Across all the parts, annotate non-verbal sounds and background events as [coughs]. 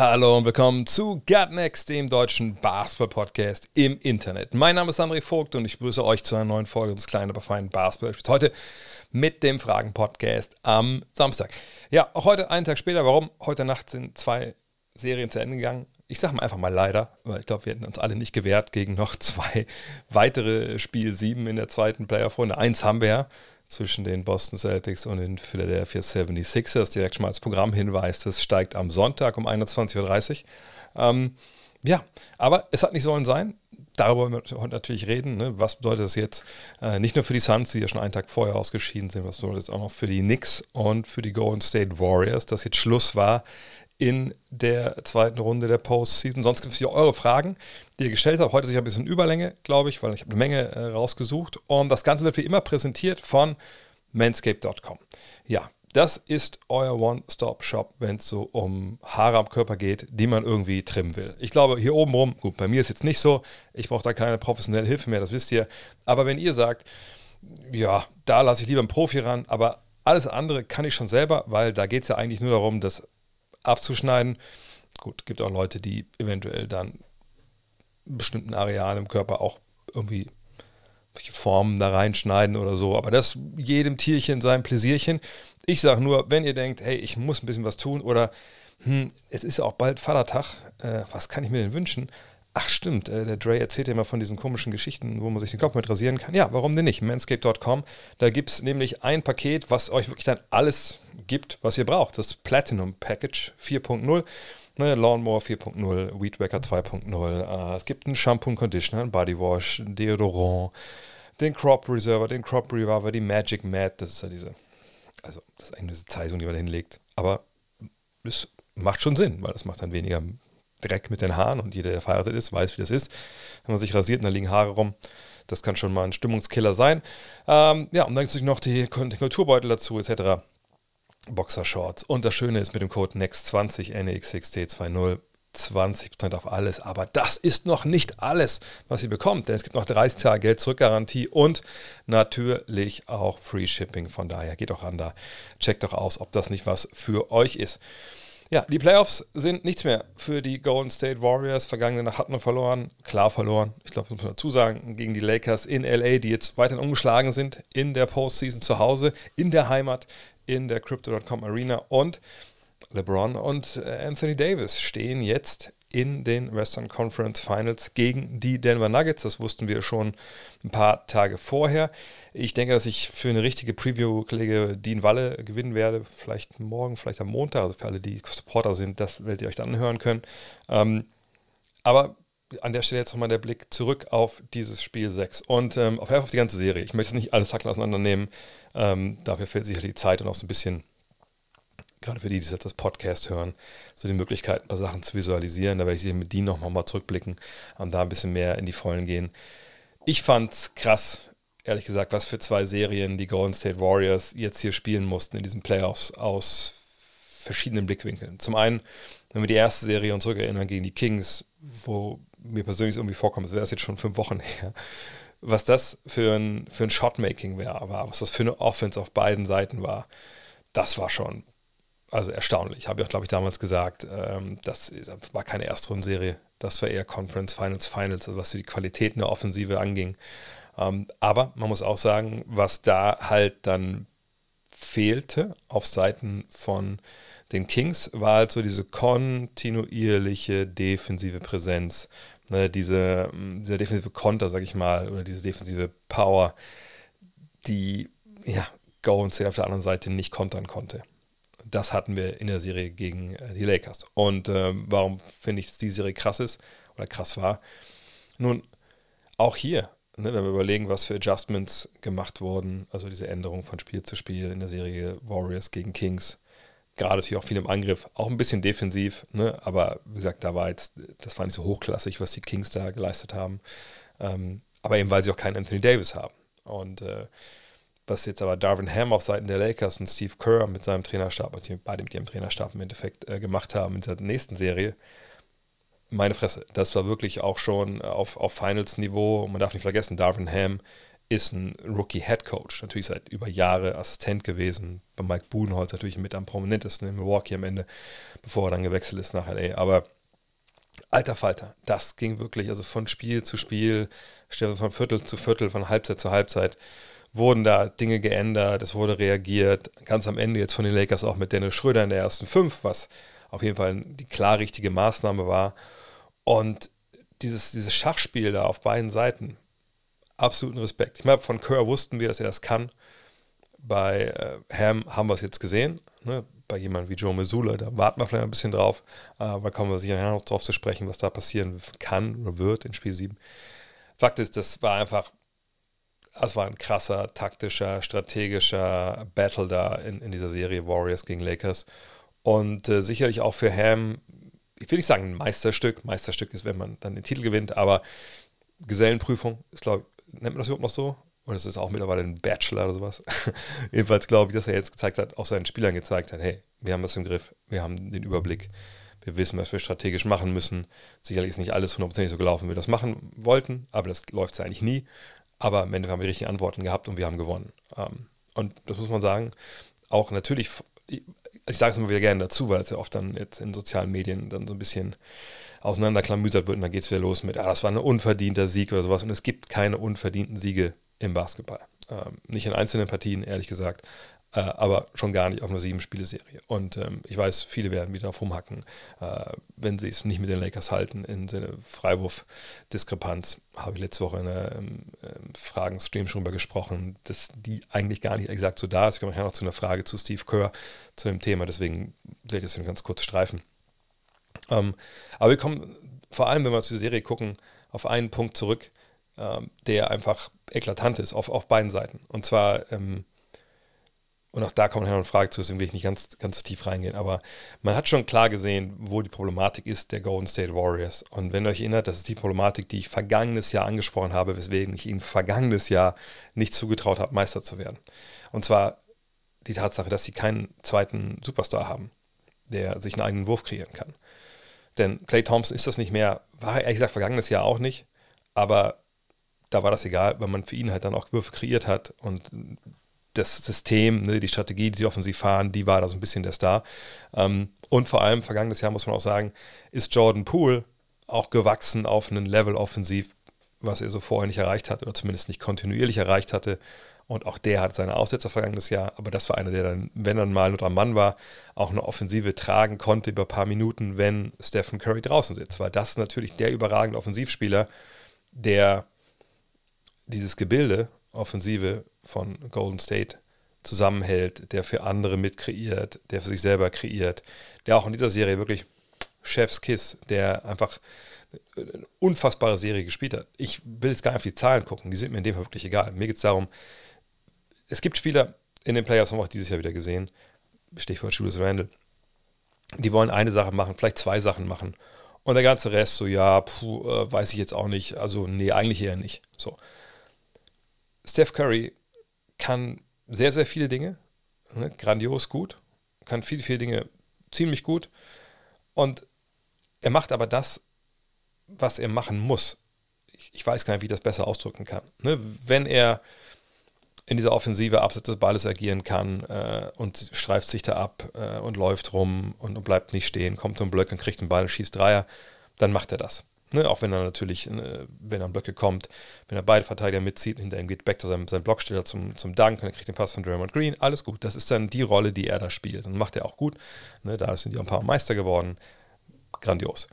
Hallo und willkommen zu Gut Next, dem deutschen Basketball-Podcast im Internet. Mein Name ist André Vogt und ich begrüße euch zu einer neuen Folge des kleinen, aber feinen Basketball. Heute mit dem Fragen-Podcast am Samstag. Ja, auch heute, einen Tag später. Warum? Heute Nacht sind zwei Serien zu Ende gegangen. Ich sage mal einfach mal leider, weil ich glaube, wir hätten uns alle nicht gewehrt gegen noch [laughs] zwei weitere Spiel 7 in der zweiten Playoff-Runde. Eins haben wir ja zwischen den Boston Celtics und den Philadelphia 76ers. Direkt schon mal als Programmhinweis, das steigt am Sonntag um 21.30 Uhr. Ähm, ja, aber es hat nicht sollen sein. Darüber wollen wir heute natürlich reden. Ne? Was bedeutet das jetzt äh, nicht nur für die Suns, die ja schon einen Tag vorher ausgeschieden sind, was bedeutet das auch noch für die Knicks und für die Golden State Warriors, dass jetzt Schluss war in der zweiten Runde der Postseason. Sonst gibt es hier eure Fragen, die ihr gestellt habt. Heute sicher ein bisschen Überlänge, glaube ich, weil ich habe eine Menge äh, rausgesucht. Und das Ganze wird wie immer präsentiert von manscape.com. Ja, das ist euer One-Stop-Shop, wenn es so um Haare am Körper geht, die man irgendwie trimmen will. Ich glaube, hier oben rum, gut, bei mir ist jetzt nicht so, ich brauche da keine professionelle Hilfe mehr, das wisst ihr. Aber wenn ihr sagt, ja, da lasse ich lieber einen Profi ran, aber alles andere kann ich schon selber, weil da geht es ja eigentlich nur darum, das abzuschneiden. Gut, gibt auch Leute, die eventuell dann bestimmten Arealen im Körper auch irgendwie Formen da reinschneiden oder so. Aber das jedem Tierchen sein Pläsierchen. Ich sage nur, wenn ihr denkt, hey, ich muss ein bisschen was tun oder hm, es ist ja auch bald Vatertag, äh, was kann ich mir denn wünschen? Ach stimmt, äh, der Dre erzählt ja immer von diesen komischen Geschichten, wo man sich den Kopf mit rasieren kann. Ja, warum denn nicht? Manscape.com, da gibt es nämlich ein Paket, was euch wirklich dann alles gibt, was ihr braucht. Das Platinum Package 4.0. Ne, Lawnmower 4.0, Weed Wacker 2.0. Äh, es gibt einen Shampoo und Conditioner, einen Bodywash, einen Deodorant, den Crop Reserver, den Crop Reviver, die Magic Mat. Das ist ja diese, also das ist eigentlich diese Zeitung, die man da hinlegt. Aber es macht schon Sinn, weil das macht dann weniger Dreck mit den Haaren und jeder, der verheiratet ist, weiß, wie das ist. Wenn man sich rasiert und da liegen Haare rum, das kann schon mal ein Stimmungskiller sein. Ähm, ja, und dann gibt es noch die, Kulturbeutel dazu, etc. Boxershorts. Und das Schöne ist mit dem Code NEXT20, NEXXT20, 20% auf alles. Aber das ist noch nicht alles, was ihr bekommt, denn es gibt noch 30 Tage Geld-Zurück-Garantie und natürlich auch Free Shipping. Von daher geht doch ran da, checkt doch aus, ob das nicht was für euch ist. Ja, die Playoffs sind nichts mehr für die Golden State Warriors. Vergangene Nacht hatten wir verloren, klar verloren. Ich glaube, das muss man dazu sagen, gegen die Lakers in LA, die jetzt weiterhin umgeschlagen sind in der Postseason zu Hause, in der Heimat, in der Crypto.com Arena. Und LeBron und äh, Anthony Davis stehen jetzt in den Western Conference Finals gegen die Denver Nuggets. Das wussten wir schon ein paar Tage vorher. Ich denke, dass ich für eine richtige Preview-Kollege Dean Walle gewinnen werde. Vielleicht morgen, vielleicht am Montag. Also für alle, die Supporter sind, das werdet ihr euch dann anhören können. Ähm, aber an der Stelle jetzt nochmal der Blick zurück auf dieses Spiel 6 und ähm, auf die ganze Serie. Ich möchte nicht alles Hacken auseinandernehmen. Ähm, dafür fehlt sicher die Zeit und auch so ein bisschen gerade für die, die jetzt das Podcast hören, so die Möglichkeit, ein paar Sachen zu visualisieren. Da werde ich sicher mit Dean nochmal mal zurückblicken und da ein bisschen mehr in die Vollen gehen. Ich fand es krass, ehrlich gesagt, was für zwei Serien die Golden State Warriors jetzt hier spielen mussten in diesen Playoffs aus verschiedenen Blickwinkeln. Zum einen, wenn wir die erste Serie uns zurückerinnern gegen die Kings, wo mir persönlich irgendwie vorkommt, es wäre das jetzt schon fünf Wochen [laughs] her, was das für ein, für ein Shotmaking wäre, war, was das für eine Offense auf beiden Seiten war, das war schon also erstaunlich. Habe ich auch, glaube ich, damals gesagt, ähm, das war keine Erstrundenserie, das war eher Conference Finals, Finals, also was die Qualitäten der Offensive anging. Ähm, aber man muss auch sagen, was da halt dann fehlte auf Seiten von den Kings, war halt so diese kontinuierliche defensive Präsenz, ne, diese, dieser defensive Konter, sag ich mal, oder diese defensive Power, die ja, Golden State auf der anderen Seite nicht kontern konnte das hatten wir in der Serie gegen äh, die Lakers. Und äh, warum finde ich, dass die Serie krass ist oder krass war? Nun, auch hier, ne, wenn wir überlegen, was für Adjustments gemacht wurden, also diese Änderung von Spiel zu Spiel in der Serie Warriors gegen Kings, gerade natürlich auch viel im Angriff, auch ein bisschen defensiv, ne, aber wie gesagt, da war jetzt, das war nicht so hochklassig, was die Kings da geleistet haben. Ähm, aber eben, weil sie auch keinen Anthony Davis haben. Und äh, was jetzt aber Darvin Ham auf Seiten der Lakers und Steve Kerr mit seinem Trainerstab, also beide mit ihrem Trainerstab im Endeffekt äh, gemacht haben in der nächsten Serie, meine Fresse, das war wirklich auch schon auf, auf Finals-Niveau. Und man darf nicht vergessen, Darvin Ham ist ein Rookie-Head-Coach, natürlich seit über Jahre Assistent gewesen. Bei Mike Budenholz natürlich mit am prominentesten in Milwaukee am Ende, bevor er dann gewechselt ist nach LA. Aber alter Falter, das ging wirklich, also von Spiel zu Spiel, von Viertel zu Viertel, von Halbzeit zu Halbzeit wurden da Dinge geändert, es wurde reagiert. Ganz am Ende jetzt von den Lakers auch mit Dennis Schröder in der ersten Fünf, was auf jeden Fall die klar richtige Maßnahme war. Und dieses, dieses Schachspiel da auf beiden Seiten, absoluten Respekt. Ich meine, von Kerr wussten wir, dass er das kann. Bei äh, Ham haben wir es jetzt gesehen. Ne? Bei jemandem wie Joe Missoula, da warten wir vielleicht ein bisschen drauf. Aber kommen wir sicher noch drauf zu sprechen, was da passieren kann oder wird in Spiel 7. Fakt ist, das war einfach, das war ein krasser, taktischer, strategischer Battle da in, in dieser Serie Warriors gegen Lakers. Und äh, sicherlich auch für Ham, ich will nicht sagen ein Meisterstück. Meisterstück ist, wenn man dann den Titel gewinnt, aber Gesellenprüfung ist, glaube ich, nennt man das überhaupt noch so? Und es ist auch mittlerweile ein Bachelor oder sowas. [laughs] Jedenfalls glaube ich, dass er jetzt gezeigt hat, auch seinen Spielern gezeigt hat, hey, wir haben das im Griff, wir haben den Überblick, wir wissen, was wir strategisch machen müssen. Sicherlich ist nicht alles hundertprozentig so gelaufen, wie wir das machen wollten, aber das läuft ja eigentlich nie. Aber am Ende haben wir richtige Antworten gehabt und wir haben gewonnen. Ähm, und das muss man sagen, auch natürlich, ich sage es immer wieder gerne dazu, weil es ja oft dann jetzt in sozialen Medien dann so ein bisschen auseinanderklamüsert wird und dann geht es wieder los mit, ah, das war ein unverdienter Sieg oder sowas. Und es gibt keine unverdienten Siege im Basketball. Ähm, nicht in einzelnen Partien, ehrlich gesagt, äh, aber schon gar nicht auf einer sieben-Spiele-Serie. Und ähm, ich weiß, viele werden wieder darauf rumhacken, äh, wenn sie es nicht mit den Lakers halten. In Sinne Freiwurf-Diskrepanz habe ich letzte Woche in einem ähm, Fragen-Stream schon darüber gesprochen, dass die eigentlich gar nicht exakt so da ist. Ich komme nachher noch zu einer Frage zu Steve Kerr zu dem Thema, deswegen werde ich das ganz kurz streifen. Ähm, aber wir kommen vor allem, wenn wir zu der Serie gucken, auf einen Punkt zurück, ähm, der einfach eklatant ist, auf, auf beiden Seiten. Und zwar, ähm, und auch da kommt noch eine Frage zu, deswegen will ich nicht ganz, ganz tief reingehen, aber man hat schon klar gesehen, wo die Problematik ist der Golden State Warriors. Und wenn ihr euch erinnert, das ist die Problematik, die ich vergangenes Jahr angesprochen habe, weswegen ich ihnen vergangenes Jahr nicht zugetraut habe, Meister zu werden. Und zwar die Tatsache, dass sie keinen zweiten Superstar haben, der sich einen eigenen Wurf kreieren kann. Denn Clay Thompson ist das nicht mehr, war ehrlich gesagt vergangenes Jahr auch nicht, aber da war das egal, weil man für ihn halt dann auch Würfe kreiert hat und das System, ne, die Strategie, die sie offensiv fahren, die war da so ein bisschen der Star. Ähm, und vor allem, vergangenes Jahr muss man auch sagen, ist Jordan Poole auch gewachsen auf einen Level offensiv, was er so vorher nicht erreicht hat oder zumindest nicht kontinuierlich erreicht hatte. Und auch der hat seine Aussetzer vergangenes Jahr, aber das war einer, der dann, wenn er mal nur ein Mann war, auch eine Offensive tragen konnte über ein paar Minuten, wenn Stephen Curry draußen sitzt. Weil das natürlich der überragende Offensivspieler, der dieses Gebilde, Offensive von Golden State zusammenhält, der für andere mitkreiert, der für sich selber kreiert, der auch in dieser Serie wirklich Chef's Kiss, der einfach eine unfassbare Serie gespielt hat. Ich will jetzt gar nicht auf die Zahlen gucken, die sind mir in dem Fall wirklich egal. Mir geht es darum, es gibt Spieler in den Playoffs, haben wir auch dieses Jahr wieder gesehen, Stichwort Julius Randle, die wollen eine Sache machen, vielleicht zwei Sachen machen. Und der ganze Rest so, ja, puh, äh, weiß ich jetzt auch nicht. Also, nee, eigentlich eher nicht. So. Steph Curry kann sehr, sehr viele Dinge, ne, grandios gut, kann viele, viele Dinge ziemlich gut. Und er macht aber das, was er machen muss. Ich, ich weiß gar nicht, wie ich das besser ausdrücken kann. Ne, wenn er in dieser Offensive abseits des Balles agieren kann äh, und streift sich da ab äh, und läuft rum und, und, bleibt nicht stehen, kommt zum Blöcke und kriegt den Ball und schießt Dreier, dann macht er das. Ne? Auch wenn er natürlich, äh, wenn er an Blöcke kommt, wenn er beide Verteidiger mitzieht, hinter ihm geht back zu seinem, seinem Blocksteller zum, zum Dank und er kriegt den Pass von Draymond Green, alles gut. Das ist dann die Rolle, die er da spielt und macht er auch gut. Ne? Da sind die auch ein paar Meister geworden. Grandios.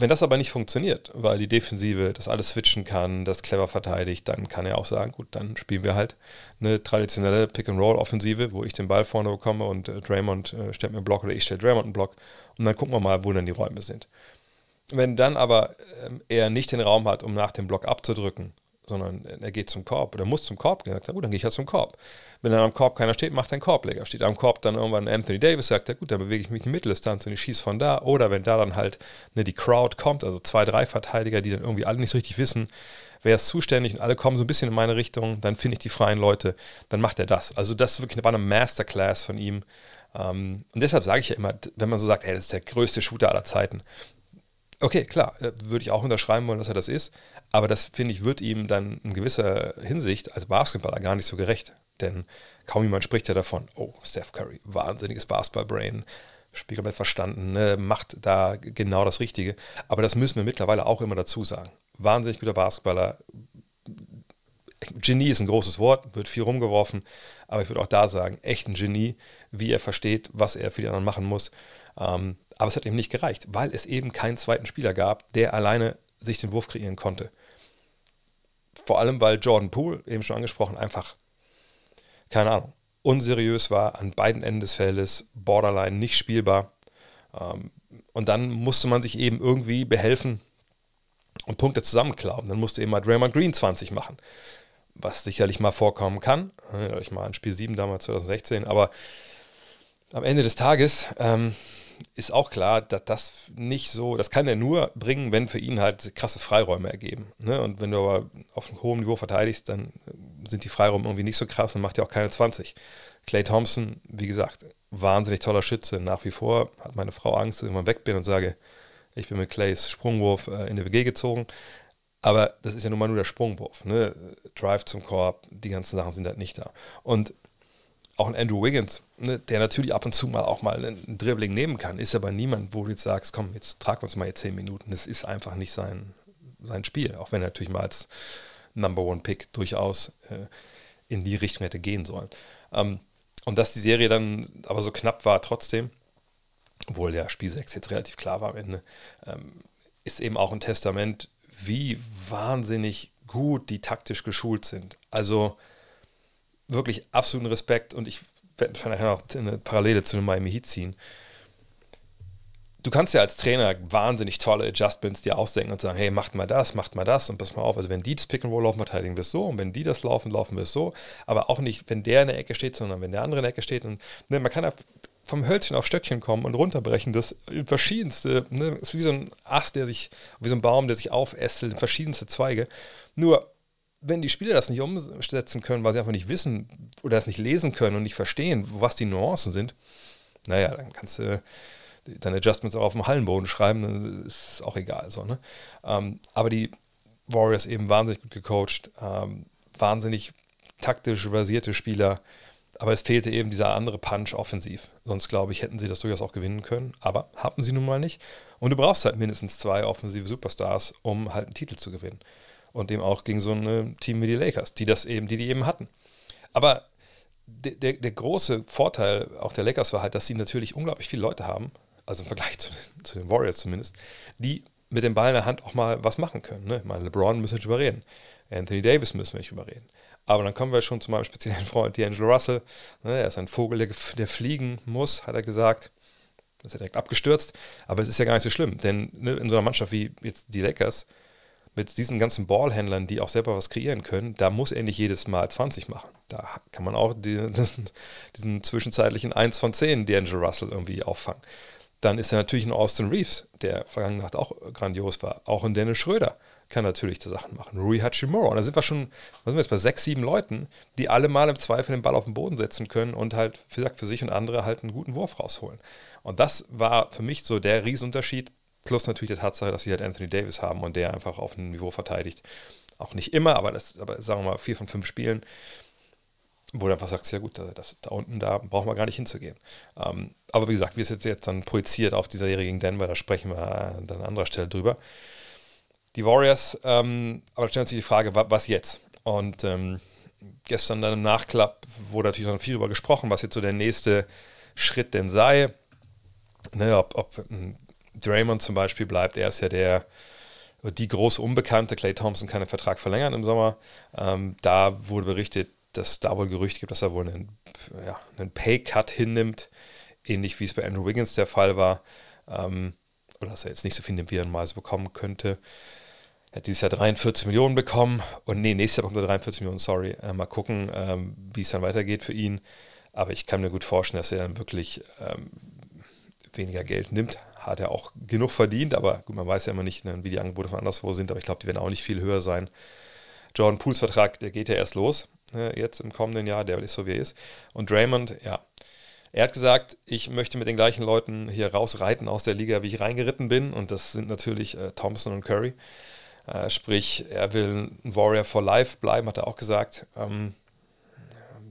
Wenn das aber nicht funktioniert, weil die Defensive das alles switchen kann, das clever verteidigt, dann kann er auch sagen, gut, dann spielen wir halt eine traditionelle Pick-and-Roll-Offensive, wo ich den Ball vorne bekomme und äh, Draymond äh, stellt mir einen Block oder ich stelle Draymond einen Block und dann gucken wir mal, wo dann die Räume sind. Wenn dann aber äh, er nicht den Raum hat, um nach dem Block abzudrücken, sondern er geht zum Korb oder muss zum Korb gehen, sagt er, gut, dann gehe ich ja zum Korb. Wenn dann am Korb keiner steht, macht er einen Korbleger. Steht am Korb dann irgendwann Anthony Davis, sagt er, gut, dann bewege ich mich in die Mitteldistanz und ich schieße von da. Oder wenn da dann halt ne, die Crowd kommt, also zwei, drei Verteidiger, die dann irgendwie alle nicht so richtig wissen, wer ist zuständig und alle kommen so ein bisschen in meine Richtung, dann finde ich die freien Leute, dann macht er das. Also das wirklich eine Masterclass von ihm. Ähm, und deshalb sage ich ja immer, wenn man so sagt, hey, das ist der größte Shooter aller Zeiten. Okay, klar, äh, würde ich auch unterschreiben wollen, dass er das ist. Aber das, finde ich, wird ihm dann in gewisser Hinsicht als Basketballer gar nicht so gerecht. Denn kaum jemand spricht ja davon, oh, Steph Curry, wahnsinniges Basketball-Brain, Spiel komplett verstanden, ne, macht da genau das Richtige. Aber das müssen wir mittlerweile auch immer dazu sagen. Wahnsinnig guter Basketballer. Genie ist ein großes Wort, wird viel rumgeworfen, aber ich würde auch da sagen, echt ein Genie, wie er versteht, was er für die anderen machen muss. Ähm, aber es hat eben nicht gereicht, weil es eben keinen zweiten Spieler gab, der alleine sich den Wurf kreieren konnte. Vor allem, weil Jordan Poole, eben schon angesprochen, einfach, keine Ahnung, unseriös war, an beiden Enden des Feldes, borderline nicht spielbar. Ähm, und dann musste man sich eben irgendwie behelfen und Punkte zusammenklauen. Dann musste eben mal Draymond Green 20 machen, was sicherlich mal vorkommen kann. Ich mal an Spiel 7 damals 2016, aber am Ende des Tages ähm, ist auch klar, dass das nicht so, das kann er nur bringen, wenn für ihn halt krasse Freiräume ergeben. Ne? Und wenn du aber auf einem hohen Niveau verteidigst, dann sind die Freiräume irgendwie nicht so krass, dann macht er auch keine 20. Clay Thompson, wie gesagt, wahnsinnig toller Schütze. Nach wie vor hat meine Frau Angst, dass ich immer weg bin und sage, ich bin mit Clays Sprungwurf äh, in die WG gezogen. Aber das ist ja nun mal nur der Sprungwurf. Ne? Drive zum Korb, die ganzen Sachen sind halt nicht da. Und auch ein Andrew Wiggins, ne, der natürlich ab und zu mal auch mal ein Dribbling nehmen kann, ist aber niemand, wo du jetzt sagst, komm, jetzt tragen wir uns mal jetzt zehn Minuten. Das ist einfach nicht sein, sein Spiel, auch wenn er natürlich mal als Number One Pick durchaus äh, in die Richtung hätte gehen sollen. Ähm, und dass die Serie dann aber so knapp war trotzdem, obwohl der Spiel 6 jetzt relativ klar war am Ende, ähm, ist eben auch ein Testament, wie wahnsinnig gut die taktisch geschult sind. Also wirklich absoluten Respekt und ich werde nachher noch eine Parallele zu einem Miami Heat ziehen. Du kannst ja als Trainer wahnsinnig tolle Adjustments dir ausdenken und sagen, hey, macht mal das, macht mal das und pass mal auf. Also wenn die das Pick and Roll laufen, verteidigen wir es so und wenn die das laufen, laufen wir es so. Aber auch nicht, wenn der in der Ecke steht, sondern wenn der andere in der Ecke steht. Und ne, man kann ja vom Hölzchen auf Stöckchen kommen und runterbrechen, das verschiedenste, ne, ist wie so ein Ast, der sich, wie so ein Baum, der sich aufästelt, verschiedenste Zweige. Nur wenn die Spieler das nicht umsetzen können, weil sie einfach nicht wissen oder es nicht lesen können und nicht verstehen, was die Nuancen sind, naja, dann kannst du deine Adjustments auch auf dem Hallenboden schreiben, dann ist auch egal. So, ne? Ähm, aber die Warriors eben wahnsinnig gut gecoacht, ähm, wahnsinnig taktisch versierte Spieler, aber es fehlte eben dieser andere Punch offensiv. Sonst glaube ich, hätten sie das durchaus auch gewinnen können, aber hatten sie nun mal nicht. Und du brauchst halt mindestens zwei offensive Superstars, um halt einen Titel zu gewinnen und eben auch gegen so ein Team wie die Lakers, die das eben, die die eben hatten. Aber der, der, der große Vorteil auch der Lakers war halt, dass sie natürlich unglaublich viele Leute haben, also im Vergleich zu, zu den Warriors zumindest, die mit dem Ball in der Hand auch mal was machen können. Ne? Meine LeBron müssen wir nicht überreden. Anthony Davis müssen wir nicht überreden. Aber dann kommen wir schon zu meinem speziellen [laughs] Freund D'Angelo Russell. Ne? Er ist ein Vogel, der, der, fliegen muss, hat er gesagt. Das ist er direkt abgestürzt. Aber es ist ja gar nicht so schlimm, denn ne, in so einer Mannschaft wie jetzt die Lakers mit diesen ganzen Ballhändlern, die auch selber was kreieren können, da muss er nicht jedes Mal 20 machen. Da kann man auch die, [laughs] diesen zwischenzeitlichen 1 von 10 D'Angelo Russell irgendwie auffangen. Dann ist er natürlich ein Austin Reeves, der vergangene Nacht auch grandios war. Auch ein Dennis Schröder kann natürlich die Sachen machen. Rui Hachimura. Und da sind wir schon, was sind wir jetzt, bei sechs, sieben Leuten, die alle mal im Zweifel den Ball auf den Boden setzen können und halt, wie gesagt, für sich und andere halt einen guten Wurf rausholen. Und das war für mich so der Riesenunterschied Plus natürlich die Tatsache, dass sie halt Anthony Davis haben und der einfach auf einem Niveau verteidigt. Auch nicht immer, aber, das, aber sagen wir mal vier von fünf Spielen, wo du einfach sagst, ja gut, das, da unten, da brauchen wir gar nicht hinzugehen. Ähm, aber wie gesagt, wie es jetzt, jetzt dann projiziert auf die Serie gegen Denver, da sprechen wir dann an anderer Stelle drüber. Die Warriors, ähm, aber stellen sich die Frage, was jetzt? Und ähm, gestern dann im Nachklapp wurde natürlich noch viel darüber gesprochen, was jetzt so der nächste Schritt denn sei. Ne, ob, ob ein Draymond zum Beispiel bleibt, er ist ja der, die große Unbekannte. Clay Thompson kann den Vertrag verlängern im Sommer. Ähm, da wurde berichtet, dass da wohl Gerüchte gibt, dass er wohl einen, ja, einen Pay-Cut hinnimmt, ähnlich wie es bei Andrew Wiggins der Fall war. Ähm, oder dass er jetzt nicht so viel nimmt, wie er normalerweise bekommen könnte. Er hat dieses Jahr 43 Millionen bekommen und nee, nächstes Jahr bekommt er 43 Millionen, sorry. Äh, mal gucken, ähm, wie es dann weitergeht für ihn. Aber ich kann mir gut vorstellen, dass er dann wirklich ähm, weniger Geld nimmt, hat er auch genug verdient, aber gut, man weiß ja immer nicht, ne, wie die Angebote von anderswo sind, aber ich glaube, die werden auch nicht viel höher sein. Jordan Pools Vertrag, der geht ja erst los, ne, jetzt im kommenden Jahr, der ist so wie er ist. Und Draymond, ja, er hat gesagt, ich möchte mit den gleichen Leuten hier rausreiten aus der Liga, wie ich reingeritten bin. Und das sind natürlich äh, Thompson und Curry. Äh, sprich, er will ein Warrior for Life bleiben, hat er auch gesagt. Ähm,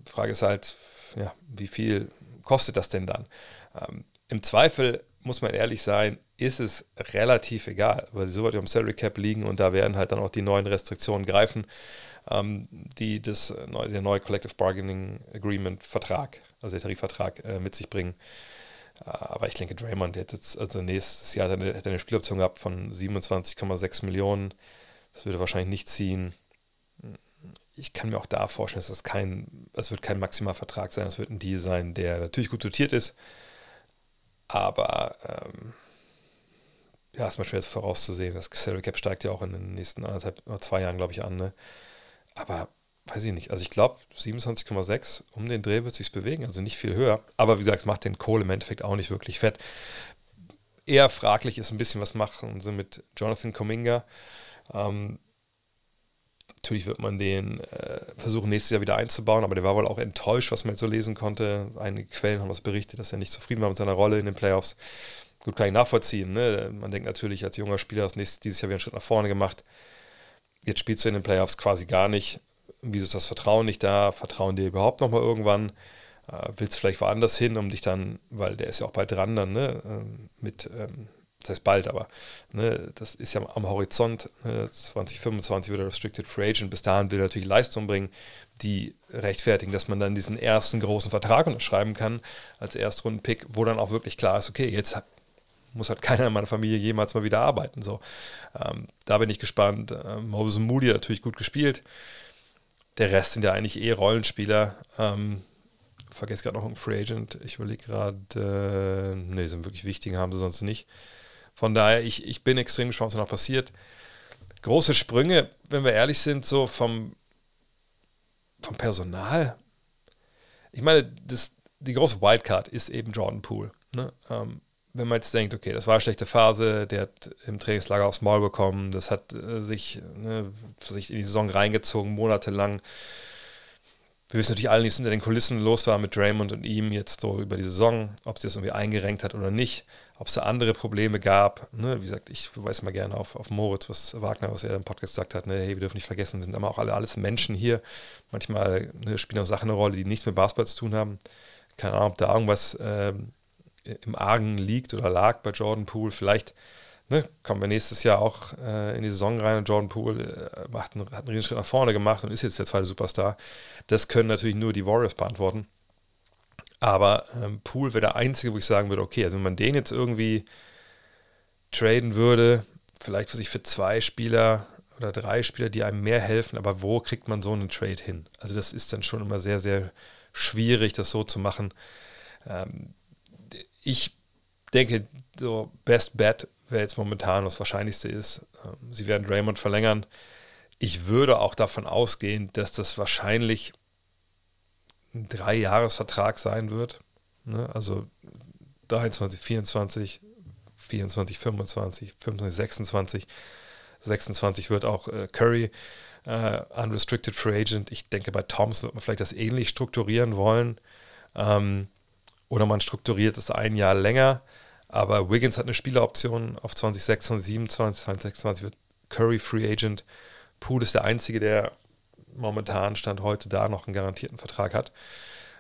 Frage ist halt, ja, wie viel kostet das denn dann? Ähm, Im Zweifel muss man ehrlich sein, ist es relativ egal, weil sie so weit am Salary Cap liegen und da werden halt dann auch die neuen Restriktionen greifen, ähm, die das, der neue Collective Bargaining Agreement Vertrag, also der Tarifvertrag, äh, mit sich bringen. Äh, aber ich denke, Draymond hat jetzt, also nächstes Jahr er eine, eine Spieloption gehabt von 27,6 Millionen. Das würde wahrscheinlich nicht ziehen. Ich kann mir auch da vorstellen, dass das kein, es wird kein Maximalvertrag sein, es wird ein Deal sein, der natürlich gut dotiert ist, aber ähm, ja, ist mal schwer vorauszusehen. Das Salary Cap steigt ja auch in den nächsten anderthalb oder zwei Jahren, glaube ich, an. Ne? Aber weiß ich nicht. Also ich glaube, 27,6 um den Dreh wird sich bewegen, also nicht viel höher. Aber wie gesagt, es macht den Kohl im Endeffekt auch nicht wirklich fett. Eher fraglich ist ein bisschen, was machen sie mit Jonathan Cominga. Ähm, natürlich wird man den äh, versuchen, nächstes Jahr wieder einzubauen, aber der war wohl auch enttäuscht, was man jetzt so lesen konnte. Einige Quellen haben was berichtet, dass er nicht zufrieden war mit seiner Rolle in den Playoffs. Gut, kann ich nachvollziehen. Ne? Man denkt natürlich, als junger Spieler hast nächstes, dieses Jahr wieder einen Schritt nach vorne gemacht. Jetzt spielst du in den Playoffs quasi gar nicht. Wieso ist das Vertrauen nicht da? Vertrauen dir überhaupt nochmal irgendwann? Äh, willst vielleicht woanders hin, um dich dann, weil der ist ja auch bald dran dann, ne? Ähm, mit, ähm, das heißt bald, aber ne, das ist ja am Horizont. Ne, 2025 wird er Restricted Free Agent. Bis dahin will er natürlich Leistung bringen, die rechtfertigen, dass man dann diesen ersten großen Vertrag unterschreiben kann als Erstrunden-Pick, wo dann auch wirklich klar ist, okay, jetzt muss halt [laughs] keiner in meiner Familie jemals mal wieder arbeiten. So, ähm, da bin ich gespannt. Ähm, Moses Moody hat natürlich gut gespielt. Der Rest sind ja eigentlich eh Rollenspieler. Ähm, vergesse gerade noch einen Free Agent. Ich überlege gerade, äh, ne, sind wirklich wichtigen, haben sie sonst nicht. Von daher, ich, ich bin extrem gespannt, was noch passiert. Große Sprünge, wenn wir ehrlich sind, so vom, vom Personal. Ich meine, das, die große Wildcard ist eben Jordan Poole. Ne? Ähm, wenn man jetzt denkt, okay, das war eine schlechte Phase, der hat im Trainingslager aufs Maul bekommen, das hat äh, sich, ne, sich in die Saison reingezogen, monatelang. Wir wissen natürlich alle nicht, was hinter den Kulissen los war mit Draymond und ihm jetzt so über die Saison, ob sie das irgendwie eingerenkt hat oder nicht, ob es da andere Probleme gab. Ne? Wie gesagt, ich verweise mal gerne auf, auf Moritz, was Wagner, was er im Podcast gesagt hat, ne? hey, wir dürfen nicht vergessen, sind aber auch alle alles Menschen hier. Manchmal ne, spielen auch Sachen eine Rolle, die nichts mit Basketball zu tun haben. Keine Ahnung, ob da irgendwas ähm, im Argen liegt oder lag bei Jordan Poole. Vielleicht ne, kommen wir nächstes Jahr auch äh, in die Saison rein und Jordan Poole äh, macht einen, hat einen riesen Schritt nach vorne gemacht und ist jetzt der zweite Superstar. Das können natürlich nur die Warriors beantworten. Aber ähm, Poole wäre der einzige, wo ich sagen würde, okay, also wenn man den jetzt irgendwie traden würde, vielleicht für sich für zwei Spieler oder drei Spieler, die einem mehr helfen, aber wo kriegt man so einen Trade hin? Also das ist dann schon immer sehr, sehr schwierig, das so zu machen. Ähm, ich denke, so Best Bet wäre jetzt momentan das Wahrscheinlichste ist. Ähm, sie werden Raymond verlängern. Ich würde auch davon ausgehen, dass das wahrscheinlich ein Drei-Jahres-Vertrag sein wird. Ne? Also 23, 24, 24, 25, 25, 26. 26 wird auch äh, Curry äh, Unrestricted Free Agent. Ich denke, bei Toms wird man vielleicht das ähnlich strukturieren wollen. Ähm, oder man strukturiert es ein Jahr länger. Aber Wiggins hat eine Spieleroption auf 2026, 27, 2026 wird Curry Free Agent. Poole ist der Einzige, der momentan Stand heute da noch einen garantierten Vertrag hat.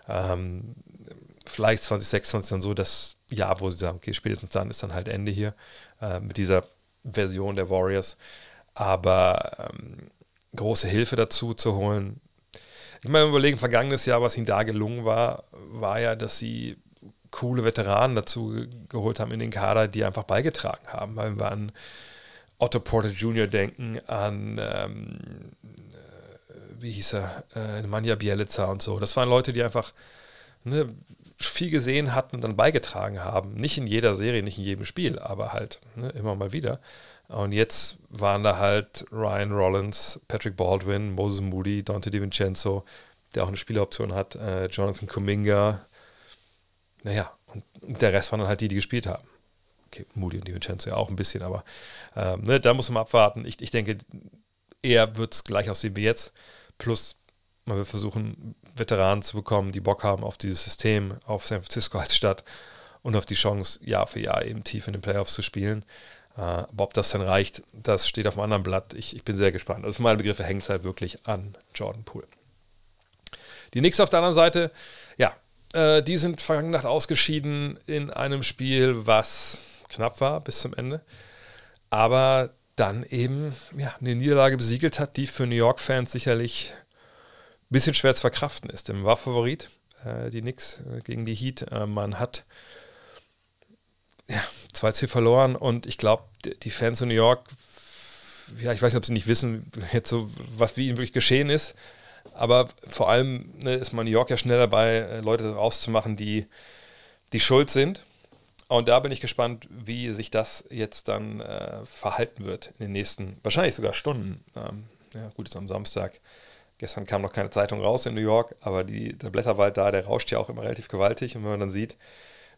Ähm, vielleicht 2026 dann so das Jahr, wo sie sagen, okay, spätestens dann ist dann halt Ende hier äh, mit dieser Version der Warriors. Aber ähm, große Hilfe dazu zu holen, ich meine, überlegen, vergangenes Jahr, was ihnen da gelungen war, war ja, dass sie coole Veteranen dazu geholt haben in den Kader, die einfach beigetragen haben. Weil wir an Otto Porter Jr. denken, an, ähm, äh, wie hieß er, äh, Manja Bielica und so. Das waren Leute, die einfach ne, viel gesehen hatten und dann beigetragen haben. Nicht in jeder Serie, nicht in jedem Spiel, aber halt ne, immer mal wieder. Und jetzt waren da halt Ryan Rollins, Patrick Baldwin, Moses Moody, Dante DiVincenzo, der auch eine Spieleroption hat, äh, Jonathan Kuminga. Naja, und der Rest waren dann halt die, die gespielt haben. okay, Moody und DiVincenzo ja auch ein bisschen, aber ähm, ne, da muss man abwarten. Ich, ich denke, eher wird es gleich aussehen wie jetzt. Plus, man wird versuchen, Veteranen zu bekommen, die Bock haben auf dieses System, auf San Francisco als Stadt und auf die Chance, Jahr für Jahr eben tief in den Playoffs zu spielen. Äh, aber ob das dann reicht, das steht auf einem anderen Blatt. Ich, ich bin sehr gespannt. Also für meine Begriffe hängt es halt wirklich an Jordan Poole. Die Knicks auf der anderen Seite, ja, äh, die sind vergangene Nacht ausgeschieden in einem Spiel, was knapp war bis zum Ende. Aber dann eben ja, eine Niederlage besiegelt hat, die für New York-Fans sicherlich ein bisschen schwer zu verkraften ist. Denn war Favorit, äh, die Knicks äh, gegen die Heat. Äh, man hat ja, 2-2 verloren und ich glaube, die Fans in New York, ja, ich weiß nicht, ob sie nicht wissen, jetzt so, was wie ihnen wirklich geschehen ist. Aber vor allem ne, ist man New York ja schnell dabei, äh, Leute rauszumachen, die, die schuld sind. Und da bin ich gespannt, wie sich das jetzt dann äh, verhalten wird in den nächsten, wahrscheinlich sogar Stunden. Ähm, ja, gut, ist am Samstag. Gestern kam noch keine Zeitung raus in New York, aber die, der Blätterwald da, der rauscht ja auch immer relativ gewaltig. Und wenn man dann sieht,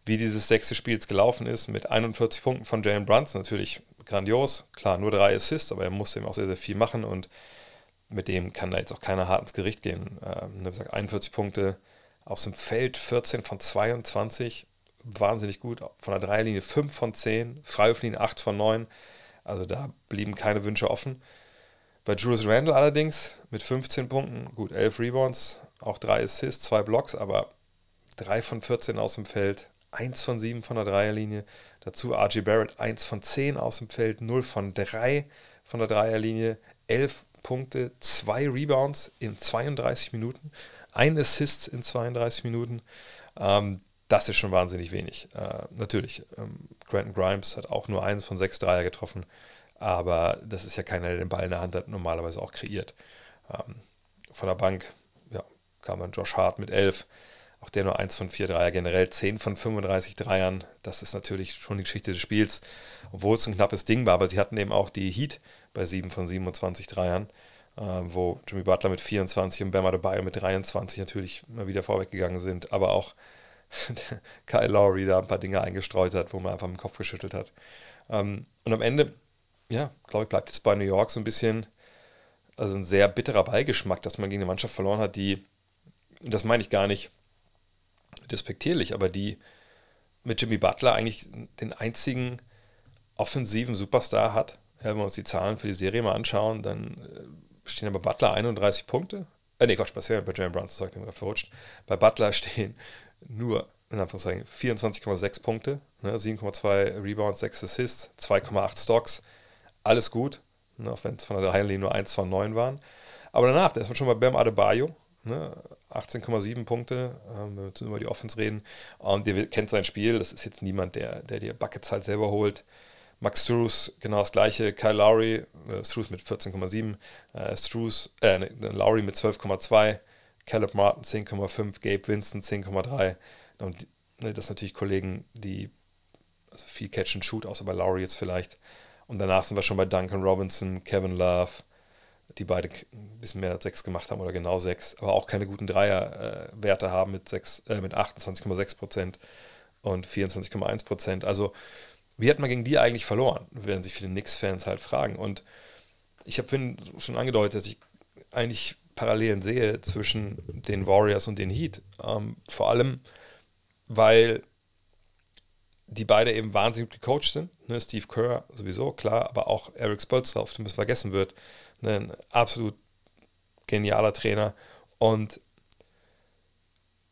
wie dieses sechste Spiel jetzt gelaufen ist, mit 41 Punkten von Jalen Brunson, natürlich grandios. Klar, nur drei Assists, aber er musste eben auch sehr, sehr viel machen und mit dem kann da jetzt auch keiner hart ins Gericht gehen. Ähm, 41 Punkte aus dem Feld, 14 von 22, wahnsinnig gut. Von der Dreierlinie 5 von 10, Freiwurflinie 8 von 9. Also da blieben keine Wünsche offen. Bei Julius Randle allerdings mit 15 Punkten, gut, 11 Rebounds, auch 3 Assists, 2 Blocks, aber 3 von 14 aus dem Feld, 1 von 7 von der Dreierlinie. Dazu RG Barrett 1 von 10 aus dem Feld, 0 von 3 von der Dreierlinie, 11 Punkte, 2 Rebounds in 32 Minuten, ein Assist in 32 Minuten. Ähm, das ist schon wahnsinnig wenig. Äh, natürlich, ähm, Granton Grimes hat auch nur eins von sechs Dreier getroffen, aber das ist ja keiner, der den Ball in der Hand hat, normalerweise auch kreiert. Ähm, von der Bank ja, kam dann Josh Hart mit elf, auch der nur eins von vier Dreier, generell 10 von 35 Dreiern. Das ist natürlich schon die Geschichte des Spiels, obwohl es ein knappes Ding war, aber sie hatten eben auch die Heat bei 7 von 27 Dreiern. Äh, wo Jimmy Butler mit 24 und Bam Adebayo mit 23 natürlich mal wieder vorweggegangen sind, aber auch [laughs] Kyle Lowry da ein paar Dinge eingestreut hat, wo man einfach im Kopf geschüttelt hat. Ähm, und am Ende, ja, glaube ich, bleibt es bei New York so ein bisschen, also ein sehr bitterer Beigeschmack, dass man gegen eine Mannschaft verloren hat, die, das meine ich gar nicht despektierlich, aber die mit Jimmy Butler eigentlich den einzigen offensiven Superstar hat. Ja, wenn wir uns die Zahlen für die Serie mal anschauen, dann äh, stehen aber Butler 31 Punkte. Äh, nee, Quatsch, bei Jalen Brunson, sorry, ich bin gerade verrutscht. Bei Butler [laughs] stehen nur, in Anführungszeichen, 24,6 Punkte, ne, 7,2 Rebounds, 6 Assists, 2,8 Stocks. Alles gut, ne, auch wenn es von der Dreierlinie nur 1 von 9 waren. Aber danach, da ist man schon bei Bam Adebayo, ne, 18,7 Punkte, ähm, wenn wir über die Offense reden. Und ihr kennt sein Spiel, das ist jetzt niemand, der, der die Buckets halt selber holt. Max Struess, genau das gleiche. Kyle Lowry, äh, Struess mit 14,7, äh, Struess, äh, Lowry mit 12,2. Caleb Martin 10,5, Gabe Vincent 10,3. Und ne, das sind natürlich Kollegen, die also viel Catch and Shoot, außer bei Lowry jetzt vielleicht. Und danach sind wir schon bei Duncan Robinson, Kevin Love, die beide ein bisschen mehr als sechs gemacht haben oder genau sechs, aber auch keine guten Dreierwerte äh, haben mit, äh, mit 28,6% und 24,1% Also, wie hat man gegen die eigentlich verloren, werden sich viele Knicks-Fans halt fragen. Und ich habe schon angedeutet, dass ich eigentlich Parallelen sehe zwischen den Warriors und den Heat. Ähm, vor allem, weil die beide eben wahnsinnig gecoacht sind. Ne? Steve Kerr sowieso, klar, aber auch Eric Spolstra, auf den es vergessen wird. Ne? Ein absolut genialer Trainer. Und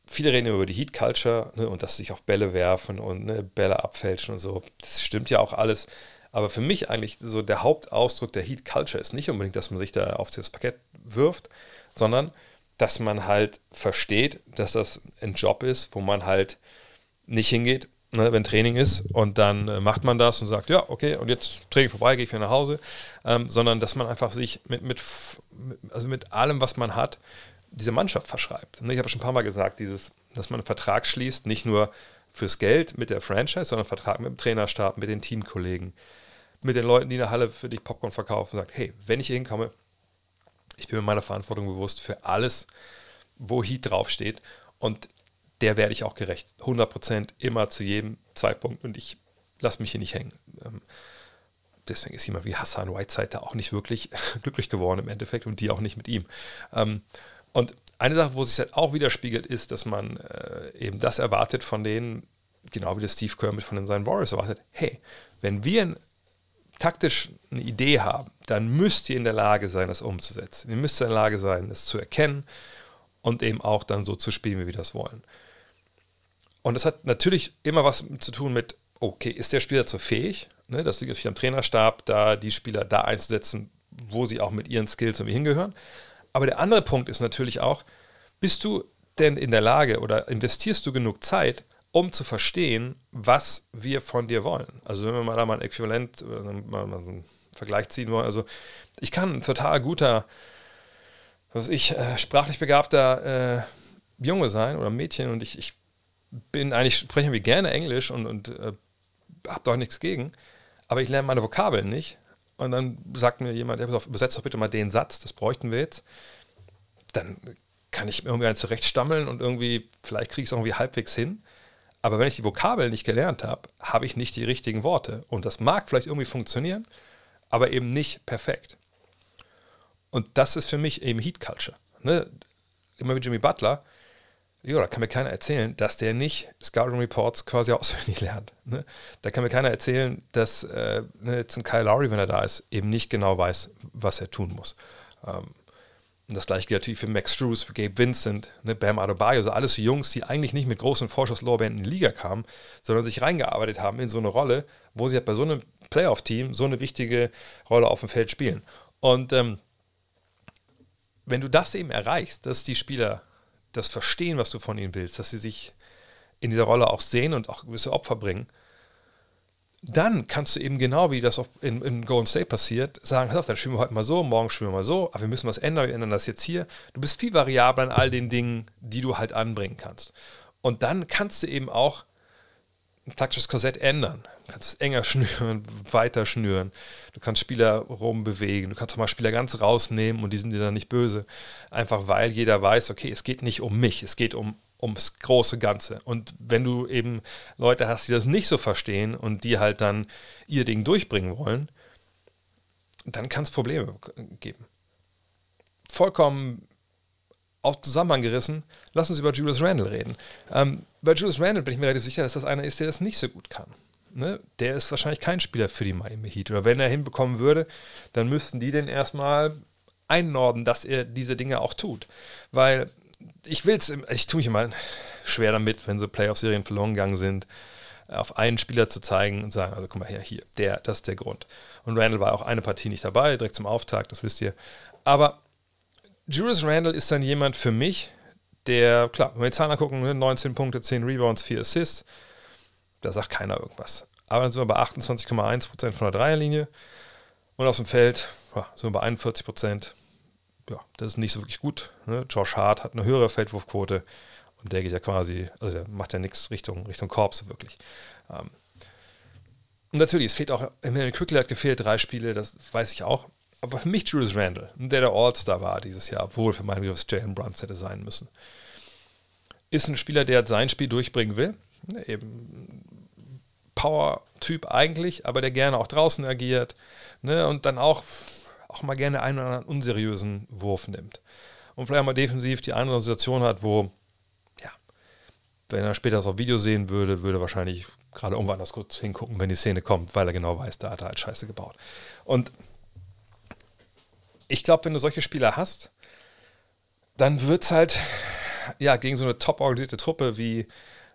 viele reden über die Heat Culture ne? und dass sie sich auf Bälle werfen und ne, Bälle abfälschen und so. Das stimmt ja auch alles. Aber für mich eigentlich so der Hauptausdruck der Heat Culture ist nicht unbedingt, dass man sich da auf das Parkett wirft, sondern dass man halt versteht, dass das ein Job ist, wo man halt nicht hingeht, ne, wenn Training ist und dann äh, macht man das und sagt, ja, okay, und jetzt Training vorbei, gehe ich wieder nach Hause, ähm, sondern dass man einfach sich mit, mit, also mit allem, was man hat, diese Mannschaft verschreibt. Ne, ich habe schon ein paar Mal gesagt, dieses, dass man einen Vertrag schließt, nicht nur fürs Geld mit der Franchise, sondern Vertrag mit dem Trainerstab, mit den Teamkollegen, mit den Leuten, die in der Halle für dich Popcorn verkaufen und sagt, hey, wenn ich hier hinkomme, ich bin mir meiner Verantwortung bewusst für alles, wo Heat draufsteht. Und der werde ich auch gerecht. 100% immer zu jedem Zeitpunkt. Und ich lass mich hier nicht hängen. Ähm, deswegen ist jemand wie Hassan Whiteside da auch nicht wirklich [laughs] glücklich geworden im Endeffekt und die auch nicht mit ihm. Ähm, und eine Sache, wo sich halt auch widerspiegelt, ist, dass man äh, eben das erwartet von denen, genau wie der Steve Kerr mit von den seinen Warriors erwartet, hey, wenn wir ein, taktisch eine Idee haben, dann müsst ihr in der Lage sein, das umzusetzen. Ihr müsst in der Lage sein, es zu erkennen und eben auch dann so zu spielen, wie wir das wollen. Und das hat natürlich immer was zu tun mit, okay, ist der Spieler zu fähig? Ne, das liegt natürlich am Trainerstab, da die Spieler da einzusetzen, wo sie auch mit ihren Skills irgendwie hingehören. Aber der andere Punkt ist natürlich auch, bist du denn in der Lage oder investierst du genug Zeit, um zu verstehen, was wir von dir wollen? Also wenn wir mal da mal ein Äquivalent, äh, mal, einen Vergleich ziehen wollen, also ich kann ein total guter, was ich, äh, sprachlich begabter äh, Junge sein oder Mädchen und ich, ich bin eigentlich, spreche wie gerne Englisch und, und äh, habe doch nichts gegen, aber ich lerne meine Vokabeln nicht. Und dann sagt mir jemand, ja, übersetzt doch bitte mal den Satz, das bräuchten wir jetzt. Dann kann ich irgendwie einen zurechtstammeln und irgendwie, vielleicht kriege ich es irgendwie halbwegs hin. Aber wenn ich die Vokabeln nicht gelernt habe, habe ich nicht die richtigen Worte. Und das mag vielleicht irgendwie funktionieren, aber eben nicht perfekt. Und das ist für mich eben Heat Culture. Ne? Immer wie Jimmy Butler, ja, da kann mir keiner erzählen, dass der nicht Scouting Reports quasi [laughs] auswendig lernt. Ne? Da kann mir keiner erzählen, dass äh, ne, jetzt ein Kyle Lowry, wenn er da ist, eben nicht genau weiß, was er tun muss. Ähm, und das gleiche gilt natürlich für Max Struess, für Gabe Vincent, ne, Bam Adebayo, also alles Jungs, die eigentlich nicht mit großen Vorschusslorbeeren in die Liga kamen, sondern sich reingearbeitet haben in so eine Rolle, wo sie halt bei so einem Playoff-Team so eine wichtige Rolle auf dem Feld spielen. Und ähm, wenn du das eben erreichst, dass die Spieler das verstehen, was du von ihnen willst, dass sie sich in dieser Rolle auch sehen und auch gewisse Opfer bringen, dann kannst du eben genau wie das auch in, in Golden State passiert, sagen, pass auf, dann spielen wir heute mal so, morgen spielen wir mal so, aber wir müssen was ändern, wir ändern das jetzt hier. Du bist viel variabler in all den Dingen, die du halt anbringen kannst. Und dann kannst du eben auch ein taktisches Korsett ändern. Du kannst es enger schnüren, [laughs] weiter schnüren. Du kannst Spieler rumbewegen. Du kannst auch mal Spieler ganz rausnehmen und die sind dir dann nicht böse. Einfach weil jeder weiß, okay, es geht nicht um mich, es geht um ums große Ganze. Und wenn du eben Leute hast, die das nicht so verstehen und die halt dann ihr Ding durchbringen wollen, dann kann es Probleme geben. Vollkommen auf Zusammenhang gerissen, lass uns über Julius Randle reden. Ähm, bei Julius Randle bin ich mir relativ sicher, dass das einer ist, der das nicht so gut kann. Ne? Der ist wahrscheinlich kein Spieler für die Miami Heat. Oder wenn er hinbekommen würde, dann müssten die den erstmal einnorden, dass er diese Dinge auch tut. Weil ich will es, ich tue mich immer schwer damit, wenn so Playoff-Serien verloren gegangen sind, auf einen Spieler zu zeigen und sagen, also guck mal her, hier, der, das ist der Grund. Und Randall war auch eine Partie nicht dabei, direkt zum Auftakt, das wisst ihr. Aber Julius Randall ist dann jemand für mich, der, klar, wenn wir die Zahlen angucken, 19 ne, Punkte, 10 Rebounds, 4 Assists, da sagt keiner irgendwas. Aber dann sind wir bei 28,1% von der Dreierlinie und aus dem Feld ja, sind wir bei 41%. Ja, das ist nicht so wirklich gut. Ne? Josh Hart hat eine höhere Feldwurfquote und der geht ja quasi, also der macht ja nichts Richtung, Richtung Korb so wirklich. Ähm, und natürlich, es fehlt auch, Emmanuel Quickly hat gefehlt, drei Spiele, das weiß ich auch aber für mich Julius Randle, der der All-Star war dieses Jahr, obwohl für meinen Begriff Jalen Brunson hätte sein müssen, ist ein Spieler, der sein Spiel durchbringen will. Eben Power-Typ eigentlich, aber der gerne auch draußen agiert ne, und dann auch, auch mal gerne einen oder anderen unseriösen Wurf nimmt. Und vielleicht mal defensiv die andere Situation hat, wo, ja, wenn er später das auf Video sehen würde, würde wahrscheinlich gerade irgendwo anders kurz hingucken, wenn die Szene kommt, weil er genau weiß, da hat er halt Scheiße gebaut. Und ich glaube, wenn du solche Spieler hast, dann wird es halt ja, gegen so eine top organisierte Truppe wie,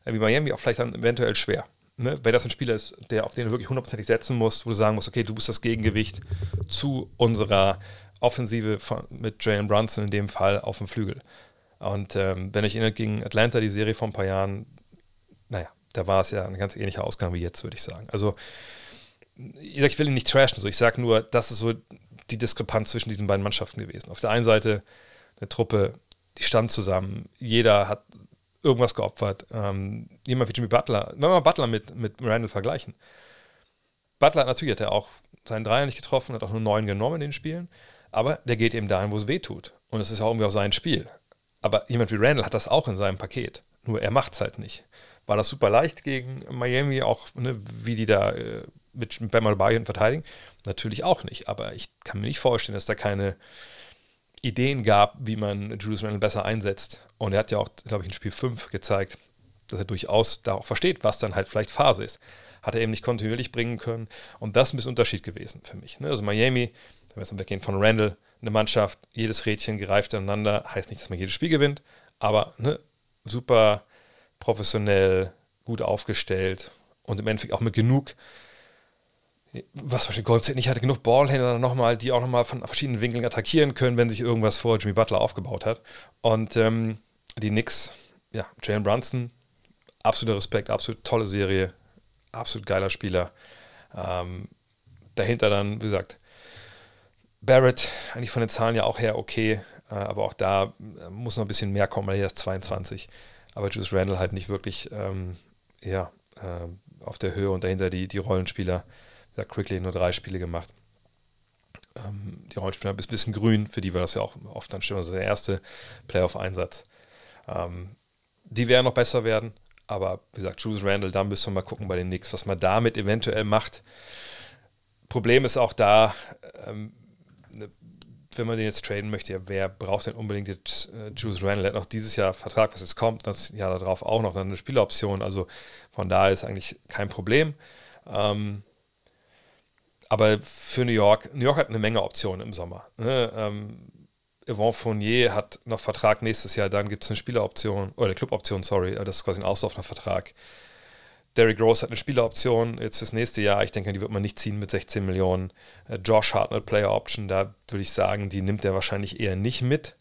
wie Miami auch vielleicht dann eventuell schwer. Ne? Wenn das ein Spieler ist, der, auf den du wirklich hundertprozentig setzen musst, wo du sagen musst, okay, du bist das Gegengewicht zu unserer Offensive von, mit Jalen Brunson in dem Fall auf dem Flügel. Und ähm, wenn ich erinnere, gegen Atlanta, die Serie vor ein paar Jahren, naja, da war es ja ein ganz ähnlicher Ausgang wie jetzt, würde ich sagen. Also, ich, sag, ich will ihn nicht trashen, so. ich sage nur, das ist so die Diskrepanz zwischen diesen beiden Mannschaften gewesen. Auf der einen Seite eine Truppe, die stand zusammen, jeder hat irgendwas geopfert. Ähm, jemand wie Jimmy Butler, wenn wir mal Butler mit, mit Randall vergleichen. Butler natürlich hat er auch seinen Dreier nicht getroffen, hat auch nur neun genommen in den Spielen, aber der geht eben dahin, wo es weh tut. Und es ist auch irgendwie auch sein Spiel. Aber jemand wie Randall hat das auch in seinem Paket. Nur er macht es halt nicht. war das super leicht gegen Miami, auch ne, wie die da äh, mit Bam Adebayo verteidigen. Natürlich auch nicht, aber ich kann mir nicht vorstellen, dass da keine Ideen gab, wie man Julius Randle besser einsetzt. Und er hat ja auch, glaube ich, in Spiel 5 gezeigt, dass er durchaus da auch versteht, was dann halt vielleicht Phase ist. Hat er eben nicht kontinuierlich bringen können. Und das ist ein bisschen Unterschied gewesen für mich. Ne? Also Miami, wenn wir jetzt weggehen von Randall, eine Mannschaft, jedes Rädchen greift aneinander, heißt nicht, dass man jedes Spiel gewinnt, aber ne, super professionell, gut aufgestellt und im Endeffekt auch mit genug was Beispiel Gold State nicht hatte, genug Ballhändler nochmal, die auch nochmal von verschiedenen Winkeln attackieren können, wenn sich irgendwas vor Jimmy Butler aufgebaut hat. Und ähm, die Knicks, ja, Jalen Brunson, absoluter Respekt, absolut tolle Serie, absolut geiler Spieler. Ähm, dahinter dann, wie gesagt, Barrett, eigentlich von den Zahlen ja auch her okay, äh, aber auch da äh, muss noch ein bisschen mehr kommen, weil er ist 22. Aber Juice Randall halt nicht wirklich ähm, ja, äh, auf der Höhe und dahinter die, die Rollenspieler hat Quickly nur drei Spiele gemacht. Ähm, die Rollenspieler ist ein bisschen grün, für die war das ja auch oft dann stimmt, also der erste Playoff-Einsatz. Ähm, die werden noch besser werden, aber wie gesagt, Juice Randall, da müssen wir mal gucken bei den Knicks, was man damit eventuell macht. Problem ist auch da, ähm, ne, wenn man den jetzt traden möchte, wer braucht denn unbedingt jetzt äh, Juice Randall? Er hat noch dieses Jahr Vertrag, was jetzt kommt, das Jahr darauf auch noch dann eine Spieleroption. Also von daher ist eigentlich kein Problem. Ähm, aber für New York, New York hat eine Menge Optionen im Sommer. Ne? Ähm, Yvonne Fournier hat noch Vertrag nächstes Jahr, dann gibt es eine Spieleroption, oder eine Cluboption, sorry, das ist quasi ein auslaufender Vertrag. Derrick Rose hat eine Spieleroption jetzt fürs nächste Jahr. Ich denke, die wird man nicht ziehen mit 16 Millionen. Äh, Josh hat eine Player Option, da würde ich sagen, die nimmt er wahrscheinlich eher nicht mit.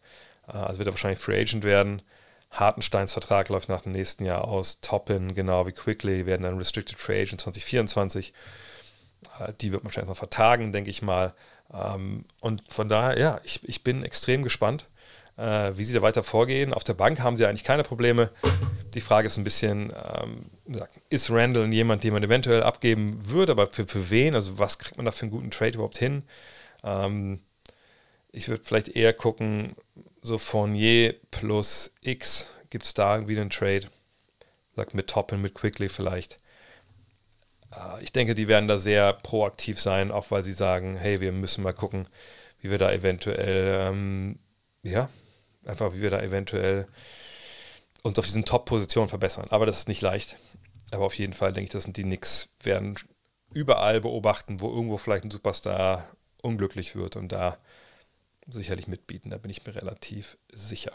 Äh, also wird er wahrscheinlich Free Agent werden. Hartensteins Vertrag läuft nach dem nächsten Jahr aus. Toppin, genau wie Quickly, werden dann Restricted Free Agent 2024. Äh, die wird man wahrscheinlich mal vertagen, denke ich mal. Ähm, und von daher, ja, ich, ich bin extrem gespannt, äh, wie sie da weiter vorgehen. Auf der Bank haben sie eigentlich keine Probleme. Die Frage ist ein bisschen, ähm, ist Randall jemand, den man eventuell abgeben würde, aber für, für wen? Also was kriegt man da für einen guten Trade überhaupt hin? Ähm, ich würde vielleicht eher gucken, so Fournier plus X, gibt es da irgendwie einen Trade? Sagt mit Toppen, mit Quickly vielleicht. Äh, ich denke, die werden da sehr proaktiv sein, auch weil sie sagen, hey, wir müssen mal gucken, wie wir da eventuell, ähm, ja, einfach wie wir da eventuell uns auf diesen Top-Positionen verbessern. Aber das ist nicht leicht. Aber auf jeden Fall denke ich, das sind die Knicks, werden überall beobachten, wo irgendwo vielleicht ein Superstar unglücklich wird und da sicherlich mitbieten. Da bin ich mir relativ sicher.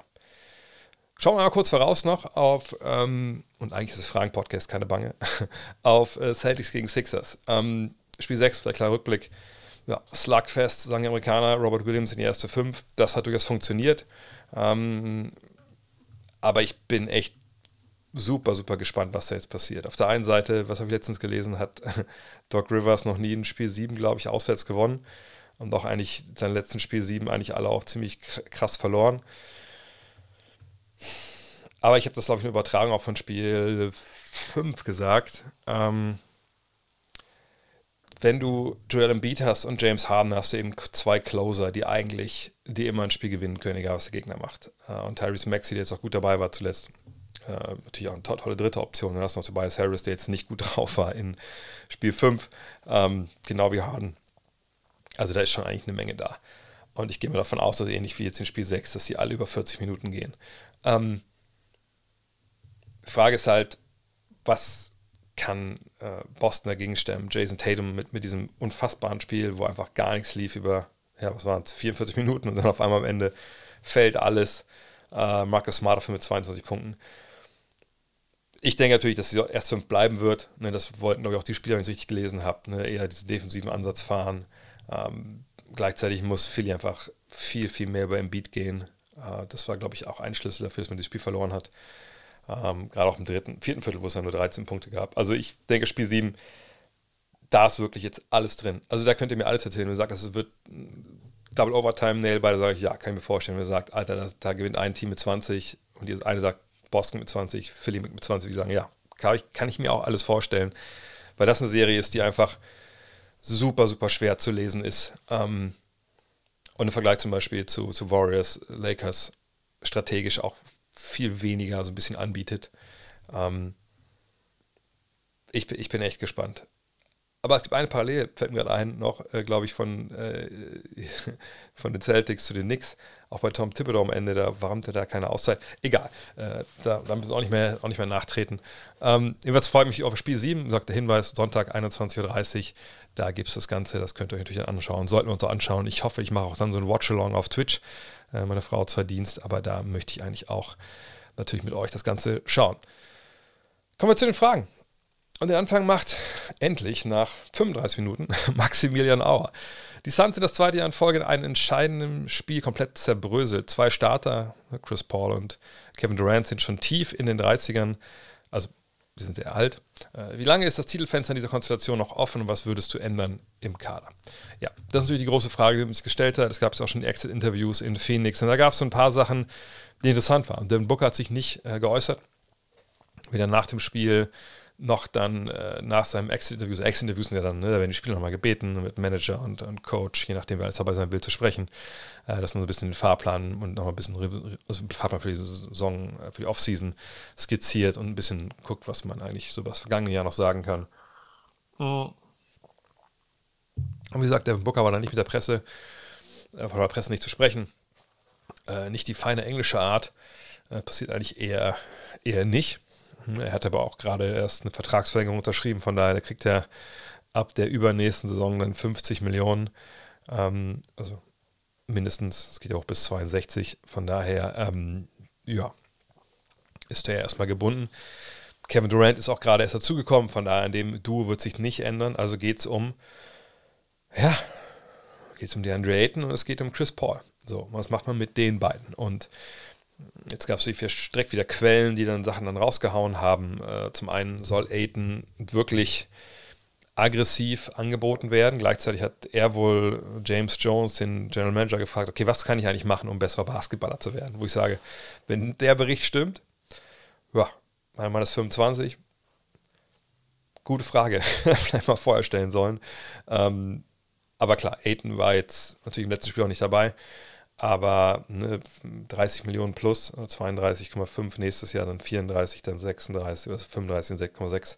Schauen wir mal kurz voraus noch auf, ähm, und eigentlich ist es Fragen-Podcast, keine Bange, [laughs] auf äh, Celtics gegen Sixers. Ähm, Spiel 6, vielleicht klar Rückblick. Ja, Slugfest, sagen die Amerikaner, Robert Williams in die erste 5. Das hat durchaus funktioniert. Ähm, aber ich bin echt super, super gespannt, was da jetzt passiert. Auf der einen Seite, was habe ich letztens gelesen, hat [laughs] Doc Rivers noch nie in Spiel 7, glaube ich, auswärts gewonnen. Und auch eigentlich sein letzten Spiel 7 eigentlich alle auch ziemlich krass verloren. Aber ich habe das, glaube ich, in Übertragung auch von Spiel 5 gesagt. Ähm, wenn du Joel Embiid hast und James Harden, hast du eben zwei Closer, die eigentlich, die immer ein Spiel gewinnen können, egal was der Gegner macht. Äh, und Tyrese Maxey, der jetzt auch gut dabei war zuletzt, äh, natürlich auch eine to tolle dritte Option. Dann hast du noch Tobias Harris, der jetzt nicht gut [laughs] drauf war in Spiel 5, ähm, genau wie Harden. Also da ist schon eigentlich eine Menge da. Und ich gehe mir davon aus, dass ähnlich wie jetzt in Spiel 6, dass sie alle über 40 Minuten gehen. Ähm, Frage ist halt, was kann äh, Boston dagegen stemmen? Jason Tatum mit, mit diesem unfassbaren Spiel, wo einfach gar nichts lief über, ja, was waren es, 44 Minuten und dann auf einmal am Ende fällt alles. Äh, Marcus Smart dafür mit 22 Punkten. Ich denke natürlich, dass sie erst fünf bleiben wird. Ne, das wollten, glaube ich, auch die Spieler, wenn ich es richtig gelesen habe, ne, eher diesen defensiven Ansatz fahren. Ähm, gleichzeitig muss Philly einfach viel, viel mehr über Embiid gehen. Äh, das war, glaube ich, auch ein Schlüssel dafür, dass man das Spiel verloren hat. Ähm, gerade auch im dritten, vierten Viertel, wo es ja nur 13 Punkte gab. Also ich denke, Spiel 7, da ist wirklich jetzt alles drin. Also da könnt ihr mir alles erzählen. Wenn ihr sagt, es wird Double Overtime, Nail beide sage ich, ja, kann ich mir vorstellen. Wenn ihr sagt, Alter, da, da gewinnt ein Team mit 20 und ihr eine sagt, Boston mit 20, Philly mit 20, die sagen, ja, kann ich, kann ich mir auch alles vorstellen. Weil das eine Serie ist, die einfach super, super schwer zu lesen ist. Ähm, und im Vergleich zum Beispiel zu, zu Warriors, Lakers strategisch auch viel weniger so ein bisschen anbietet. Ähm, ich, ich bin echt gespannt. Aber es gibt eine Parallele, fällt mir gerade ein, noch, äh, glaube ich, von, äh, [laughs] von den Celtics zu den Knicks. Auch bei Tom Thibodeau am Ende, da warmte da keine Auszeit. Egal, äh, da, müssen wir auch nicht mehr, auch nicht mehr nachtreten. Ähm, jedenfalls freue ich mich auf Spiel 7, sagt der Hinweis, Sonntag 21.30 Uhr. Da gibt es das Ganze, das könnt ihr euch natürlich anschauen. Sollten wir uns auch anschauen. Ich hoffe, ich mache auch dann so ein Watch-Along auf Twitch. Äh, meine Frau hat zwar Dienst, aber da möchte ich eigentlich auch natürlich mit euch das Ganze schauen. Kommen wir zu den Fragen. Und den Anfang macht endlich nach 35 Minuten [laughs] Maximilian Auer. Die Suns sind das zweite Jahr in Folge in einem entscheidenden Spiel komplett zerbröselt. Zwei Starter, Chris Paul und Kevin Durant, sind schon tief in den 30ern. Die sind sehr alt. Äh, wie lange ist das Titelfenster in dieser Konstellation noch offen und was würdest du ändern im Kader? Ja, das ist natürlich die große Frage, die sich gestellt hat. Es gab auch schon Exit-Interviews in Phoenix und da gab es so ein paar Sachen, die interessant waren. Devin Booker hat sich nicht äh, geäußert. Weder nach dem Spiel noch dann äh, nach seinem Exit-Interview, Exit-Interviews sind ja dann, ne, da werden die Spieler nochmal gebeten, mit Manager und, und Coach, je nachdem, wer alles dabei sein will, zu sprechen, äh, dass man so ein bisschen den Fahrplan und nochmal ein bisschen also Fahrplan für die Saison, äh, für die Offseason skizziert und ein bisschen guckt, was man eigentlich so das vergangene Jahr noch sagen kann. Und wie gesagt, der Booker war dann nicht mit der Presse, äh, von der Presse nicht zu sprechen. Äh, nicht die feine englische Art. Äh, passiert eigentlich eher, eher nicht. Er hat aber auch gerade erst eine Vertragsverlängerung unterschrieben, von daher kriegt er ab der übernächsten Saison dann 50 Millionen. Ähm, also mindestens, es geht ja auch bis 62. Von daher, ähm, ja, ist er erstmal gebunden. Kevin Durant ist auch gerade erst dazugekommen, von daher in dem Duo wird sich nicht ändern. Also geht es um, ja, geht es um DeAndre Ayton und es geht um Chris Paul. So, was macht man mit den beiden? Und Jetzt gab es direkt wieder Quellen, die dann Sachen dann rausgehauen haben. Äh, zum einen soll Aiden wirklich aggressiv angeboten werden. Gleichzeitig hat er wohl James Jones, den General Manager, gefragt, okay, was kann ich eigentlich machen, um besserer Basketballer zu werden? Wo ich sage, wenn der Bericht stimmt, ja, mein Mann ist 25, gute Frage, [laughs] vielleicht mal vorher stellen sollen. Ähm, aber klar, Aiden war jetzt natürlich im letzten Spiel auch nicht dabei. Aber ne, 30 Millionen plus, 32,5 nächstes Jahr, dann 34, dann 36, 35, 6,6.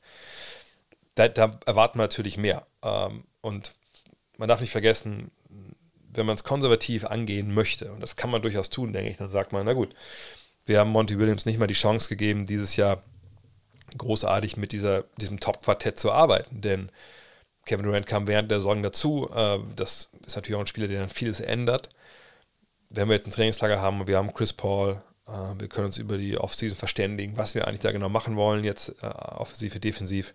Da, da, erwarten wir natürlich mehr. Ähm, und man darf nicht vergessen, wenn man es konservativ angehen möchte, und das kann man durchaus tun, denke ich, dann sagt man, na gut, wir haben Monty Williams nicht mal die Chance gegeben, dieses Jahr großartig mit dieser, diesem Top-Quartett zu arbeiten, denn Kevin Durant kam während der Saison dazu. Äh, das ist natürlich auch ein Spieler, der dann vieles ändert wenn wir jetzt ein Trainingslager haben und wir haben Chris Paul, äh, wir können uns über die Offseason verständigen, was wir eigentlich da genau machen wollen, jetzt äh, offensiv, defensiv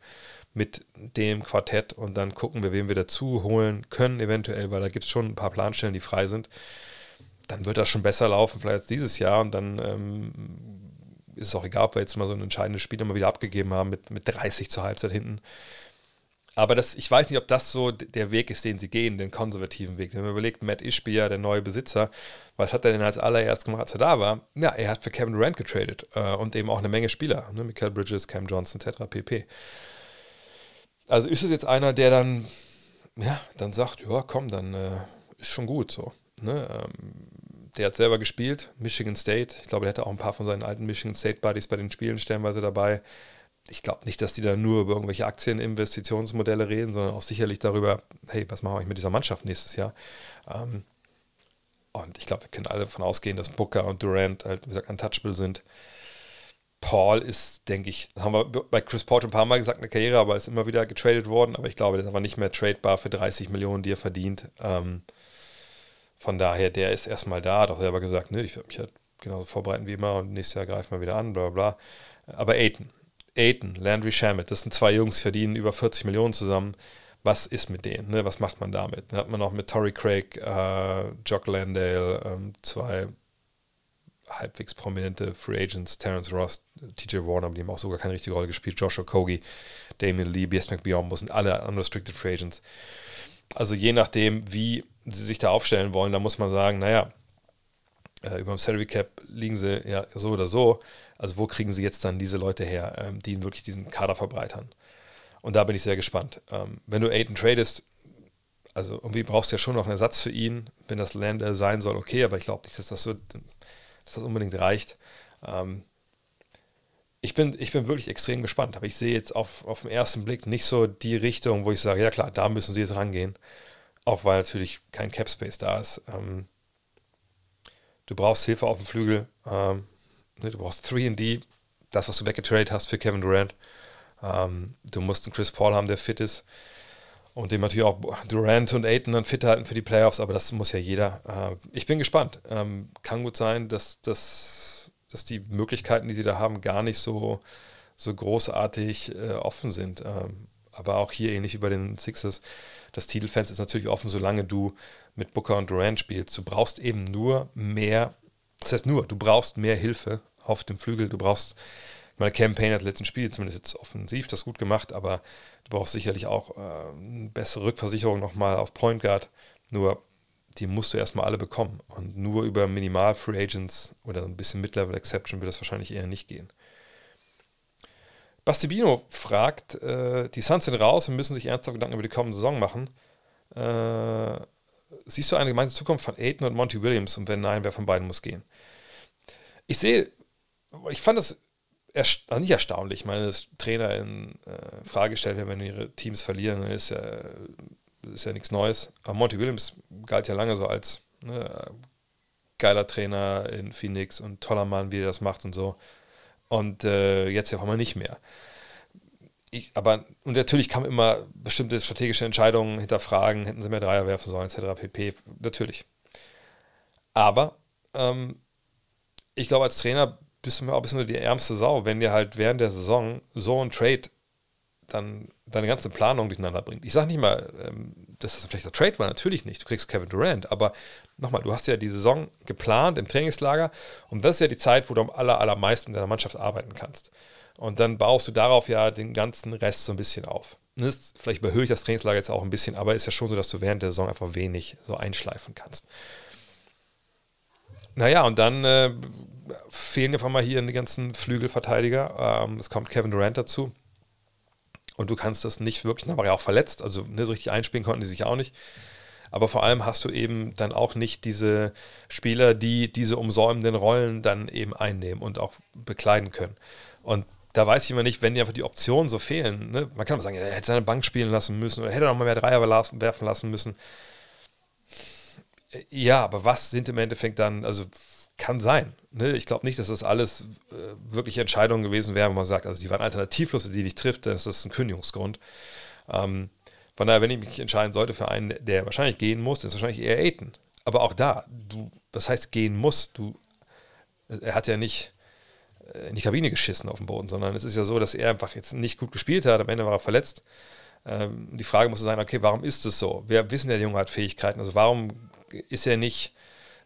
mit dem Quartett und dann gucken wir, wen wir dazu holen können, eventuell, weil da gibt es schon ein paar Planstellen, die frei sind. Dann wird das schon besser laufen, vielleicht als dieses Jahr und dann ähm, ist es auch egal, ob wir jetzt mal so ein entscheidendes Spiel immer wieder abgegeben haben mit, mit 30 zur Halbzeit hinten. Aber das, ich weiß nicht, ob das so der Weg ist, den sie gehen, den konservativen Weg. Wenn man überlegt, Matt Ishbia, der neue Besitzer, was hat er denn als allererst gemacht, als er da war? Ja, er hat für Kevin Durant getradet äh, und eben auch eine Menge Spieler, ne? Michael Bridges, Cam Johnson, etc. pp. Also ist es jetzt einer, der dann, ja, dann sagt, ja, komm, dann äh, ist schon gut so. Ne? Ähm, der hat selber gespielt, Michigan State. Ich glaube, er hatte auch ein paar von seinen alten Michigan State Buddies bei den Spielen stellenweise dabei ich glaube nicht, dass die da nur über irgendwelche Aktieninvestitionsmodelle reden, sondern auch sicherlich darüber, hey, was machen wir mit dieser Mannschaft nächstes Jahr? Ähm, und ich glaube, wir können alle davon ausgehen, dass Booker und Durant halt, wie gesagt, untouchable sind. Paul ist, denke ich, das haben wir bei Chris Paul schon ein paar Mal gesagt, eine Karriere, aber ist immer wieder getradet worden. Aber ich glaube, der ist aber nicht mehr tradebar für 30 Millionen, die er verdient. Ähm, von daher, der ist erstmal da, hat auch selber gesagt, ne, ich werde mich halt genauso vorbereiten wie immer und nächstes Jahr greifen wir wieder an, bla bla bla. Aber Aiden, Aiton, Landry Shamet, das sind zwei Jungs, verdienen über 40 Millionen zusammen. Was ist mit denen? Ne? Was macht man damit? Dann hat man noch mit Torrey Craig, äh, Jock Landale, ähm, zwei halbwegs prominente Free Agents, Terence Ross, TJ Warner, die haben auch sogar keine richtige Rolle gespielt, Joshua Kogi, Damien Lee, B.S. McBeombo sind alle unrestricted Free Agents. Also je nachdem, wie sie sich da aufstellen wollen, da muss man sagen, naja, äh, über dem Salary Cap liegen sie ja so oder so. Also wo kriegen sie jetzt dann diese Leute her, ähm, die wirklich diesen Kader verbreitern? Und da bin ich sehr gespannt. Ähm, wenn du Aiden tradest, also irgendwie brauchst du ja schon noch einen Ersatz für ihn, wenn das Lander sein soll, okay, aber ich glaube nicht, dass das so, dass das unbedingt reicht. Ähm, ich bin, ich bin wirklich extrem gespannt, aber ich sehe jetzt auf, auf den ersten Blick nicht so die Richtung, wo ich sage, ja klar, da müssen sie jetzt rangehen. Auch weil natürlich kein Cap Space da ist. Ähm, du brauchst Hilfe auf dem Flügel. Ähm, du brauchst 3D, das, was du weggetradet hast für Kevin Durant. Ähm, du musst einen Chris Paul haben, der fit ist. Und dem natürlich auch Durant und Aiton dann fit halten für die Playoffs, aber das muss ja jeder. Äh, ich bin gespannt. Ähm, kann gut sein, dass, dass, dass die Möglichkeiten, die sie da haben, gar nicht so, so großartig äh, offen sind. Ähm, aber auch hier ähnlich wie bei den Sixers. Das Titelfans ist natürlich offen, solange du mit Booker und Durant spielst. Du brauchst eben nur mehr, das heißt nur, du brauchst mehr Hilfe auf dem Flügel. Du brauchst, meine Campaign hat letzten Spiel zumindest jetzt offensiv das gut gemacht, aber du brauchst sicherlich auch äh, eine bessere Rückversicherung nochmal auf Point Guard. Nur die musst du erstmal alle bekommen. Und nur über Minimal Free Agents oder ein bisschen Mid-Level Exception wird das wahrscheinlich eher nicht gehen. Basti Bino fragt, äh, die Suns sind raus und müssen sich ernsthaft Gedanken über die kommende Saison machen. Äh, siehst du eine gemeinsame Zukunft von Aiden und Monty Williams? Und wenn nein, wer von beiden muss gehen? Ich sehe, ich fand das erst, also nicht erstaunlich. Ich meine, dass Trainer in äh, Frage gestellt werden, wenn ihre Teams verlieren, ist ja, ist ja nichts Neues. Aber Monty Williams galt ja lange so als ne, geiler Trainer in Phoenix und toller Mann, wie er das macht und so. Und äh, jetzt ja auch mal nicht mehr. Ich, aber, und natürlich kann man immer bestimmte strategische Entscheidungen hinterfragen, hätten sie mehr Dreier werfen sollen, etc. pp. Natürlich. Aber ähm, ich glaube, als Trainer bist du mir auch ein bisschen die ärmste Sau, wenn dir halt während der Saison so ein Trade dann deine ganze Planung durcheinander bringt. Ich sage nicht mal, ähm, dass das ein schlechter Trade war, natürlich nicht. Du kriegst Kevin Durant, aber nochmal, du hast ja die Saison geplant im Trainingslager und das ist ja die Zeit, wo du am aller, allermeisten mit deiner Mannschaft arbeiten kannst. Und dann baust du darauf ja den ganzen Rest so ein bisschen auf. Vielleicht überhöhe ich das Trainingslager jetzt auch ein bisschen, aber ist ja schon so, dass du während der Saison einfach wenig so einschleifen kannst. Naja, und dann äh, fehlen einfach mal hier die ganzen Flügelverteidiger. Ähm, es kommt Kevin Durant dazu. Und du kannst das nicht wirklich, da war ja auch verletzt, also ne, so richtig einspielen konnten die sich auch nicht. Aber vor allem hast du eben dann auch nicht diese Spieler, die diese umsäumenden Rollen dann eben einnehmen und auch bekleiden können. Und da weiß ich immer nicht, wenn dir einfach die Optionen so fehlen. Ne? Man kann sagen, er hätte seine Bank spielen lassen müssen oder hätte noch mal mehr Dreier werfen lassen müssen. Ja, aber was sind im Endeffekt dann, also kann sein. Ne? Ich glaube nicht, dass das alles äh, wirklich Entscheidungen gewesen wären, wo man sagt, also die waren alternativlos, wenn sie nicht trifft, das ist ein Kündigungsgrund. Ähm, von daher, wenn ich mich entscheiden sollte für einen, der wahrscheinlich gehen muss, ist wahrscheinlich eher Aiden. Aber auch da, du, das heißt gehen muss, du, er hat ja nicht äh, in die Kabine geschissen auf dem Boden, sondern es ist ja so, dass er einfach jetzt nicht gut gespielt hat, am Ende war er verletzt. Ähm, die Frage muss sein, okay, warum ist es so? Wir wissen ja, der Junge hat Fähigkeiten, also warum ist er nicht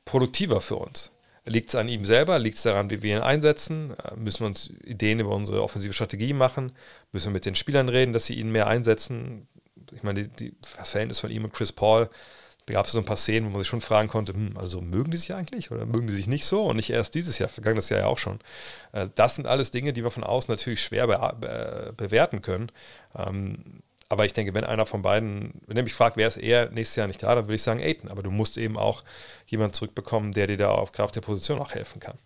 produktiver für uns? Liegt es an ihm selber? Liegt es daran, wie wir ihn einsetzen? Äh, müssen wir uns Ideen über unsere offensive Strategie machen? Müssen wir mit den Spielern reden, dass sie ihn mehr einsetzen? Ich meine, die, die, das Verhältnis von ihm und Chris Paul, da gab es so ein paar Szenen, wo man sich schon fragen konnte, hm, also mögen die sich eigentlich oder mögen die sich nicht so? Und nicht erst dieses Jahr, vergangenes Jahr ja auch schon. Äh, das sind alles Dinge, die wir von außen natürlich schwer be bewerten können. Ähm, aber ich denke, wenn einer von beiden, wenn er mich fragt, wer ist eher nächstes Jahr nicht da, dann würde ich sagen Aiden. Aber du musst eben auch jemanden zurückbekommen, der dir da auf Kraft der Position auch helfen kann.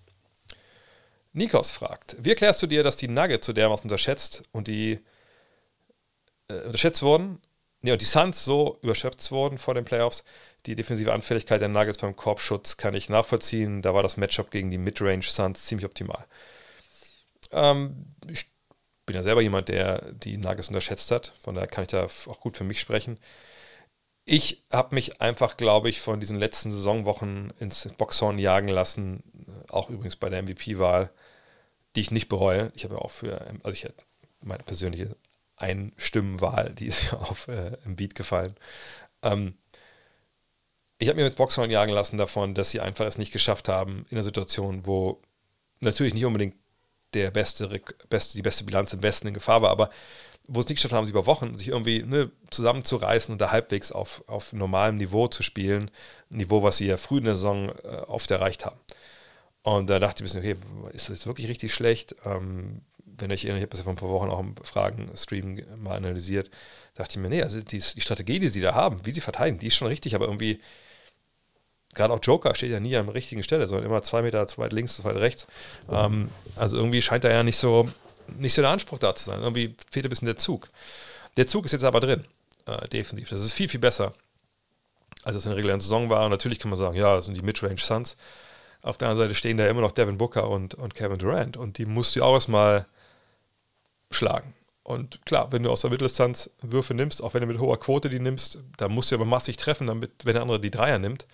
Nikos fragt, wie erklärst du dir, dass die Nuggets so dermaßen unterschätzt und die äh, unterschätzt wurden, nee, und die Suns so überschöpft wurden vor den Playoffs? Die defensive Anfälligkeit der Nuggets beim Korbschutz kann ich nachvollziehen. Da war das Matchup gegen die Midrange Suns ziemlich optimal. Ähm, ich bin ja selber jemand, der die Nuggets unterschätzt hat. Von daher kann ich da auch gut für mich sprechen. Ich habe mich einfach, glaube ich, von diesen letzten Saisonwochen ins Boxhorn jagen lassen. Auch übrigens bei der MVP-Wahl, die ich nicht bereue. Ich habe ja auch für, also ich meine persönliche Einstimmenwahl, die ist [laughs] ja auf äh, im Beat gefallen. Ähm, ich habe mir mit Boxhorn jagen lassen davon, dass sie einfach es nicht geschafft haben in einer Situation, wo natürlich nicht unbedingt der beste, beste, die beste Bilanz im Westen in Gefahr war, aber wo es nicht geschafft haben, sie über Wochen sich irgendwie ne, zusammenzureißen und da halbwegs auf, auf normalem Niveau zu spielen. Ein Niveau, was sie ja früh in der Saison äh, oft erreicht haben. Und da dachte ich ein bisschen, okay, ist das wirklich richtig schlecht? Ähm, wenn ich erinnere, ich habe das ja vor ein paar Wochen auch im Fragen-Stream mal analysiert, dachte ich mir, nee, also die, die Strategie, die sie da haben, wie sie verteidigen, die ist schon richtig, aber irgendwie gerade auch Joker steht ja nie an der richtigen Stelle, sondern immer zwei Meter zu weit links, zu weit rechts. Ähm, also irgendwie scheint er ja nicht so nicht so der Anspruch da zu sein. Irgendwie fehlt ein bisschen der Zug. Der Zug ist jetzt aber drin, äh, defensiv. Das ist viel, viel besser, als es in der regulären Saison war. Und natürlich kann man sagen, ja, das sind die Midrange Suns. Auf der anderen Seite stehen da immer noch Devin Booker und, und Kevin Durant. Und die musst du auch erstmal schlagen. Und klar, wenn du aus der Mitteldistanz Würfe nimmst, auch wenn du mit hoher Quote die nimmst, da musst du aber massig treffen, damit, wenn der andere die Dreier nimmt.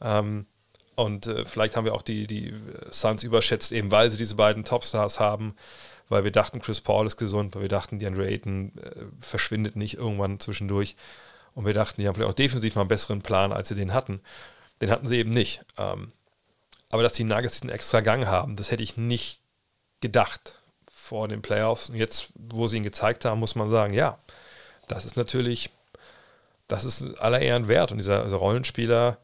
Ähm, und äh, vielleicht haben wir auch die, die Suns überschätzt, eben weil sie diese beiden Topstars haben, weil wir dachten, Chris Paul ist gesund, weil wir dachten, DeAndre Ayton äh, verschwindet nicht irgendwann zwischendurch. Und wir dachten, die haben vielleicht auch defensiv mal einen besseren Plan, als sie den hatten. Den hatten sie eben nicht. Ähm, aber dass die Nuggets diesen extra Gang haben, das hätte ich nicht gedacht vor den Playoffs. Und jetzt, wo sie ihn gezeigt haben, muss man sagen, ja, das ist natürlich, das ist aller Ehren wert. Und dieser, dieser Rollenspieler,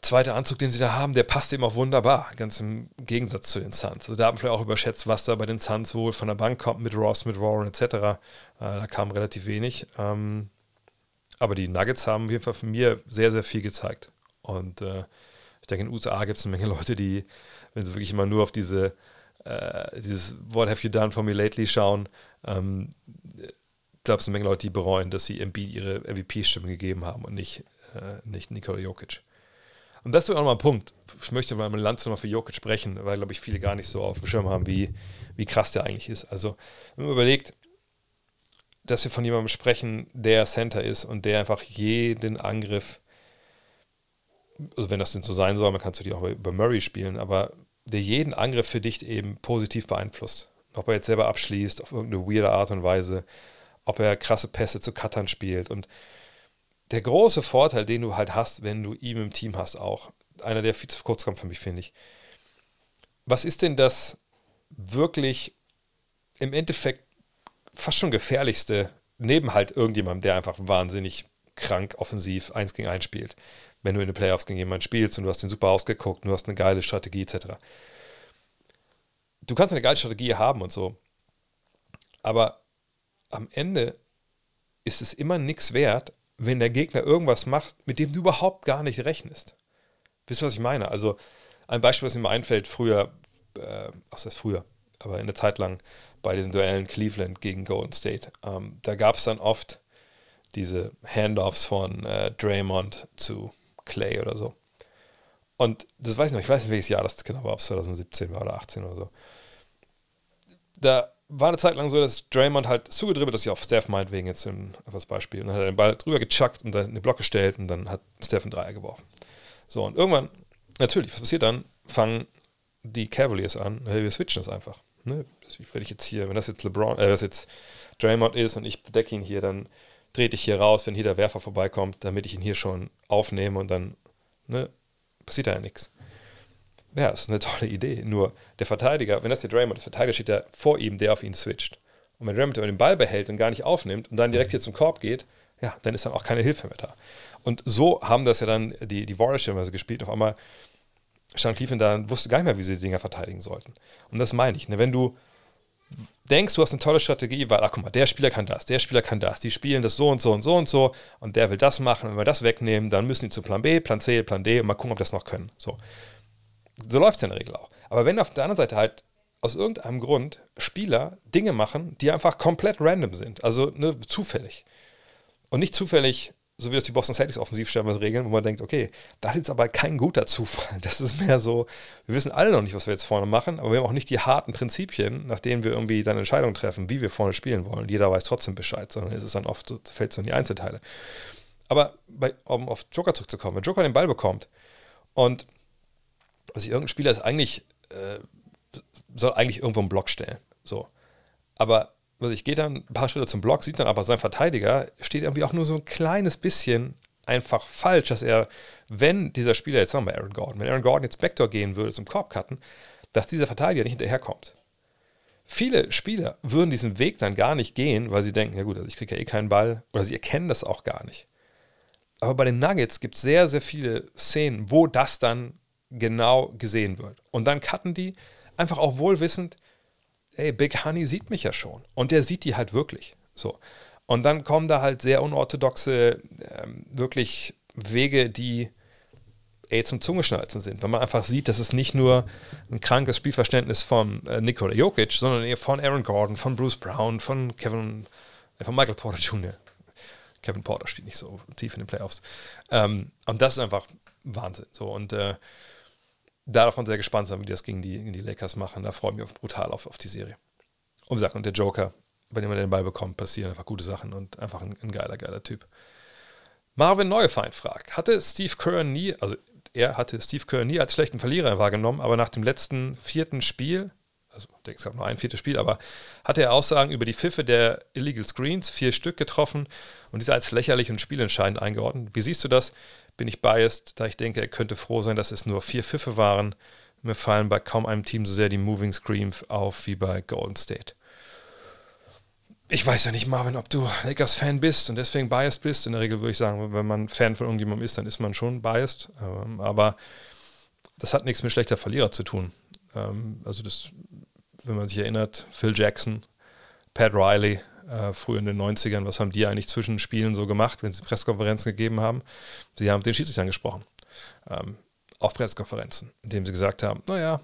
zweiter Anzug, den sie da haben, der passt eben auch wunderbar, ganz im Gegensatz zu den Suns. Also da haben wir auch überschätzt, was da bei den Suns wohl von der Bank kommt mit Ross, mit Warren etc. Äh, da kam relativ wenig. Ähm, aber die Nuggets haben auf jeden Fall von mir sehr, sehr viel gezeigt. Und äh, ich denke, in den USA gibt es eine Menge [laughs] Leute, die, wenn sie wirklich immer nur auf diese äh, dieses What have you done for me lately schauen, ähm, ich glaube, es sind eine Menge Leute, die bereuen, dass sie Embiid ihre MVP-Stimme gegeben haben und nicht, äh, nicht Nikola Jokic. Und das ist auch nochmal ein Punkt. Ich möchte mal mit Lanz nochmal für Jokic sprechen, weil, glaube ich, viele gar nicht so auf dem Schirm haben, wie, wie krass der eigentlich ist. Also, wenn man überlegt, dass wir von jemandem sprechen, der Center ist und der einfach jeden Angriff, also wenn das denn so sein soll, man kann es natürlich auch über Murray spielen, aber der jeden Angriff für dich eben positiv beeinflusst. Ob er jetzt selber abschließt, auf irgendeine weirde Art und Weise, ob er krasse Pässe zu Cuttern spielt. Und der große Vorteil, den du halt hast, wenn du ihn im Team hast, auch, einer, der viel zu kurz kommt für mich, finde ich. Was ist denn das wirklich im Endeffekt fast schon gefährlichste, neben halt irgendjemandem, der einfach wahnsinnig krank offensiv eins gegen eins spielt? wenn du in den Playoffs gegen jemanden spielst und du hast den super ausgeguckt, du hast eine geile Strategie etc. Du kannst eine geile Strategie haben und so, aber am Ende ist es immer nichts wert, wenn der Gegner irgendwas macht, mit dem du überhaupt gar nicht rechnest. Wisst ihr, was ich meine? Also ein Beispiel, was mir einfällt, früher, äh, was heißt früher, aber in der Zeit lang bei diesen Duellen Cleveland gegen Golden State, ähm, da gab es dann oft diese Handoffs von äh, Draymond zu Clay oder so. Und das weiß ich noch, ich weiß nicht, welches Jahr das genau war, ob es 2017 war oder 18 oder so. Da war eine Zeit lang so, dass Draymond halt zugedribbelt ist, ja auf Steph meinetwegen jetzt ein, als Beispiel. Und dann hat er den Ball drüber gechuckt und dann in den Block gestellt und dann hat Steph einen Dreier geworfen. So, und irgendwann, natürlich, was passiert dann? Fangen die Cavaliers an, wir switchen das einfach. Ne? Wenn ich jetzt hier, wenn das jetzt LeBron, äh, das jetzt Draymond ist und ich decke ihn hier, dann drehe dich hier raus, wenn hier der Werfer vorbeikommt, damit ich ihn hier schon aufnehme und dann ne, passiert da ja nichts. Ja, ist eine [laughs] tolle Idee. Nur der Verteidiger, wenn das der Draymond, der Verteidiger steht da vor ihm, der auf ihn switcht. Und wenn Draymond den Ball behält und gar nicht aufnimmt und dann direkt hier zum Korb geht, ja, dann ist dann auch keine Hilfe mehr da. Und so haben das ja dann die, die Warriors teilweise gespielt. Auf einmal stand Cleveland da und wusste gar nicht mehr, wie sie die Dinger verteidigen sollten. Und das meine ich. Ne? Wenn du denkst, du hast eine tolle Strategie, weil, ach guck mal, der Spieler kann das, der Spieler kann das, die spielen das so und so und so und so und der will das machen, wenn wir das wegnehmen, dann müssen die zu Plan B, Plan C, Plan D und mal gucken, ob das noch können. So, so läuft es in der Regel auch. Aber wenn auf der anderen Seite halt aus irgendeinem Grund Spieler Dinge machen, die einfach komplett random sind, also ne, zufällig und nicht zufällig so wie das die Boston Celtics offensiv stellenweise regeln, wo man denkt, okay, das ist jetzt aber kein guter Zufall. Das ist mehr so, wir wissen alle noch nicht, was wir jetzt vorne machen, aber wir haben auch nicht die harten Prinzipien, nach denen wir irgendwie dann Entscheidungen treffen, wie wir vorne spielen wollen. Jeder weiß trotzdem Bescheid, sondern es ist dann oft, so, fällt so in die Einzelteile. Aber bei, um auf Joker zurückzukommen, wenn Joker den Ball bekommt und also irgendein Spieler ist eigentlich, äh, soll eigentlich irgendwo einen Block stellen. So. Aber also ich gehe dann ein paar Schritte zum Block, sieht dann aber sein Verteidiger steht irgendwie auch nur so ein kleines bisschen einfach falsch, dass er, wenn dieser Spieler, jetzt sagen wir Aaron Gordon, wenn Aaron Gordon jetzt Backdoor gehen würde zum Korb cutten, dass dieser Verteidiger nicht hinterherkommt. Viele Spieler würden diesen Weg dann gar nicht gehen, weil sie denken, ja gut, also ich kriege ja eh keinen Ball oder sie erkennen das auch gar nicht. Aber bei den Nuggets gibt es sehr, sehr viele Szenen, wo das dann genau gesehen wird. Und dann cutten die einfach auch wohlwissend, ey, Big Honey sieht mich ja schon. Und der sieht die halt wirklich. So. Und dann kommen da halt sehr unorthodoxe, ähm, wirklich Wege, die ey, zum Zungeschnalzen sind, weil man einfach sieht, dass es nicht nur ein krankes Spielverständnis von äh, Nikola Jokic, sondern eher von Aaron Gordon, von Bruce Brown, von Kevin, äh, von Michael Porter Jr. Kevin Porter spielt nicht so tief in den Playoffs. Ähm, und das ist einfach Wahnsinn. So, und äh, davon sehr gespannt sein, wie die das gegen die, gegen die Lakers machen. Da freue ich mich brutal auf, auf die Serie. Um Sachen. Und der Joker, wenn jemand den Ball bekommt, passieren einfach gute Sachen und einfach ein, ein geiler, geiler Typ. Marvin Neufeind fragt, hatte Steve Kerr nie, also er hatte Steve Kerr nie als schlechten Verlierer wahrgenommen, aber nach dem letzten vierten Spiel, also ich denke, es gab nur ein viertes Spiel, aber hatte er Aussagen über die Pfiffe der Illegal Screens, vier Stück getroffen und diese als lächerlich und spielentscheidend eingeordnet. Wie siehst du das? Bin ich biased, da ich denke, er könnte froh sein, dass es nur vier Pfiffe waren. Mir fallen bei kaum einem Team so sehr die Moving Screens auf wie bei Golden State ich weiß ja nicht, Marvin, ob du Lakers-Fan bist und deswegen biased bist. In der Regel würde ich sagen, wenn man Fan von irgendjemandem ist, dann ist man schon biased. Ähm, aber das hat nichts mit schlechter Verlierer zu tun. Ähm, also das, wenn man sich erinnert, Phil Jackson, Pat Riley, äh, früher in den 90ern, was haben die eigentlich zwischen Spielen so gemacht, wenn sie Pressekonferenzen gegeben haben? Sie haben den Schiedsrichtern gesprochen. Ähm, auf Pressekonferenzen, indem sie gesagt haben, naja,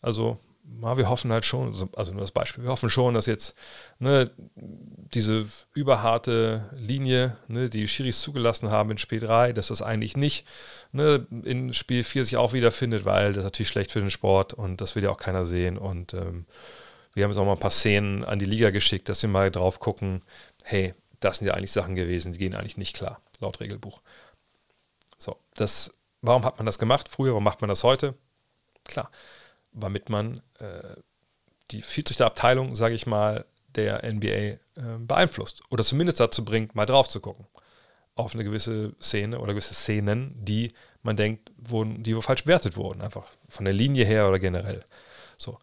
also ja, wir hoffen halt schon, also nur das Beispiel, wir hoffen schon, dass jetzt ne, diese überharte Linie, ne, die Schiris zugelassen haben in Spiel 3, dass das eigentlich nicht ne, in Spiel 4 sich auch wiederfindet, weil das ist natürlich schlecht für den Sport und das will ja auch keiner sehen. Und ähm, wir haben jetzt auch mal ein paar Szenen an die Liga geschickt, dass sie mal drauf gucken, hey, das sind ja eigentlich Sachen gewesen, die gehen eigentlich nicht klar, laut Regelbuch. So, das, warum hat man das gemacht früher, warum macht man das heute? Klar, womit man äh, die Schiedsrichterabteilung, sage ich mal, der NBA äh, beeinflusst oder zumindest dazu bringt, mal drauf zu gucken auf eine gewisse Szene oder gewisse Szenen, die man denkt, wurden, die falsch bewertet wurden, einfach von der Linie her oder generell. So,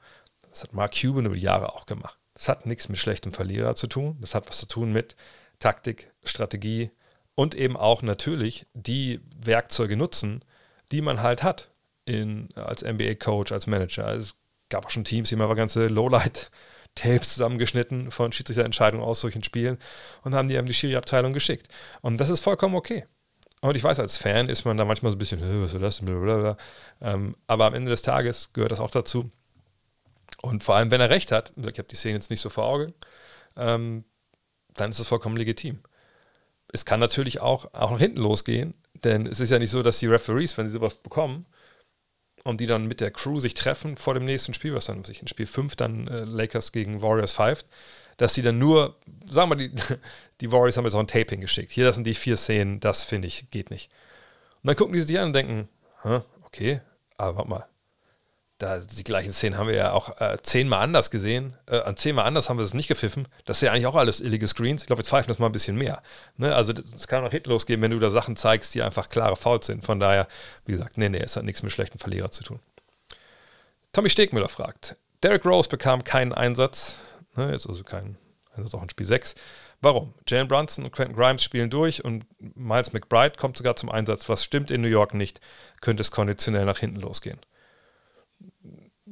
das hat Mark Cuban über die Jahre auch gemacht. Das hat nichts mit schlechtem Verlierer zu tun. Das hat was zu tun mit Taktik, Strategie und eben auch natürlich die Werkzeuge nutzen, die man halt hat in, als NBA-Coach, als Manager. Also es gab auch schon Teams, die haben aber ganze Lowlight-Tapes zusammengeschnitten von Schiedsrichterentscheidungen aus solchen Spielen und haben die an die Schiri-Abteilung geschickt. Und das ist vollkommen okay. Und ich weiß, als Fan ist man da manchmal so ein bisschen, was soll das ähm, aber am Ende des Tages gehört das auch dazu. Und vor allem, wenn er recht hat, ich habe die Szene jetzt nicht so vor Augen, ähm, dann ist das vollkommen legitim. Es kann natürlich auch, auch nach hinten losgehen, denn es ist ja nicht so, dass die Referees, wenn sie sowas bekommen, und die dann mit der Crew sich treffen vor dem nächsten Spiel, was dann sich in Spiel 5 dann äh, Lakers gegen Warriors 5, dass sie dann nur, sagen wir, die, [laughs] die Warriors haben jetzt auch ein Taping geschickt. Hier, das sind die vier Szenen, das finde ich, geht nicht. Und dann gucken die sich an und denken, okay, aber warte mal, da die gleichen Szenen haben wir ja auch äh, zehnmal anders gesehen. Äh, zehnmal anders haben wir es nicht gepfiffen. Das sind ja eigentlich auch alles illige Screens. Ich glaube, wir zweifeln das mal ein bisschen mehr. Ne? Also es kann auch Hit losgehen, wenn du da Sachen zeigst, die einfach klare Fouls sind. Von daher, wie gesagt, nee, nee, es hat nichts mit schlechten Verlierer zu tun. Tommy Stegmüller fragt, Derek Rose bekam keinen Einsatz, ne, jetzt also keinen Einsatz auch in Spiel 6. Warum? Jalen Brunson und Quentin Grimes spielen durch und Miles McBride kommt sogar zum Einsatz. Was stimmt in New York nicht? Könnte es konditionell nach hinten losgehen?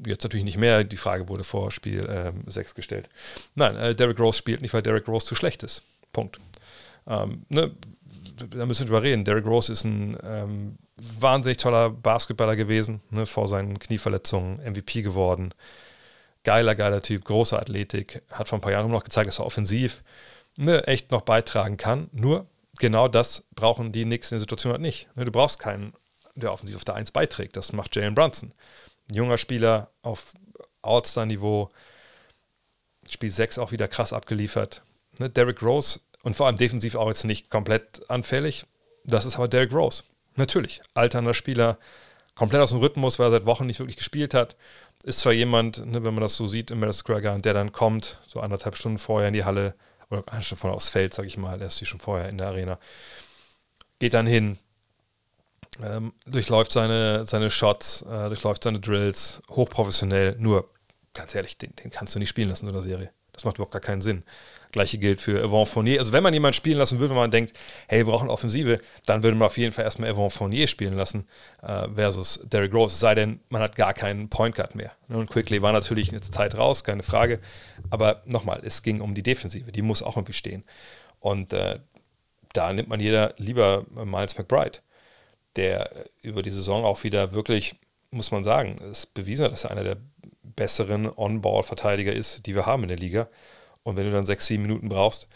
Jetzt natürlich nicht mehr, die Frage wurde vor Spiel ähm, 6 gestellt. Nein, äh, Derrick Rose spielt nicht, weil Derrick Rose zu schlecht ist. Punkt. Ähm, ne, da müssen wir drüber reden. Derrick Rose ist ein ähm, wahnsinnig toller Basketballer gewesen, ne, vor seinen Knieverletzungen, MVP geworden. Geiler, geiler Typ, große Athletik, hat vor ein paar Jahren noch gezeigt, dass er offensiv ne, echt noch beitragen kann. Nur genau das brauchen die Knicks in der Situation halt nicht. Ne, du brauchst keinen, der offensiv auf der 1 beiträgt. Das macht Jalen Brunson junger Spieler auf All-Star-Niveau. Spiel 6 auch wieder krass abgeliefert. Ne, Derrick Rose und vor allem defensiv auch jetzt nicht komplett anfällig. Das ist aber Derrick Rose. Natürlich, alternder Spieler, komplett aus dem Rhythmus, weil er seit Wochen nicht wirklich gespielt hat. Ist zwar jemand, ne, wenn man das so sieht im Madison Square Garden, der dann kommt, so anderthalb Stunden vorher in die Halle, oder eine Stunde vorher aufs Feld, sage ich mal, er ist die schon vorher in der Arena, geht dann hin, ähm, durchläuft seine, seine Shots, äh, durchläuft seine Drills, hochprofessionell. Nur, ganz ehrlich, den, den kannst du nicht spielen lassen in der Serie. Das macht überhaupt gar keinen Sinn. Gleiche gilt für Evan Fournier. Also wenn man jemanden spielen lassen würde, wenn man denkt, hey, wir brauchen Offensive, dann würde man auf jeden Fall erstmal Evan Fournier spielen lassen äh, versus Derrick Rose. Es sei denn, man hat gar keinen Point Guard mehr. Und Quickly war natürlich eine Zeit raus, keine Frage. Aber nochmal, es ging um die Defensive. Die muss auch irgendwie stehen. Und äh, da nimmt man jeder lieber Miles McBride der über die Saison auch wieder wirklich, muss man sagen, ist bewiesen, dass er einer der besseren On-Ball-Verteidiger ist, die wir haben in der Liga. Und wenn du dann sechs, sieben Minuten brauchst,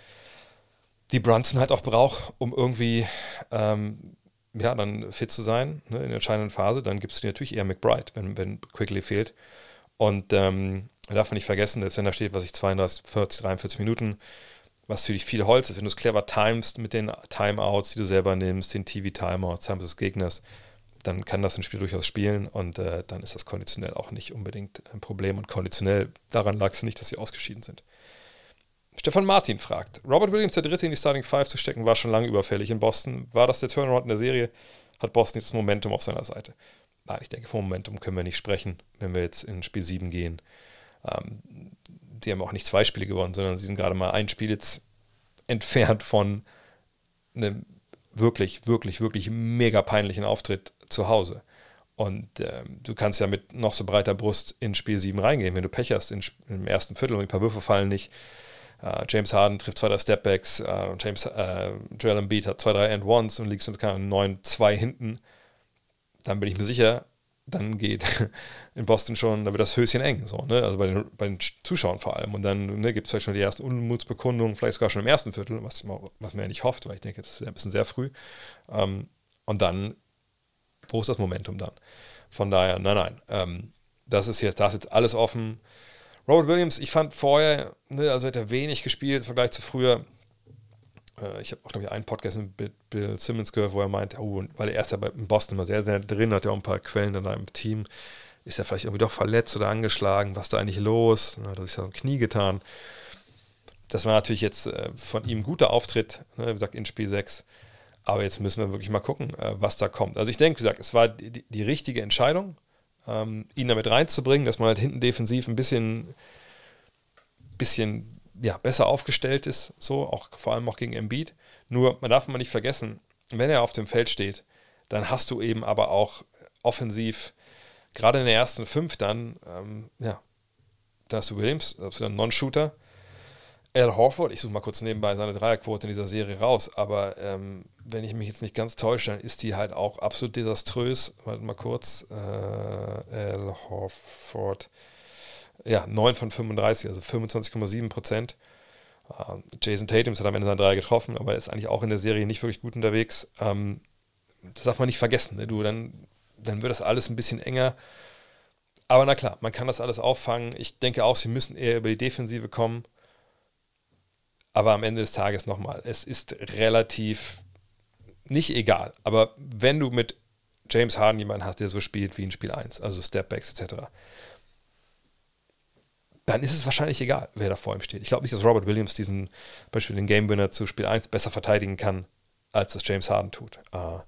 die Brunson halt auch braucht, um irgendwie ähm, ja, dann fit zu sein ne, in der entscheidenden Phase, dann gibst du dir natürlich eher McBride, wenn, wenn Quickly fehlt. Und ähm, darf man nicht vergessen, selbst wenn da steht, was ich 32, 40, 43 Minuten, was natürlich viel Holz ist, wenn du es clever timest mit den Timeouts, die du selber nimmst, den TV-Timeouts, Times des Gegners, dann kann das ein Spiel durchaus spielen und äh, dann ist das konditionell auch nicht unbedingt ein Problem. Und konditionell daran lag es nicht, dass sie ausgeschieden sind. Stefan Martin fragt: Robert Williams, der Dritte in die Starting Five zu stecken, war schon lange überfällig in Boston. War das der Turnaround in der Serie? Hat Boston jetzt das Momentum auf seiner Seite? Nein, ich denke, vom Momentum können wir nicht sprechen, wenn wir jetzt in Spiel 7 gehen. Ähm, die haben auch nicht zwei Spiele gewonnen, sondern sie sind gerade mal ein Spiel jetzt entfernt von einem wirklich, wirklich, wirklich mega peinlichen Auftritt zu Hause. Und äh, du kannst ja mit noch so breiter Brust in Spiel 7 reingehen, wenn du Pech hast in, im ersten Viertel und ein paar Würfe fallen nicht. Uh, James Harden trifft zwei, drei Stepbacks, uh, James, uh, Joel Embiid hat zwei, drei And-Ones und liegst mit 9-2 hinten. Dann bin ich mir sicher, dann geht [laughs] in Boston schon, da wird das Höschen eng, so, ne? Also bei den, bei den Zuschauern vor allem. Und dann ne, gibt es vielleicht schon die ersten Unmutsbekundungen, vielleicht sogar schon im ersten Viertel, was, was man ja nicht hofft, weil ich denke, das ist ein bisschen sehr früh. Um, und dann, wo ist das Momentum dann? Von daher, nein, nein. Ähm, das ist jetzt, da ist jetzt alles offen. Robert Williams, ich fand vorher, ne, also hat er wenig gespielt im Vergleich zu früher. Äh, ich habe auch, glaube ich, einen Podcast mit Bill Simmons gehört, wo er meint, oh, weil er ist ja bei Boston immer sehr, sehr drin, hat ja auch ein paar Quellen in einem Team. Ist er vielleicht irgendwie doch verletzt oder angeschlagen? Was ist da eigentlich los? Dann hat er sich so ein Knie getan. Das war natürlich jetzt äh, von ihm ein guter Auftritt, ne, wie gesagt, in Spiel 6. Aber jetzt müssen wir wirklich mal gucken, äh, was da kommt. Also ich denke, wie gesagt, es war die, die richtige Entscheidung, ähm, ihn damit reinzubringen, dass man halt hinten defensiv ein bisschen, bisschen ja, besser aufgestellt ist, so, auch vor allem auch gegen Embiid. Nur, man darf mal nicht vergessen, wenn er auf dem Feld steht, dann hast du eben aber auch offensiv, gerade in den ersten fünf dann, ähm, ja, da hast du Williams, da hast du einen Non-Shooter. Al Horford, ich suche mal kurz nebenbei seine Dreierquote in dieser Serie raus, aber ähm, wenn ich mich jetzt nicht ganz täusche, dann ist die halt auch absolut desaströs. Warte mal kurz. Äh, Al Horford ja, 9 von 35, also 25,7 Prozent. Uh, Jason Tatum hat am Ende seine drei getroffen, aber ist eigentlich auch in der Serie nicht wirklich gut unterwegs. Ähm, das darf man nicht vergessen. Ne? Du, dann, dann wird das alles ein bisschen enger. Aber na klar, man kann das alles auffangen. Ich denke auch, sie müssen eher über die Defensive kommen. Aber am Ende des Tages nochmal, es ist relativ nicht egal. Aber wenn du mit James Harden jemanden hast, der so spielt wie in Spiel 1, also Stepbacks etc., dann ist es wahrscheinlich egal, wer da vor ihm steht. Ich glaube nicht, dass Robert Williams diesen Beispiel den Game Winner zu Spiel 1 besser verteidigen kann, als das James Harden tut. Uh,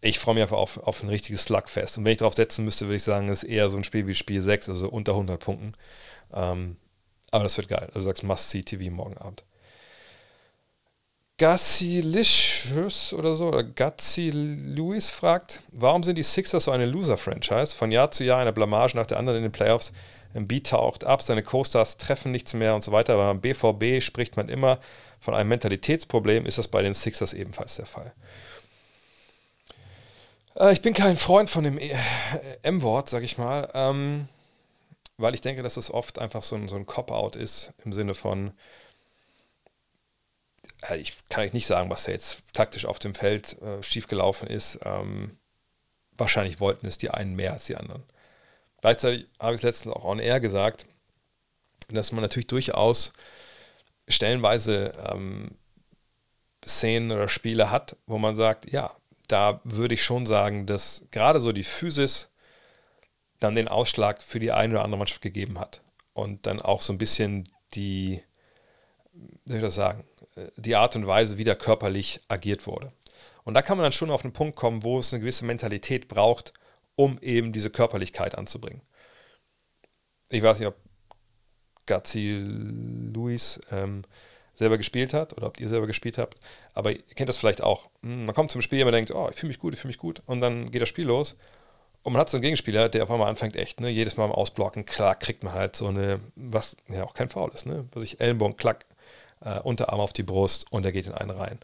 ich freue mich einfach auf, auf ein richtiges Slugfest. Und wenn ich darauf setzen müsste, würde ich sagen, es ist eher so ein Spiel wie Spiel 6, also unter 100 Punkten. Um, ähm, aber das wird geil. Also du sagst Must-See-TV morgen Abend. Gassilicious oder so, oder Gatsi Lewis fragt, warum sind die Sixers so eine Loser-Franchise? Von Jahr zu Jahr eine Blamage nach der anderen in den Playoffs. Embiid taucht ab, seine Co-Stars treffen nichts mehr und so weiter. Aber beim BVB spricht man immer von einem Mentalitätsproblem. Ist das bei den Sixers ebenfalls der Fall? Äh, ich bin kein Freund von dem äh, M-Wort, sag ich mal, ähm, weil ich denke, dass es oft einfach so ein, so ein Cop-Out ist im Sinne von, äh, ich kann euch nicht sagen, was da jetzt taktisch auf dem Feld äh, schiefgelaufen ist. Ähm, wahrscheinlich wollten es die einen mehr als die anderen. Gleichzeitig habe ich es letztens auch on air gesagt, dass man natürlich durchaus stellenweise ähm, Szenen oder Spiele hat, wo man sagt, ja, da würde ich schon sagen, dass gerade so die Physis dann den Ausschlag für die eine oder andere Mannschaft gegeben hat. Und dann auch so ein bisschen die, wie soll ich das sagen, äh, die Art und Weise, wie da körperlich agiert wurde. Und da kann man dann schon auf einen Punkt kommen, wo es eine gewisse Mentalität braucht, um eben diese Körperlichkeit anzubringen. Ich weiß nicht, ob Gazi Luis ähm, selber gespielt hat oder ob ihr selber gespielt habt, aber ihr kennt das vielleicht auch. Hm, man kommt zum Spiel, man denkt, oh, ich fühle mich gut, ich fühle mich gut und dann geht das Spiel los und man hat so einen Gegenspieler, der auf einmal anfängt, echt, ne, jedes Mal im Ausblocken, klar, kriegt man halt so eine, was ja auch kein Foul ist, ne, was ich Ellenbogen, klack, äh, Unterarm auf die Brust und er geht in einen rein.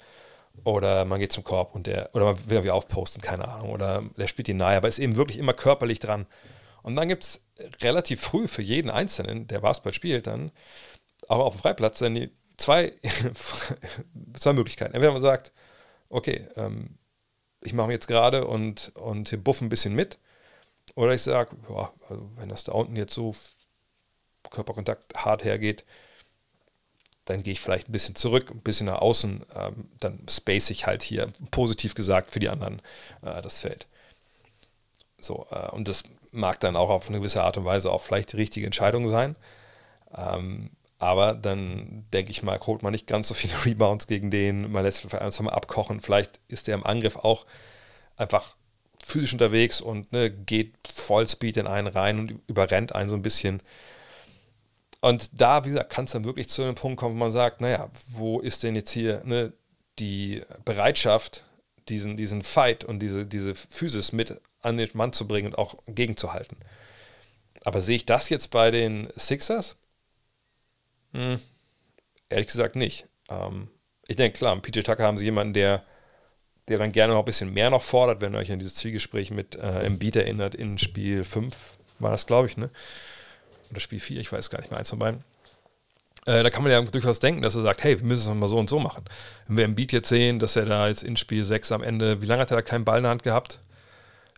Oder man geht zum Korb und der, oder man will irgendwie aufposten, keine Ahnung, oder der spielt die nahe, aber ist eben wirklich immer körperlich dran. Und dann gibt es relativ früh für jeden Einzelnen, der Basketball spielt, dann auch auf dem Freiplatz, dann die zwei, [laughs] zwei Möglichkeiten. Entweder man sagt, okay, ähm, ich mache jetzt gerade und, und buff ein bisschen mit. Oder ich sage, also wenn das da unten jetzt so Körperkontakt hart hergeht, dann gehe ich vielleicht ein bisschen zurück, ein bisschen nach außen, ähm, dann space ich halt hier, positiv gesagt, für die anderen äh, das Feld. So, äh, und das mag dann auch auf eine gewisse Art und Weise auch vielleicht die richtige Entscheidung sein. Ähm, aber dann denke ich mal, holt man nicht ganz so viele [laughs] Rebounds gegen den, man lässt einfach mal abkochen. Vielleicht ist der im Angriff auch einfach physisch unterwegs und ne, geht Vollspeed in einen rein und überrennt einen so ein bisschen. Und da, wie gesagt, kann es dann wirklich zu einem Punkt kommen, wo man sagt, naja, wo ist denn jetzt hier ne, die Bereitschaft, diesen, diesen Fight und diese, diese Physis mit an den Mann zu bringen und auch gegenzuhalten. Aber sehe ich das jetzt bei den Sixers? Hm, ehrlich gesagt nicht. Ähm, ich denke, klar, PJ Tucker haben sie jemanden, der, der dann gerne noch ein bisschen mehr noch fordert, wenn ihr euch an dieses Zwiegespräch mit äh, Embiid erinnert in Spiel 5, war das, glaube ich, ne? Oder Spiel 4, ich weiß gar nicht mehr, eins von beiden. Äh, da kann man ja durchaus denken, dass er sagt, hey, wir müssen es mal so und so machen. Wenn wir im Beat jetzt sehen, dass er da jetzt in Spiel 6 am Ende, wie lange hat er da keinen Ball in der Hand gehabt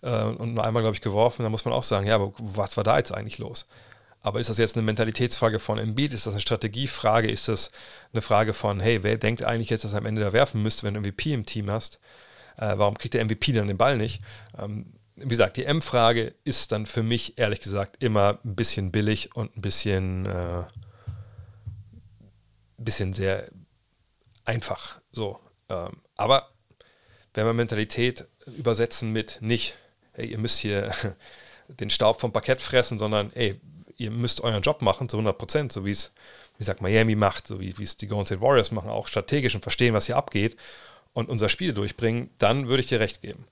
äh, und nur einmal, glaube ich, geworfen, dann muss man auch sagen, ja, aber was war da jetzt eigentlich los? Aber ist das jetzt eine Mentalitätsfrage von Embiid? Ist das eine Strategiefrage? Ist das eine Frage von, hey, wer denkt eigentlich jetzt, dass er am Ende da werfen müsste, wenn du MVP im Team hast? Äh, warum kriegt der MVP dann den Ball nicht? Ähm, wie gesagt, die M-Frage ist dann für mich ehrlich gesagt immer ein bisschen billig und ein bisschen, äh, bisschen sehr einfach. So. Ähm, aber wenn wir Mentalität übersetzen mit nicht, hey, ihr müsst hier [laughs] den Staub vom Parkett fressen, sondern ey, ihr müsst euren Job machen zu 100 Prozent, so wie es, wie gesagt, Miami macht, so wie es die Golden State Warriors machen, auch strategisch und verstehen, was hier abgeht und unser Spiel durchbringen, dann würde ich dir recht geben.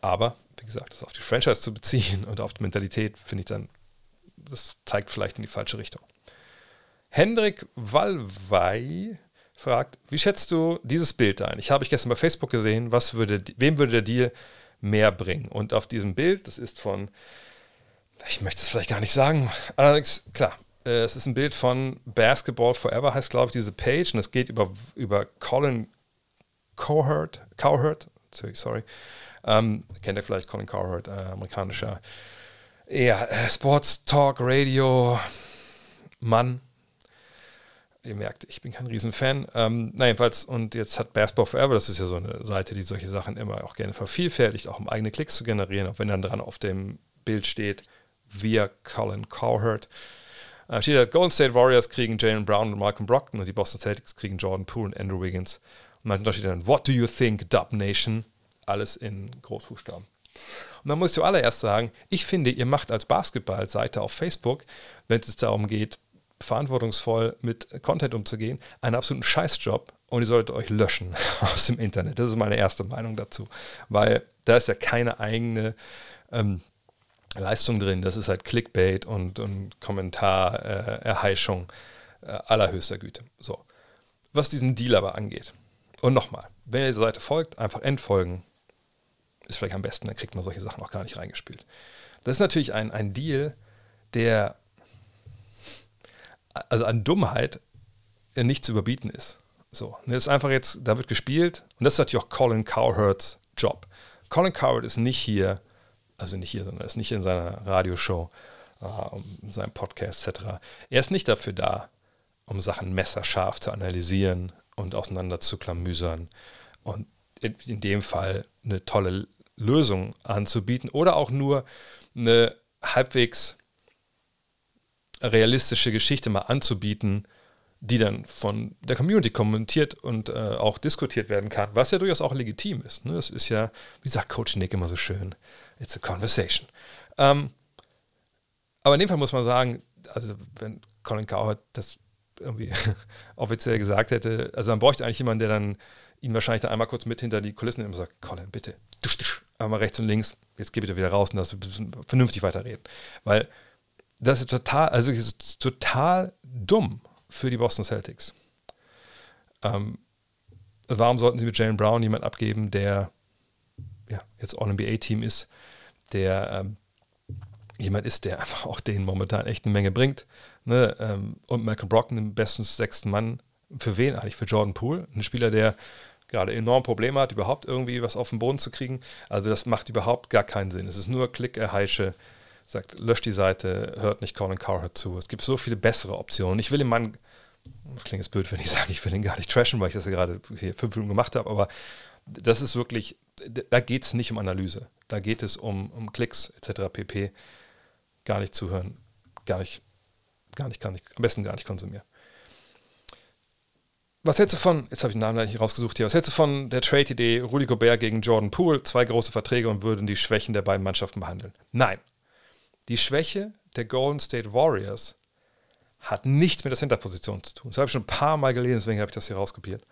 Aber wie gesagt, das auf die Franchise zu beziehen und auf die Mentalität, finde ich dann, das zeigt vielleicht in die falsche Richtung. Hendrik Walwey fragt, wie schätzt du dieses Bild ein? Ich habe ich gestern bei Facebook gesehen, was würde, wem würde der Deal mehr bringen? Und auf diesem Bild, das ist von, ich möchte es vielleicht gar nicht sagen, allerdings, klar, äh, es ist ein Bild von Basketball Forever, heißt glaube ich diese Page, und es geht über, über Colin Cowherd, Cowherd, sorry, ähm, kennt ihr vielleicht Colin Cowherd, äh, amerikanischer ja, äh, Sports Talk Radio Mann. Ihr merkt, ich bin kein Riesenfan. Ähm, na jedenfalls, und jetzt hat Basketball Forever, das ist ja so eine Seite, die solche Sachen immer auch gerne vervielfältigt, auch um eigene Klicks zu generieren, auch wenn dann dran auf dem Bild steht, via Colin Cowherd. Äh, steht da, Golden State Warriors kriegen Jalen Brown und Malcolm Brockton und die Boston Celtics kriegen Jordan Poole und Andrew Wiggins. Und dann steht dann, What do you think, Dub Nation? Alles in Großbuchstaben. Und dann muss ich zuallererst sagen, ich finde, ihr macht als Basketballseite auf Facebook, wenn es darum geht, verantwortungsvoll mit Content umzugehen, einen absoluten Scheißjob und ihr solltet euch löschen [laughs] aus dem Internet. Das ist meine erste Meinung dazu, weil da ist ja keine eigene ähm, Leistung drin. Das ist halt Clickbait und, und Kommentarerheischung äh, äh, allerhöchster Güte. So. Was diesen Deal aber angeht. Und nochmal, wenn ihr dieser Seite folgt, einfach entfolgen, ist vielleicht am besten, dann kriegt man solche Sachen auch gar nicht reingespielt. Das ist natürlich ein, ein Deal, der also an Dummheit nicht zu überbieten ist. So, das ne, ist einfach jetzt, da wird gespielt und das ist natürlich auch Colin Cowherds Job. Colin Cowherd ist nicht hier, also nicht hier, sondern ist nicht in seiner Radioshow, äh, in seinem Podcast etc. Er ist nicht dafür da, um Sachen messerscharf zu analysieren und auseinander zu klamüsern und in dem Fall eine tolle Lösung anzubieten oder auch nur eine halbwegs realistische Geschichte mal anzubieten, die dann von der Community kommentiert und äh, auch diskutiert werden kann, was ja durchaus auch legitim ist. Ne? Es ist ja, wie sagt Coach Nick immer so schön, it's a conversation. Ähm, aber in dem Fall muss man sagen, also wenn Colin Cowherd das irgendwie [laughs] offiziell gesagt hätte, also man bräuchte eigentlich jemanden, der dann ihn wahrscheinlich dann einmal kurz mit hinter die Kulissen und sagt, Colin, bitte, dusch, dusch, einmal rechts und links, jetzt geh bitte wieder raus und das vernünftig weiterreden. Weil das ist total, also ist total dumm für die Boston Celtics. Ähm, warum sollten sie mit Jalen Brown jemanden abgeben, der ja, jetzt All-NBA-Team ist, der ähm, jemand ist, der einfach auch denen momentan echt eine Menge bringt. Ne? Ähm, und Michael Brockton, den besten sechsten Mann, für wen eigentlich? Für Jordan Poole, ein Spieler, der gerade enorm Probleme hat, überhaupt irgendwie was auf den Boden zu kriegen. Also das macht überhaupt gar keinen Sinn. Es ist nur Klick, erheische, sagt, löscht die Seite, hört nicht Colin Cowherd zu. Es gibt so viele bessere Optionen. Ich will den Mann, das klingt jetzt blöd, wenn ich [laughs] sage, ich will ihn gar nicht trashen, weil ich das ja gerade hier fünf Minuten gemacht habe, aber das ist wirklich, da geht es nicht um Analyse. Da geht es um, um Klicks etc. pp. Gar nicht zuhören, gar nicht, gar nicht, gar nicht, am besten gar nicht konsumieren. Was hältst du von, jetzt habe ich den Namen nicht rausgesucht hier, was hältst du von der Trade-Idee Rudy Gobert gegen Jordan Poole, zwei große Verträge und würden die Schwächen der beiden Mannschaften behandeln? Nein. Die Schwäche der Golden State Warriors hat nichts mit der Center-Position zu tun. Das habe ich schon ein paar Mal gelesen, deswegen habe ich das hier rauskopiert.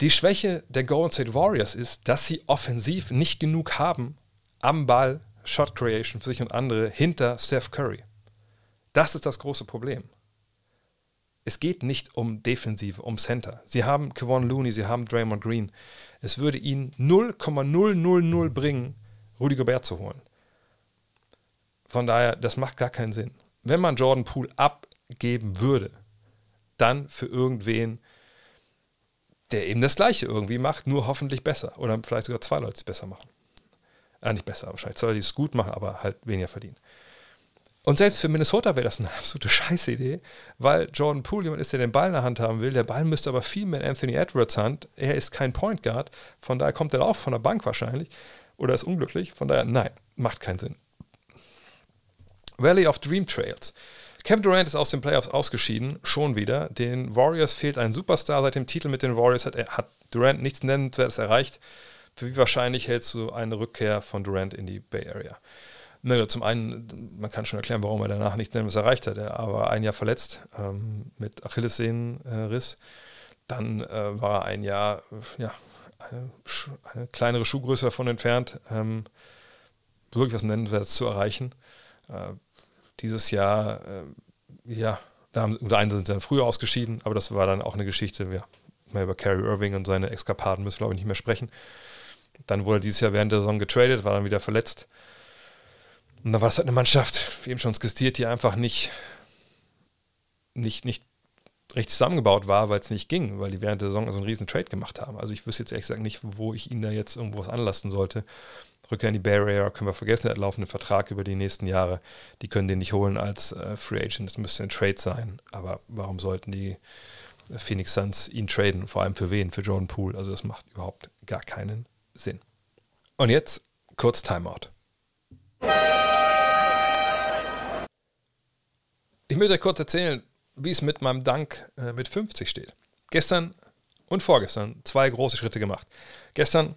Die Schwäche der Golden State Warriors ist, dass sie offensiv nicht genug haben am Ball, Shot Creation für sich und andere hinter Steph Curry. Das ist das große Problem. Es geht nicht um Defensive, um Center. Sie haben Kevon Looney, sie haben Draymond Green. Es würde ihnen 0,000 bringen, Rudy Gobert zu holen. Von daher, das macht gar keinen Sinn. Wenn man Jordan Poole abgeben würde, dann für irgendwen, der eben das Gleiche irgendwie macht, nur hoffentlich besser. Oder vielleicht sogar zwei Leute es besser machen. Äh, nicht besser, wahrscheinlich zwei Leute, die es gut machen, aber halt weniger verdienen. Und selbst für Minnesota wäre das eine absolute [laughs] Scheißidee, weil Jordan Poole jemand ist, der den Ball in der Hand haben will. Der Ball müsste aber viel mehr in Anthony Edwards Hand. Er ist kein Point Guard, von daher kommt er auch von der Bank wahrscheinlich oder ist unglücklich. Von daher, nein, macht keinen Sinn. Valley of Dream Trails. Kevin Durant ist aus den Playoffs ausgeschieden, schon wieder. Den Warriors fehlt ein Superstar. Seit dem Titel mit den Warriors hat, hat Durant nichts Nennenswertes erreicht. Wie wahrscheinlich hältst du eine Rückkehr von Durant in die Bay Area? Ne, zum einen, man kann schon erklären, warum er danach nichts Nennenswertes erreicht hat. Er war ein Jahr verletzt ähm, mit Achillessehnenriss. Dann äh, war er ein Jahr, ja, eine, eine, kleinere Schuhgröße davon entfernt, ähm, wirklich was Nennenswertes zu erreichen. Äh, dieses Jahr, äh, ja, da haben, unter einen sind sie dann früher ausgeschieden, aber das war dann auch eine Geschichte, ja, mal über Carrie Irving und seine Eskapaden müssen wir, glaube ich, nicht mehr sprechen. Dann wurde er dieses Jahr während der Saison getradet, war dann wieder verletzt. Und da war es halt eine Mannschaft, wie eben schon skizziert, die einfach nicht, nicht, nicht richtig zusammengebaut war, weil es nicht ging, weil die während der Saison so einen riesen Trade gemacht haben. Also ich wüsste jetzt ehrlich gesagt nicht, wo ich ihnen da jetzt irgendwo was anlassen sollte. Rückkehr in die Area können wir vergessen, er hat laufenden Vertrag über die nächsten Jahre. Die können den nicht holen als äh, Free Agent, das müsste ein Trade sein. Aber warum sollten die Phoenix Suns ihn traden? Vor allem für wen? Für Jordan Poole. Also das macht überhaupt gar keinen Sinn. Und jetzt kurz Timeout. Ich möchte euch kurz erzählen, wie es mit meinem Dank äh, mit 50 steht. Gestern und vorgestern zwei große Schritte gemacht. Gestern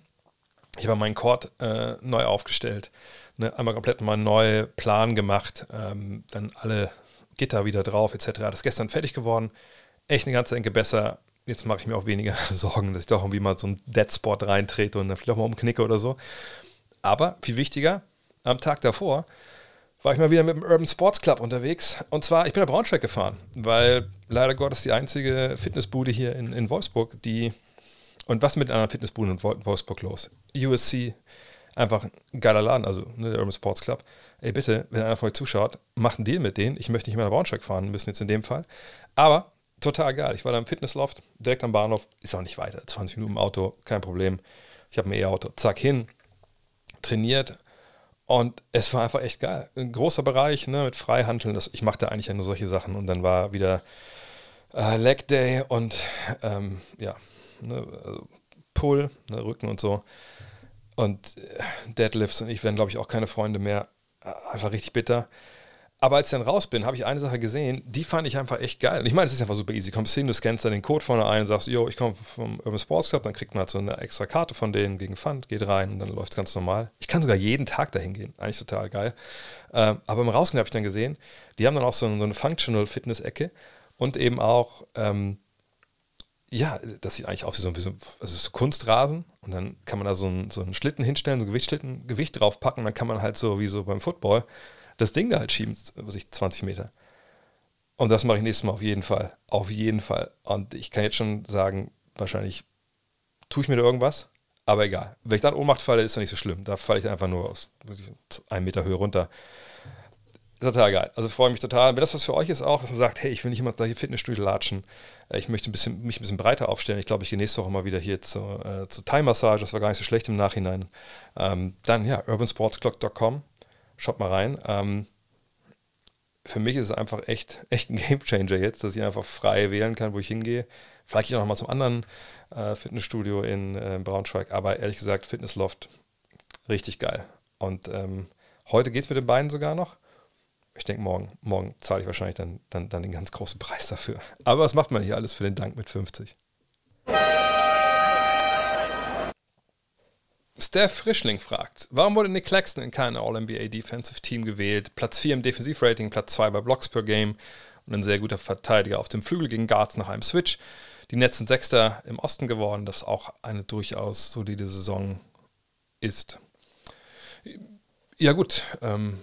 ich habe meinen Chord äh, neu aufgestellt, ne, einmal komplett mal einen neuen Plan gemacht, ähm, dann alle Gitter wieder drauf etc. Das ist gestern fertig geworden, echt eine ganze Ecke besser. Jetzt mache ich mir auch weniger [laughs] Sorgen, dass ich doch irgendwie mal so einen Dead Spot reintrete und dann vielleicht auch mal umknicke oder so. Aber viel wichtiger, am Tag davor war ich mal wieder mit dem Urban Sports Club unterwegs. Und zwar, ich bin nach Braunschweig gefahren, weil leider Gottes die einzige Fitnessbude hier in, in Wolfsburg, die und was mit einer Fitnessbude in Wolfsburg los? USC, einfach ein geiler Laden, also ne, der Urban Sports Club. Ey, bitte, wenn einer von euch zuschaut, macht einen Deal mit denen. Ich möchte nicht mehr nach Braunschweig fahren müssen jetzt in dem Fall. Aber total geil. Ich war da im Fitnessloft, direkt am Bahnhof, ist auch nicht weiter. 20 Minuten im Auto, kein Problem. Ich habe ein E-Auto, zack, hin, trainiert. Und es war einfach echt geil. Ein großer Bereich ne, mit Freihandeln. Das, ich machte eigentlich ja nur solche Sachen. Und dann war wieder äh, Leg Day und ähm, ja, ne, also Pull, ne, Rücken und so. Und äh, Deadlifts und ich werden, glaube ich, auch keine Freunde mehr. Äh, einfach richtig bitter. Aber als ich dann raus bin, habe ich eine Sache gesehen, die fand ich einfach echt geil. Und ich meine, es ist einfach super easy. Du kommst hin, du scannst dann den Code vorne ein und sagst, yo, ich komme vom Urban Sports Club, dann kriegt man halt so eine extra Karte von denen gegen Pfand, geht rein und dann läuft es ganz normal. Ich kann sogar jeden Tag dahin gehen. Eigentlich total geil. Ähm, aber im Rausgehen habe ich dann gesehen, die haben dann auch so eine Functional Fitness-Ecke und eben auch ähm, ja, das sieht eigentlich aus wie so, wie so, also so Kunstrasen und dann kann man da so einen, so einen Schlitten hinstellen, so ein Gewichtsschlitten, Gewicht draufpacken, dann kann man halt so wie so beim Football das Ding da halt schieben, was ich 20 Meter. Und das mache ich nächstes Mal auf jeden Fall. Auf jeden Fall. Und ich kann jetzt schon sagen, wahrscheinlich tue ich mir da irgendwas, aber egal. Wenn ich dann Ohnmacht falle, ist doch nicht so schlimm. Da falle ich einfach nur aus einem Meter Höhe runter. Ist total geil. Also freue mich total. Wenn das was für euch ist auch, dass man sagt, hey, ich will nicht immer da hier Fitnessstudio latschen. Äh, ich möchte ein bisschen, mich ein bisschen breiter aufstellen. Ich glaube, ich gehe nächste Woche mal wieder hier zur, äh, zur Thai-Massage. Das war gar nicht so schlecht im Nachhinein. Ähm, dann, ja, urbansportsclock.com. Schaut mal rein. Ähm, für mich ist es einfach echt, [laughs] echt ein Gamechanger jetzt, dass ich einfach frei wählen kann, wo ich hingehe. Vielleicht auch noch mal zum anderen äh, Fitnessstudio in äh, Braunschweig. Aber ehrlich gesagt, Fitnessloft, richtig geil. Und ähm, heute geht es mit den Beinen sogar noch ich denke, morgen, morgen zahle ich wahrscheinlich dann, dann, dann den ganz großen Preis dafür. Aber was macht man hier alles für den Dank mit 50? Steph Frischling fragt, warum wurde Nick Claxton in kein All-NBA Defensive Team gewählt? Platz 4 im Defensivrating, Platz 2 bei Blocks per Game und ein sehr guter Verteidiger auf dem Flügel gegen Guards nach einem Switch. Die Nets sind Sechster im Osten geworden, das auch eine durchaus solide Saison ist. Ja gut, ähm,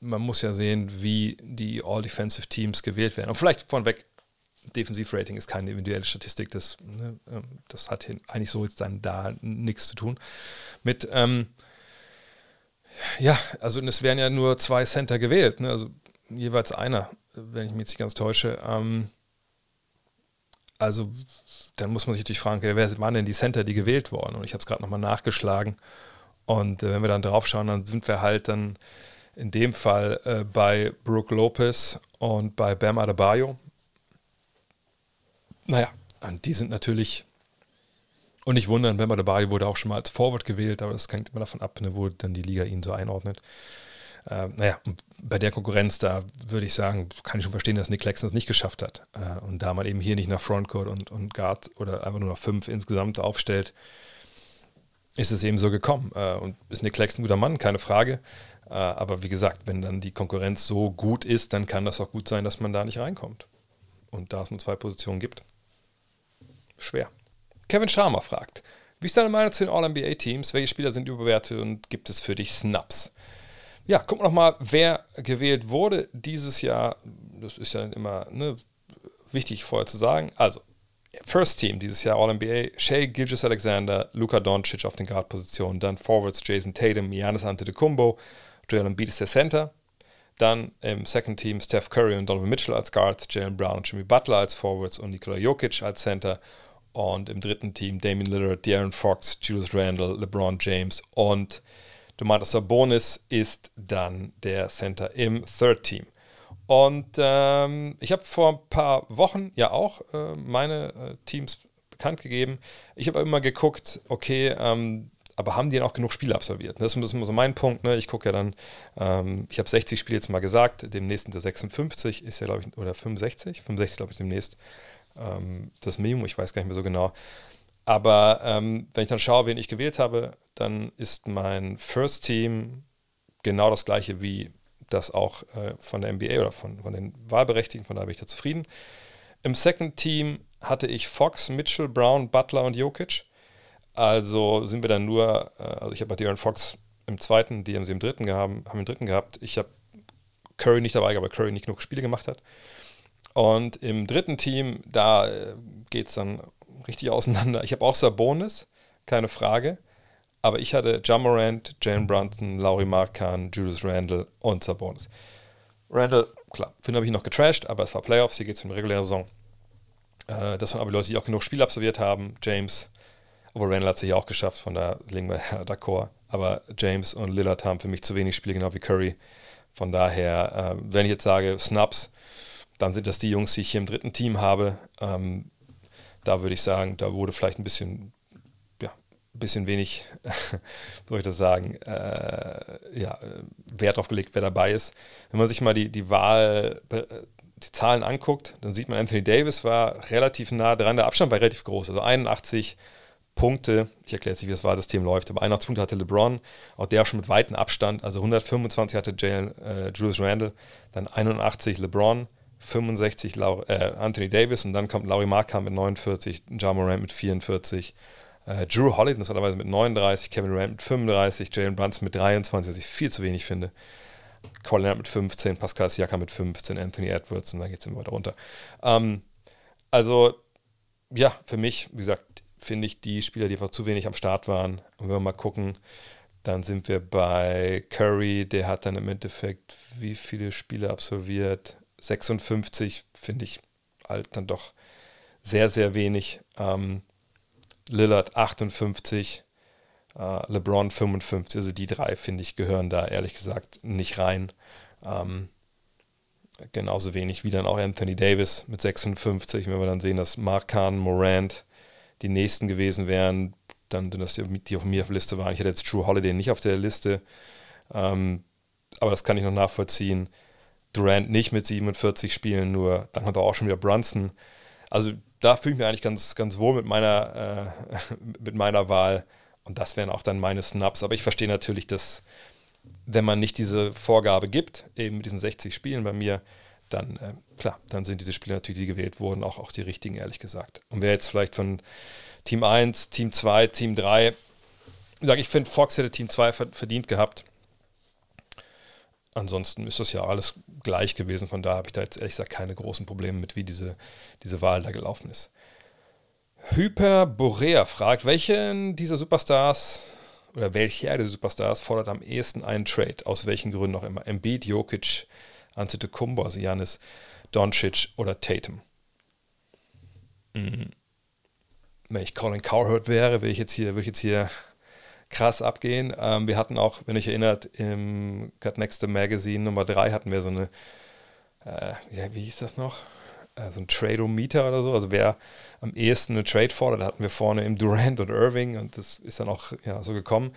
man muss ja sehen, wie die All-Defensive Teams gewählt werden. Und vielleicht vorneweg, Defensivrating ist keine individuelle Statistik, das, ne, ähm, das hat eigentlich so jetzt dann da nichts zu tun mit. Ähm, ja, also es werden ja nur zwei Center gewählt, ne, also jeweils einer, wenn ich mich jetzt nicht ganz täusche. Ähm, also dann muss man sich natürlich fragen, wer waren denn die Center, die gewählt wurden? Und ich habe es gerade nochmal nachgeschlagen. Und äh, wenn wir dann drauf schauen, dann sind wir halt dann in dem Fall äh, bei Brooke Lopez und bei Bam Adebayo. Naja, und die sind natürlich. Und nicht wundern, Bam Adebayo wurde auch schon mal als Forward gewählt, aber das hängt immer davon ab, ne, wo dann die Liga ihn so einordnet. Äh, naja, bei der Konkurrenz, da würde ich sagen, kann ich schon verstehen, dass Nick Claxton es nicht geschafft hat. Äh, und da man eben hier nicht nach Frontcourt und, und Guard oder einfach nur nach fünf insgesamt aufstellt, ist es eben so gekommen. Äh, und ist Nick Claxton ein guter Mann, keine Frage. Äh, aber wie gesagt, wenn dann die Konkurrenz so gut ist, dann kann das auch gut sein, dass man da nicht reinkommt. Und da es nur zwei Positionen gibt, schwer. Kevin Sharma fragt, wie ist deine Meinung zu den All-NBA-Teams? Welche Spieler sind überbewertet und gibt es für dich Snaps? Ja, gucken wir nochmal, wer gewählt wurde dieses Jahr. Das ist ja immer ne, wichtig vorher zu sagen. Also, First Team dieses Jahr All-NBA, Shea Gilgis Alexander, Luka Doncic auf den Guard-Positionen, dann Forwards Jason Tatum, Giannis Antetokounmpo, Joel Embiid ist der Center. Dann im Second Team Steph Curry und Donovan Mitchell als Guards, Jalen Brown und Jimmy Butler als Forwards und Nikola Jokic als Center. Und im dritten Team Damian Lillard, De'Aaron Fox, Julius Randle, LeBron James und Domantas Sabonis ist dann der Center im Third Team. Und ähm, ich habe vor ein paar Wochen ja auch äh, meine äh, Teams bekannt gegeben. Ich habe immer geguckt, okay, ähm, aber haben die denn auch genug Spiele absolviert? Das ist immer so mein Punkt. Ne? Ich gucke ja dann, ähm, ich habe 60 Spiele jetzt mal gesagt, demnächst sind es 56, ist ja, glaube ich, oder 65, 65, glaube ich, demnächst ähm, das Minimum, ich weiß gar nicht mehr so genau. Aber ähm, wenn ich dann schaue, wen ich gewählt habe, dann ist mein First Team genau das gleiche wie das auch äh, von der NBA oder von, von den Wahlberechtigten, von da bin ich da zufrieden. Im Second Team hatte ich Fox, Mitchell, Brown, Butler und Jokic. Also sind wir dann nur, äh, also ich habe bei Darren Fox im zweiten, die haben sie im dritten gehabt, haben im dritten gehabt. Ich habe Curry nicht dabei, aber Curry nicht genug Spiele gemacht hat. Und im dritten Team, da äh, geht es dann richtig [laughs] auseinander. Ich habe auch Sabonis, keine Frage. Aber ich hatte Jamorant, Jalen Brunson, Laurie Markan, Julius Randle und Sabonis. Randle, klar, Finn habe ich noch getrashed, aber es war Playoffs, hier geht es um eine reguläre Saison. Äh, das waren aber Leute, die auch genug Spiele absolviert haben. James, obwohl Randall hat es ja auch geschafft, von da liegen wir [laughs] d'accord. Aber James und Lillard haben für mich zu wenig Spiele, genau wie Curry. Von daher, äh, wenn ich jetzt sage Snaps, dann sind das die Jungs, die ich hier im dritten Team habe. Ähm, da würde ich sagen, da wurde vielleicht ein bisschen, ja, ein bisschen wenig, [laughs] soll ich das sagen, äh, ja, Wert drauf gelegt, wer dabei ist. Wenn man sich mal die, die Wahl, die Zahlen anguckt, dann sieht man, Anthony Davis war relativ nah dran, der Abstand war relativ groß, also 81 Punkte, ich erkläre jetzt nicht, wie das Wahlsystem läuft, aber 81 Punkte hatte LeBron, auch der schon mit weitem Abstand, also 125 hatte Jalen, äh, Julius Randle, dann 81 LeBron, 65 Lau äh, Anthony Davis und dann kommt Laurie Markham mit 49, Ja Morant mit 44, äh, Drew Holiday interessanterweise mit 39, Kevin Durant mit 35, Jalen Brunson mit 23, was ich viel zu wenig finde. Colin mit 15, Pascal Siakam mit 15, Anthony Edwards und dann geht es immer weiter runter. Ähm, also ja, für mich, wie gesagt, finde ich die Spieler, die einfach zu wenig am Start waren. Und wenn wir mal gucken, dann sind wir bei Curry, der hat dann im Endeffekt wie viele Spiele absolviert? 56, finde ich halt dann doch sehr, sehr wenig. Ähm, Lillard 58, äh, LeBron 55, also die drei, finde ich, gehören da ehrlich gesagt nicht rein. Ähm, genauso wenig wie dann auch Anthony Davis mit 56, wenn wir dann sehen, dass Mark Kahn, Morant die nächsten gewesen wären, dann, dass die, die auf mir auf der Liste waren. Ich hätte jetzt True Holiday nicht auf der Liste, ähm, aber das kann ich noch nachvollziehen. Durant nicht mit 47 Spielen, nur dann er auch schon wieder Brunson. Also da fühle ich mich eigentlich ganz, ganz wohl mit meiner, äh, [laughs] mit meiner Wahl. Und das wären auch dann meine Snaps. Aber ich verstehe natürlich, dass, wenn man nicht diese Vorgabe gibt, eben mit diesen 60 Spielen bei mir, dann, äh, klar, dann sind diese Spiele natürlich, die gewählt wurden, auch, auch die richtigen, ehrlich gesagt. Und wer jetzt vielleicht von Team 1, Team 2, Team 3, sage ich, finde, Fox hätte Team 2 verdient gehabt. Ansonsten ist das ja alles gleich gewesen. Von daher habe ich da jetzt ehrlich gesagt keine großen Probleme mit, wie diese, diese Wahl da gelaufen ist. Hyperborea fragt, welchen dieser Superstars oder welcher der Superstars fordert am ehesten einen Trade? Aus welchen Gründen auch immer. Embiid, Jokic, Antetokounmpo, also Janis, Doncic oder Tatum. Mhm. Wenn ich Colin Cowherd wäre, würde ich jetzt hier, würde ich jetzt hier krass abgehen. Ähm, wir hatten auch, wenn ich erinnert, im Got Next Magazine Nummer 3 hatten wir so eine, äh, ja, wie hieß das noch? Äh, so ein Tradometer oder so. Also wer am ehesten eine Trade fordert, hatten wir vorne im Durant und Irving und das ist dann auch ja, so gekommen.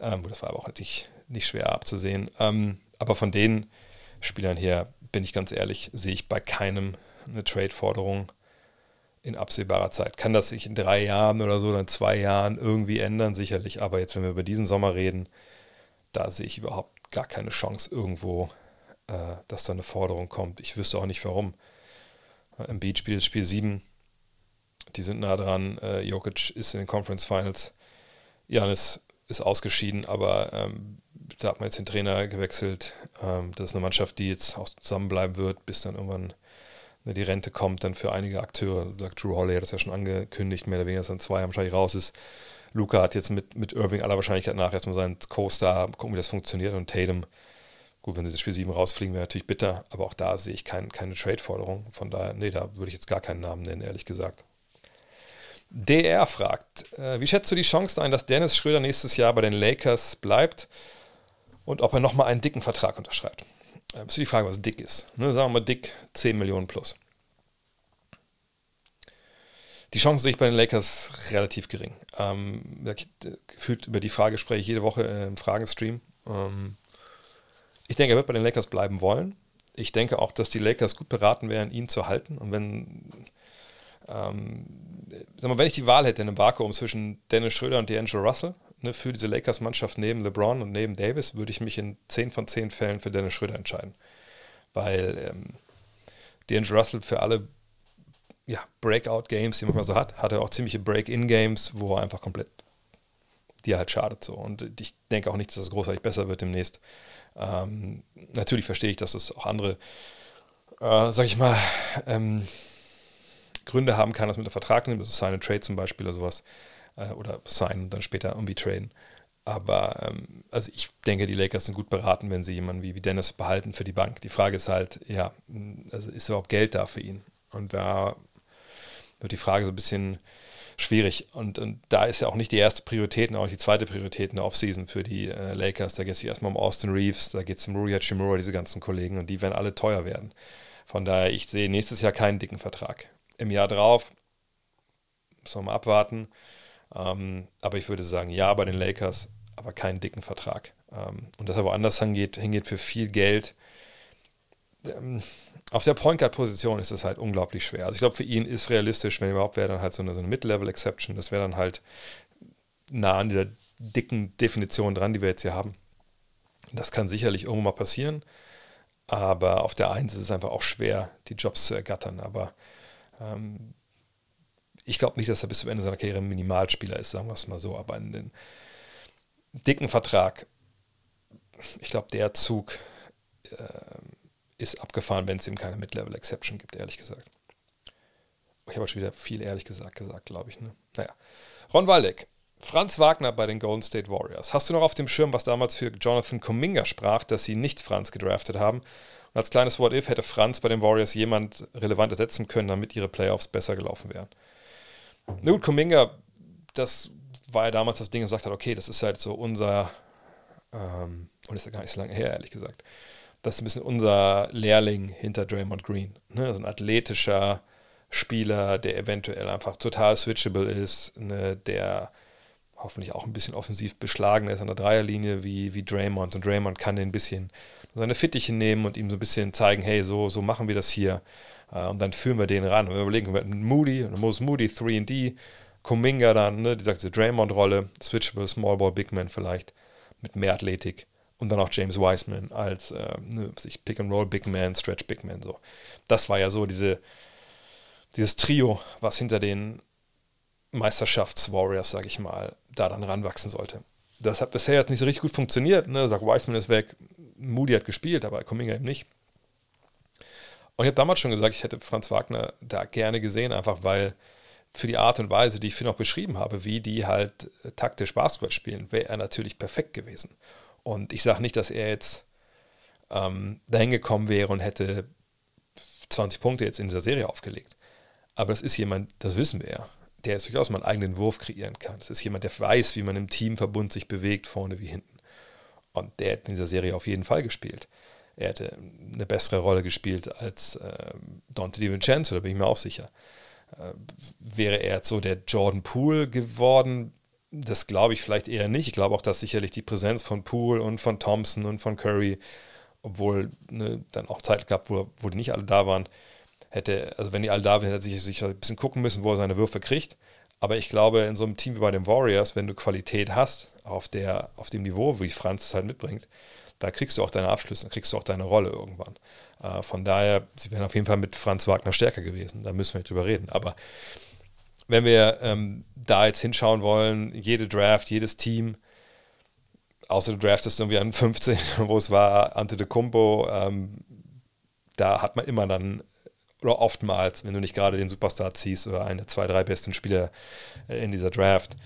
Ähm, das war aber auch natürlich nicht schwer abzusehen. Ähm, aber von den Spielern her, bin ich ganz ehrlich, sehe ich bei keinem eine Trade-Forderung in absehbarer Zeit. Kann das sich in drei Jahren oder so, in zwei Jahren irgendwie ändern? Sicherlich. Aber jetzt, wenn wir über diesen Sommer reden, da sehe ich überhaupt gar keine Chance irgendwo, äh, dass da eine Forderung kommt. Ich wüsste auch nicht warum. Äh, Im Beat spielt Spiel 7. Die sind nah dran. Äh, Jokic ist in den Conference Finals. Janis ist ausgeschieden, aber ähm, da hat man jetzt den Trainer gewechselt. Ähm, das ist eine Mannschaft, die jetzt auch zusammenbleiben wird, bis dann irgendwann die Rente kommt dann für einige Akteure. Sagt Drew Holley hat das ja schon angekündigt, mehr oder weniger, dass dann zwei wahrscheinlich raus ist. Luca hat jetzt mit, mit Irving aller Wahrscheinlichkeit nach erstmal seinen Co-Star, gucken, wie das funktioniert. Und Tatum, gut, wenn sie das Spiel 7 rausfliegen, wäre natürlich bitter, aber auch da sehe ich kein, keine Trade-Forderung. Von daher, nee, da würde ich jetzt gar keinen Namen nennen, ehrlich gesagt. DR fragt, äh, wie schätzt du die Chance ein, dass Dennis Schröder nächstes Jahr bei den Lakers bleibt und ob er nochmal einen dicken Vertrag unterschreibt? äh, ist die Frage, was dick ist. Ne, sagen wir mal dick 10 Millionen plus. Die Chance sehe ich bei den Lakers relativ gering. Ähm, gefühlt über die Frage spreche ich jede Woche äh, im Fragenstream. Ähm, ich denke, er wird bei den Lakers bleiben wollen. Ich denke auch, dass die Lakers gut beraten wären, ihn zu halten. Und wenn, ähm, sag mal, wenn ich die Wahl hätte in einem Vakuum zwischen Dennis Schröder und D'Angelo Russell, ne, für diese Lakers-Mannschaft neben LeBron und neben Davis würde ich mich in 10 von 10 Fällen für Dennis Schröder entscheiden. Weil ähm, D'Angelo Russell für alle ja, Breakout-Games, die man mal so hat, hat er auch ziemliche Break-In-Games, wo er einfach komplett dir halt schadet so. Und ich denke auch nicht, dass es großartig besser wird demnächst. Ähm, natürlich verstehe ich, dass es auch andere, äh, sag ich mal, ähm, Gründe haben kann, dass mit der Vertrag nimmt, das ist seine Trade zum Beispiel oder sowas äh, oder signen und dann später irgendwie traden. Aber ähm, also ich denke, die Lakers sind gut beraten, wenn sie jemanden wie, wie Dennis behalten für die Bank. Die Frage ist halt, ja, also ist überhaupt Geld da für ihn? Und da wird die Frage so ein bisschen schwierig. Und, und da ist ja auch nicht die erste Priorität, auch nicht die zweite Priorität in der Offseason für die äh, Lakers. Da geht es erstmal um Austin Reeves, da geht es um Rui Hachimura, diese ganzen Kollegen, und die werden alle teuer werden. Von daher, ich sehe nächstes Jahr keinen dicken Vertrag. Im Jahr drauf, müssen wir mal abwarten. Ähm, aber ich würde sagen, ja bei den Lakers, aber keinen dicken Vertrag. Ähm, und dass er woanders hingeht, hingeht für viel Geld. Ähm, auf der Point Guard Position ist es halt unglaublich schwer. Also ich glaube, für ihn ist realistisch, wenn überhaupt wäre dann halt so eine, so eine Mid-Level-Exception. Das wäre dann halt nah an dieser dicken Definition dran, die wir jetzt hier haben. Das kann sicherlich irgendwo mal passieren. Aber auf der Eins ist es einfach auch schwer, die Jobs zu ergattern. Aber ähm, ich glaube nicht, dass er bis zum Ende seiner Karriere ein Minimalspieler ist, sagen wir es mal so, aber in den dicken Vertrag, ich glaube, der Zug äh, ist abgefahren, wenn es ihm keine Mid-Level-Exception gibt, ehrlich gesagt. Ich habe schon wieder viel ehrlich gesagt gesagt, glaube ich. Ne? Naja. Ron Waldeck. Franz Wagner bei den Golden State Warriors. Hast du noch auf dem Schirm, was damals für Jonathan Kuminga sprach, dass sie nicht Franz gedraftet haben? Und als kleines What-If hätte Franz bei den Warriors jemand relevant ersetzen können, damit ihre Playoffs besser gelaufen wären. Na gut, Kuminga, das war ja damals das Ding und sagt hat, okay, das ist halt so unser, ähm, und ist ja gar nicht so lange her, ehrlich gesagt, das ist ein bisschen unser Lehrling hinter Draymond Green. Ne? So ein athletischer Spieler, der eventuell einfach total switchable ist, ne? der hoffentlich auch ein bisschen offensiv beschlagen ist an der Dreierlinie wie, wie Draymond. Und Draymond kann den ein bisschen seine Fittiche nehmen und ihm so ein bisschen zeigen, hey, so, so machen wir das hier. Äh, und dann führen wir den ran. Und wir überlegen, wir Moody, Moses Moody, 3D, Kuminga dann, ne, diese Draymond-Rolle, Switchable, Small Ball, Big Man vielleicht, mit mehr Athletik. Und dann auch James Wiseman als äh, ne, Pick and Roll Big Man, Stretch Big Man. So. Das war ja so diese, dieses Trio, was hinter den Meisterschafts-Warriors, sage ich mal, da dann ranwachsen sollte. Das hat bisher jetzt nicht so richtig gut funktioniert. Ne? Sagt, Wiseman ist weg, Moody hat gespielt, aber Kuminga eben nicht. Und ich habe damals schon gesagt, ich hätte Franz Wagner da gerne gesehen, einfach weil für die Art und Weise, die ich für noch beschrieben habe, wie die halt äh, taktisch Basketball spielen, wäre er natürlich perfekt gewesen. Und ich sage nicht, dass er jetzt ähm, dahin gekommen wäre und hätte 20 Punkte jetzt in dieser Serie aufgelegt. Aber das ist jemand, das wissen wir ja, der jetzt durchaus mal einen eigenen Wurf kreieren kann. Das ist jemand, der weiß, wie man im Teamverbund sich bewegt, vorne wie hinten. Und der hätte in dieser Serie auf jeden Fall gespielt. Er hätte eine bessere Rolle gespielt als äh, Dante DiVincenzo, da bin ich mir auch sicher. Äh, wäre er jetzt so der Jordan Poole geworden, das glaube ich vielleicht eher nicht. Ich glaube auch, dass sicherlich die Präsenz von Poole und von Thompson und von Curry, obwohl ne, dann auch Zeit gab, wo, wo nicht alle da waren, hätte, also wenn die alle da wären, hätte er sich, ein bisschen gucken müssen, wo er seine Würfe kriegt. Aber ich glaube, in so einem Team wie bei den Warriors, wenn du Qualität hast, auf, der, auf dem Niveau, wie Franz es halt mitbringt, da kriegst du auch deine Abschlüsse, kriegst du auch deine Rolle irgendwann. Äh, von daher, sie wären auf jeden Fall mit Franz Wagner stärker gewesen. Da müssen wir nicht drüber reden. Aber wenn wir ähm, da jetzt hinschauen wollen, jede Draft, jedes Team, außer du draftest irgendwie an 15, [laughs] wo es war, Ante de Kumpo, ähm, da hat man immer dann, oder oftmals, wenn du nicht gerade den Superstar ziehst oder eine, zwei, drei besten Spieler äh, in dieser Draft,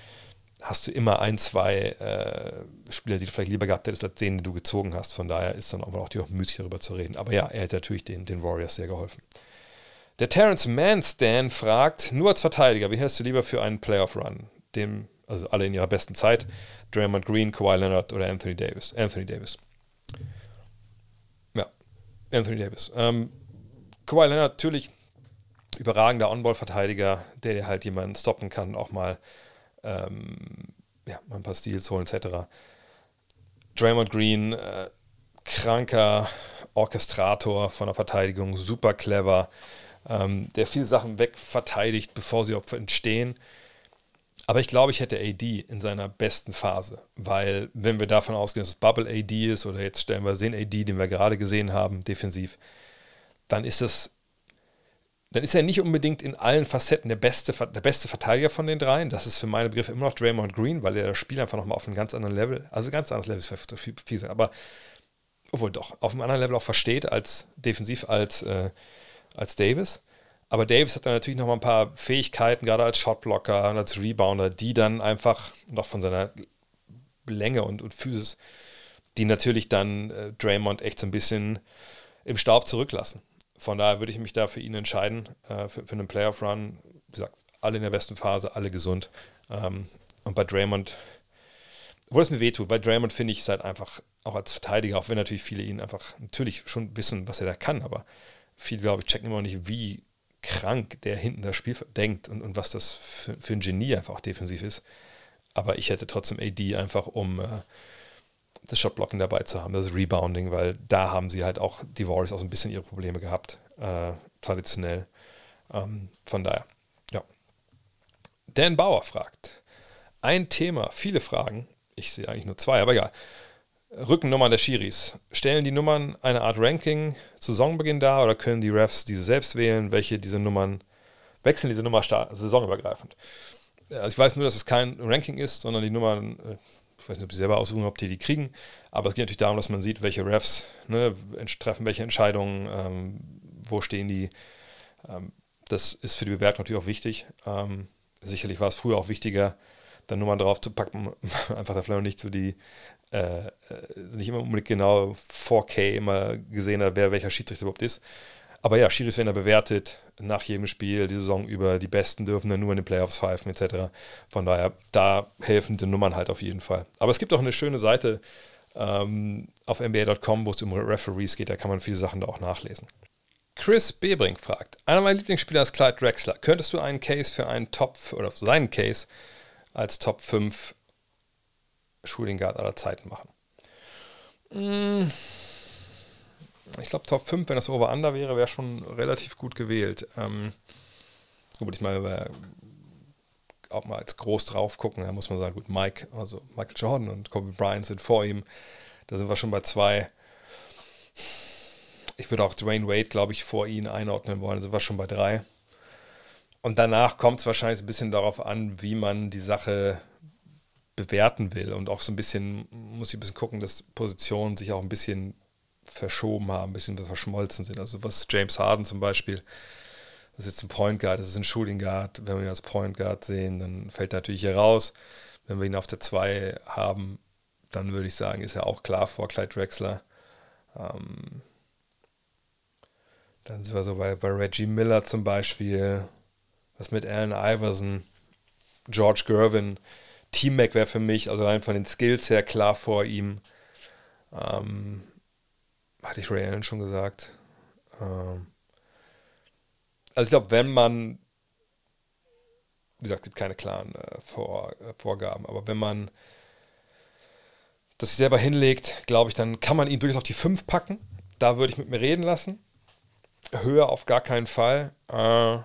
hast du immer ein, zwei äh, Spieler, die du vielleicht lieber gehabt hättest, als denen, die du gezogen hast. Von daher ist dann auch die auch müßig darüber zu reden. Aber ja, er hätte natürlich den, den Warriors sehr geholfen. Der Terrence Manstan fragt, nur als Verteidiger, wie hältst du lieber für einen Playoff-Run? Dem, also alle in ihrer besten Zeit, Draymond Green, Kawhi Leonard oder Anthony Davis? Anthony Davis. Ja, Anthony Davis. Ähm, Kawhi Leonard natürlich überragender On-Ball-Verteidiger, der dir halt jemanden stoppen kann, auch mal, ähm, ja, mal ein paar Steals holen etc. Draymond Green, äh, kranker Orchestrator von der Verteidigung, super clever, ähm, der viele Sachen wegverteidigt, bevor sie Opfer entstehen. Aber ich glaube, ich hätte AD in seiner besten Phase, weil wenn wir davon ausgehen, dass es Bubble AD ist oder jetzt stellen wir den AD, den wir gerade gesehen haben, defensiv, dann ist es, dann ist er nicht unbedingt in allen Facetten der beste, der beste Verteidiger von den dreien. Das ist für meine Begriffe immer noch Draymond Green, weil er das Spiel einfach nochmal auf einem ganz anderen Level, also ganz anderes Level ist viel, viel sein, aber obwohl doch, auf einem anderen Level auch versteht als defensiv als äh, als Davis. Aber Davis hat dann natürlich noch mal ein paar Fähigkeiten, gerade als Shotblocker und als Rebounder, die dann einfach noch von seiner Länge und, und Physis, die natürlich dann äh, Draymond echt so ein bisschen im Staub zurücklassen. Von daher würde ich mich da für ihn entscheiden, äh, für, für, einen Playoff-Run. Wie gesagt, alle in der besten Phase, alle gesund. Ähm, und bei Draymond, wo es mir wehtut, bei Draymond finde ich es halt einfach auch als Verteidiger, auch wenn natürlich viele ihn einfach natürlich schon wissen, was er da kann, aber viele, glaube ich, checken immer noch nicht, wie krank der hinten das Spiel denkt und, und was das für, für ein Genie einfach auch defensiv ist. Aber ich hätte trotzdem AD einfach, um äh, das Shotblocking dabei zu haben, das Rebounding, weil da haben sie halt auch, die Warriors auch so ein bisschen ihre Probleme gehabt, äh, traditionell. Ähm, von daher, ja. Dan Bauer fragt, ein Thema, viele Fragen, ich sehe eigentlich nur zwei, aber egal. Rückennummern der Schiris. Stellen die Nummern eine Art Ranking zu Saisonbeginn dar oder können die Refs diese selbst wählen, welche diese Nummern wechseln diese Nummer saisonübergreifend? Also ich weiß nur, dass es kein Ranking ist, sondern die Nummern, äh, ich weiß nicht, ob sie selber aussuchen, ob die die kriegen, aber es geht natürlich darum, dass man sieht, welche Refs ne, treffen welche Entscheidungen, ähm, wo stehen die. Ähm, Das ist für die Bewertung natürlich auch wichtig. Ähm, sicherlich war es früher auch wichtiger, da Nummern drauf zu packen, [laughs] einfach da vielleicht nicht so die, äh, äh nicht immer unbedingt genau 4K immer gesehen hat, wer welcher Schiedsrichter überhaupt ist. Aber ja, Schiris werden da bewertet nach jedem Spiel, die Saison über. Die Besten dürfen dann nur in den Playoffs pfeifen, etc. Von daher, da helfen die Nummern halt auf jeden Fall. Aber es gibt auch eine schöne Seite ähm, auf NBA.com, wo es um Referees geht. Da kann man viele Sachen da auch nachlesen. Chris Bebrink fragt: Einer meiner Lieblingsspieler ist Clyde Drexler. Könntest du einen Case für einen Top oder für seinen Case als Top 5 Shooting Guard aller Zeiten machen? Mmh ich glaube, Top 5, wenn das Over-Under wäre, wäre schon relativ gut gewählt. Ähm, gut, ich meine, auch mal als groß drauf gucken, da muss man sagen, gut, Mike, also Michael Jordan und Kobe Bryant sind vor ihm. Da sind wir schon bei zwei. Ich würde auch Dwayne Wade, glaube ich, vor ihn einordnen wollen. Da sind wir schon bei drei. Und danach kommt es wahrscheinlich ein bisschen darauf an, wie man die Sache bewerten will. Und auch so ein bisschen, muss ich ein bisschen gucken, dass Positionen sich auch ein bisschen verschoben haben, ein bisschen verschmolzen sind. Also was James Harden zum Beispiel, das ist jetzt ein Point Guard, das ist ein Shooting Guard. Wenn wir ihn als Point Guard sehen, dann fällt er natürlich hier raus. Wenn wir ihn auf der 2 haben, dann würde ich sagen, ist er auch klar vor Clyde Drexler. Ähm, dann sind wir so bei, bei Reggie Miller zum Beispiel. Was mit Allen Iverson, George Gervin. Team-Mac wäre für mich, also rein von den Skills her, klar vor ihm. Ähm, hatte ich Ray Allen schon gesagt. Ähm, also ich glaube, wenn man, wie gesagt, es gibt keine klaren äh, Vor, äh, Vorgaben, aber wenn man das sich selber hinlegt, glaube ich, dann kann man ihn durchaus auf die 5 packen. Da würde ich mit mir reden lassen. Höher auf gar keinen Fall. Äh,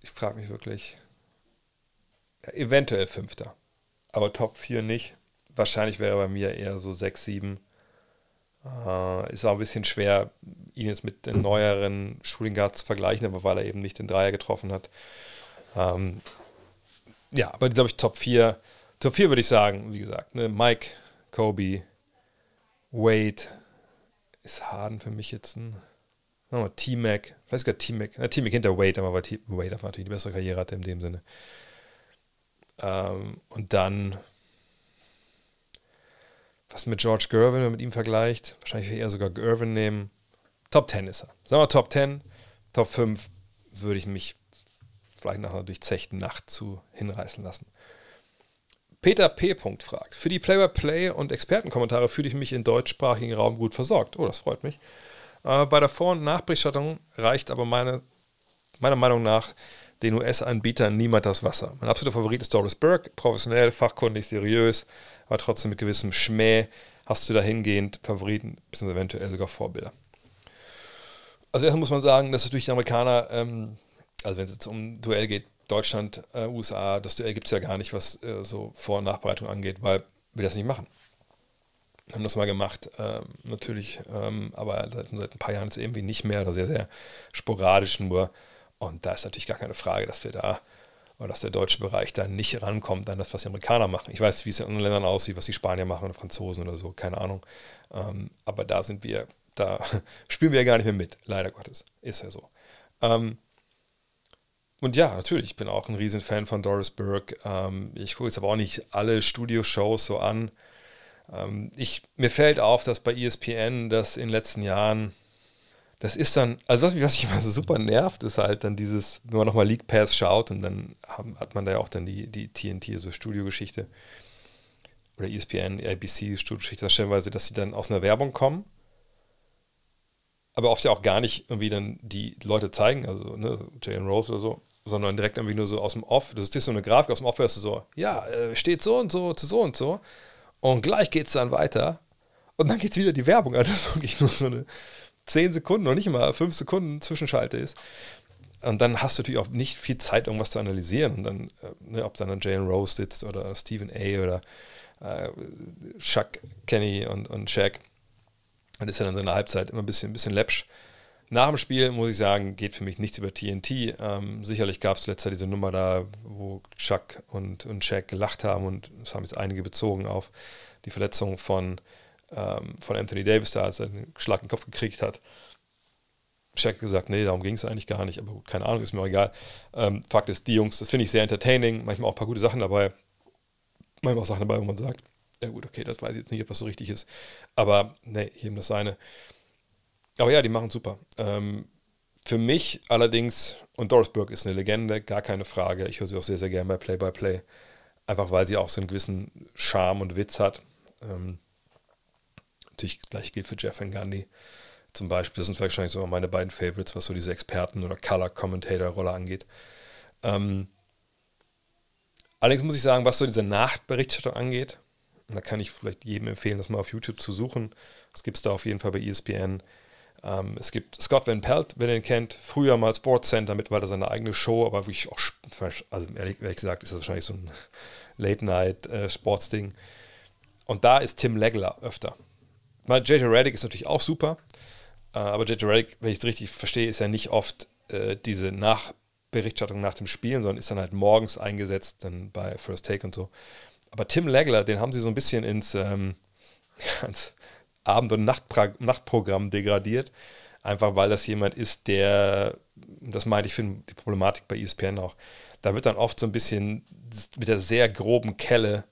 ich frage mich wirklich. Ja, eventuell Fünfter. Aber Top 4 nicht wahrscheinlich wäre bei mir eher so 6, 7. Äh, ist auch ein bisschen schwer, ihn jetzt mit den neueren Shooting Guards zu vergleichen, aber weil er eben nicht den Dreier getroffen hat. Ähm, ja, aber glaube ich Top 4. Top 4 würde ich sagen, wie gesagt, ne? Mike, Kobe, Wade, ist Harden für mich jetzt ein oh, T-Mac, weiß gar T-Mac, äh, T-Mac hinter Wade, aber weil Wade natürlich die bessere Karriere hatte in dem Sinne. Ähm, und dann was mit George Gervin, wenn man mit ihm vergleicht, wahrscheinlich eher sogar Gervin nehmen. Top 10 ist er. Sagen wir Top 10, Top 5 würde ich mich vielleicht nach einer durchzechten Nacht zu hinreißen lassen. Peter P. fragt: Für die Play-by-Play und Expertenkommentare fühle ich mich im deutschsprachigen Raum gut versorgt. Oh, das freut mich. Äh, bei der Vor- und Nachberichterstattung reicht aber meine, meiner Meinung nach den US-Anbietern niemand das Wasser. Mein absoluter Favorit ist Doris Burke, professionell, fachkundig, seriös, aber trotzdem mit gewissem Schmäh hast du dahingehend Favoriten, bzw. eventuell sogar Vorbilder. Also erstmal muss man sagen, dass natürlich die Amerikaner, ähm, also wenn es jetzt um Duell geht, Deutschland, äh, USA, das Duell gibt es ja gar nicht, was äh, so Vor- und Nachbereitung angeht, weil wir das nicht machen. Wir haben das mal gemacht, ähm, natürlich, ähm, aber seit, seit, ein paar Jahren ist es irgendwie nicht mehr oder sehr, sehr sporadisch nur. Und da ist natürlich gar keine Frage, dass wir da oder dass der deutsche Bereich da nicht rankommt an das, was die Amerikaner machen. Ich weiß, wie es in anderen Ländern aussieht, was die Spanier machen oder Franzosen oder so, keine Ahnung. Ähm, aber da sind wir, da [laughs] spielen wir ja gar nicht mehr mit, leider Gottes. Ist ja so. Ähm, und ja, natürlich, ich bin auch ein Riesenfan von Doris Burke. Ähm, ich gucke jetzt aber auch nicht alle Studioshows so an. Ähm, ich, mir fällt auf, dass bei ESPN das in den letzten Jahren das ist dann, also was was mich immer so super nervt, ist halt dann dieses, wenn man nochmal League Pass schaut und dann haben, hat man da ja auch dann die, die TNT, also Studiogeschichte oder ESPN, ABC, Studiogeschichte, stellenweise, dass sie dann aus einer Werbung kommen, aber oft ja auch gar nicht irgendwie dann die Leute zeigen, also ne, Jalen Rose oder so, sondern direkt irgendwie nur so aus dem Off. Das ist so eine Grafik aus dem Off, hörst du so, ja, äh, steht so und so zu so und so und gleich geht es dann weiter und dann geht es wieder die Werbung. Also das ist wirklich nur so eine 10 Sekunden, noch nicht mal 5 Sekunden Zwischenschalte ist. Und dann hast du natürlich auch nicht viel Zeit, irgendwas zu analysieren. Und dann, äh, ne, ob dann Jalen Rose sitzt oder Stephen A. oder äh, Chuck Kenny und, und Shaq. Dann ist ja dann so eine Halbzeit immer ein bisschen, ein bisschen läppsch. Nach dem Spiel muss ich sagen, geht für mich nichts über TNT. Ähm, sicherlich gab es letzter diese Nummer da, wo Chuck und, und Shaq gelacht haben und es haben jetzt einige bezogen auf die Verletzung von ähm, von Anthony Davis da, als er einen Schlag in den Kopf gekriegt hat. Shaq gesagt, nee, darum ging es eigentlich gar nicht, aber gut, keine Ahnung, ist mir auch egal. Ähm, Fakt ist, die Jungs, das finde ich sehr entertaining, manchmal auch ein paar gute Sachen dabei, manchmal auch Sachen dabei, wo man sagt, ja gut, okay, das weiß ich jetzt nicht, ob das so richtig ist, aber nee, jedem das seine. Aber ja, die machen super. Ähm, für mich allerdings, und Doris Burke ist eine Legende, gar keine Frage, ich höre sie auch sehr, sehr gerne bei Play-by-Play, -play, einfach weil sie auch so einen gewissen Charme und Witz hat. Ähm, natürlich gleich gilt für Jeff Van Gundy zum Beispiel. Das sind wahrscheinlich so meine beiden Favorites, was so diese Experten- oder Color-Commentator-Rolle angeht. Ähm, allerdings muss ich sagen, was so diese Nachberichterstattung angeht, da kann ich vielleicht jedem empfehlen, das mal auf YouTube zu suchen. Das gibt es da auf jeden Fall bei ESPN. Ähm, es gibt Scott Van Pelt, wenn ihr ihn kennt, früher mal Sportscenter, mittlerweile seine eigene Show, aber wirklich auch, also ehrlich, ehrlich gesagt, ist das wahrscheinlich so ein [laughs] Late-Night-Sportsding. Äh, Und da ist Tim Legler öfter. JJ Reddick ist natürlich auch super, äh, aber JJ Reddick, wenn ich es richtig verstehe, ist ja nicht oft äh, diese Nachberichterstattung nach dem Spielen, sondern ist dann halt morgens eingesetzt, dann bei First Take und so. Aber Tim Legler, den haben sie so ein bisschen ins, ähm, [laughs] ins Abend- und Nachtpra Nachtprogramm degradiert. Einfach weil das jemand ist, der, das meine ich für die Problematik bei ESPN auch, da wird dann oft so ein bisschen mit der sehr groben Kelle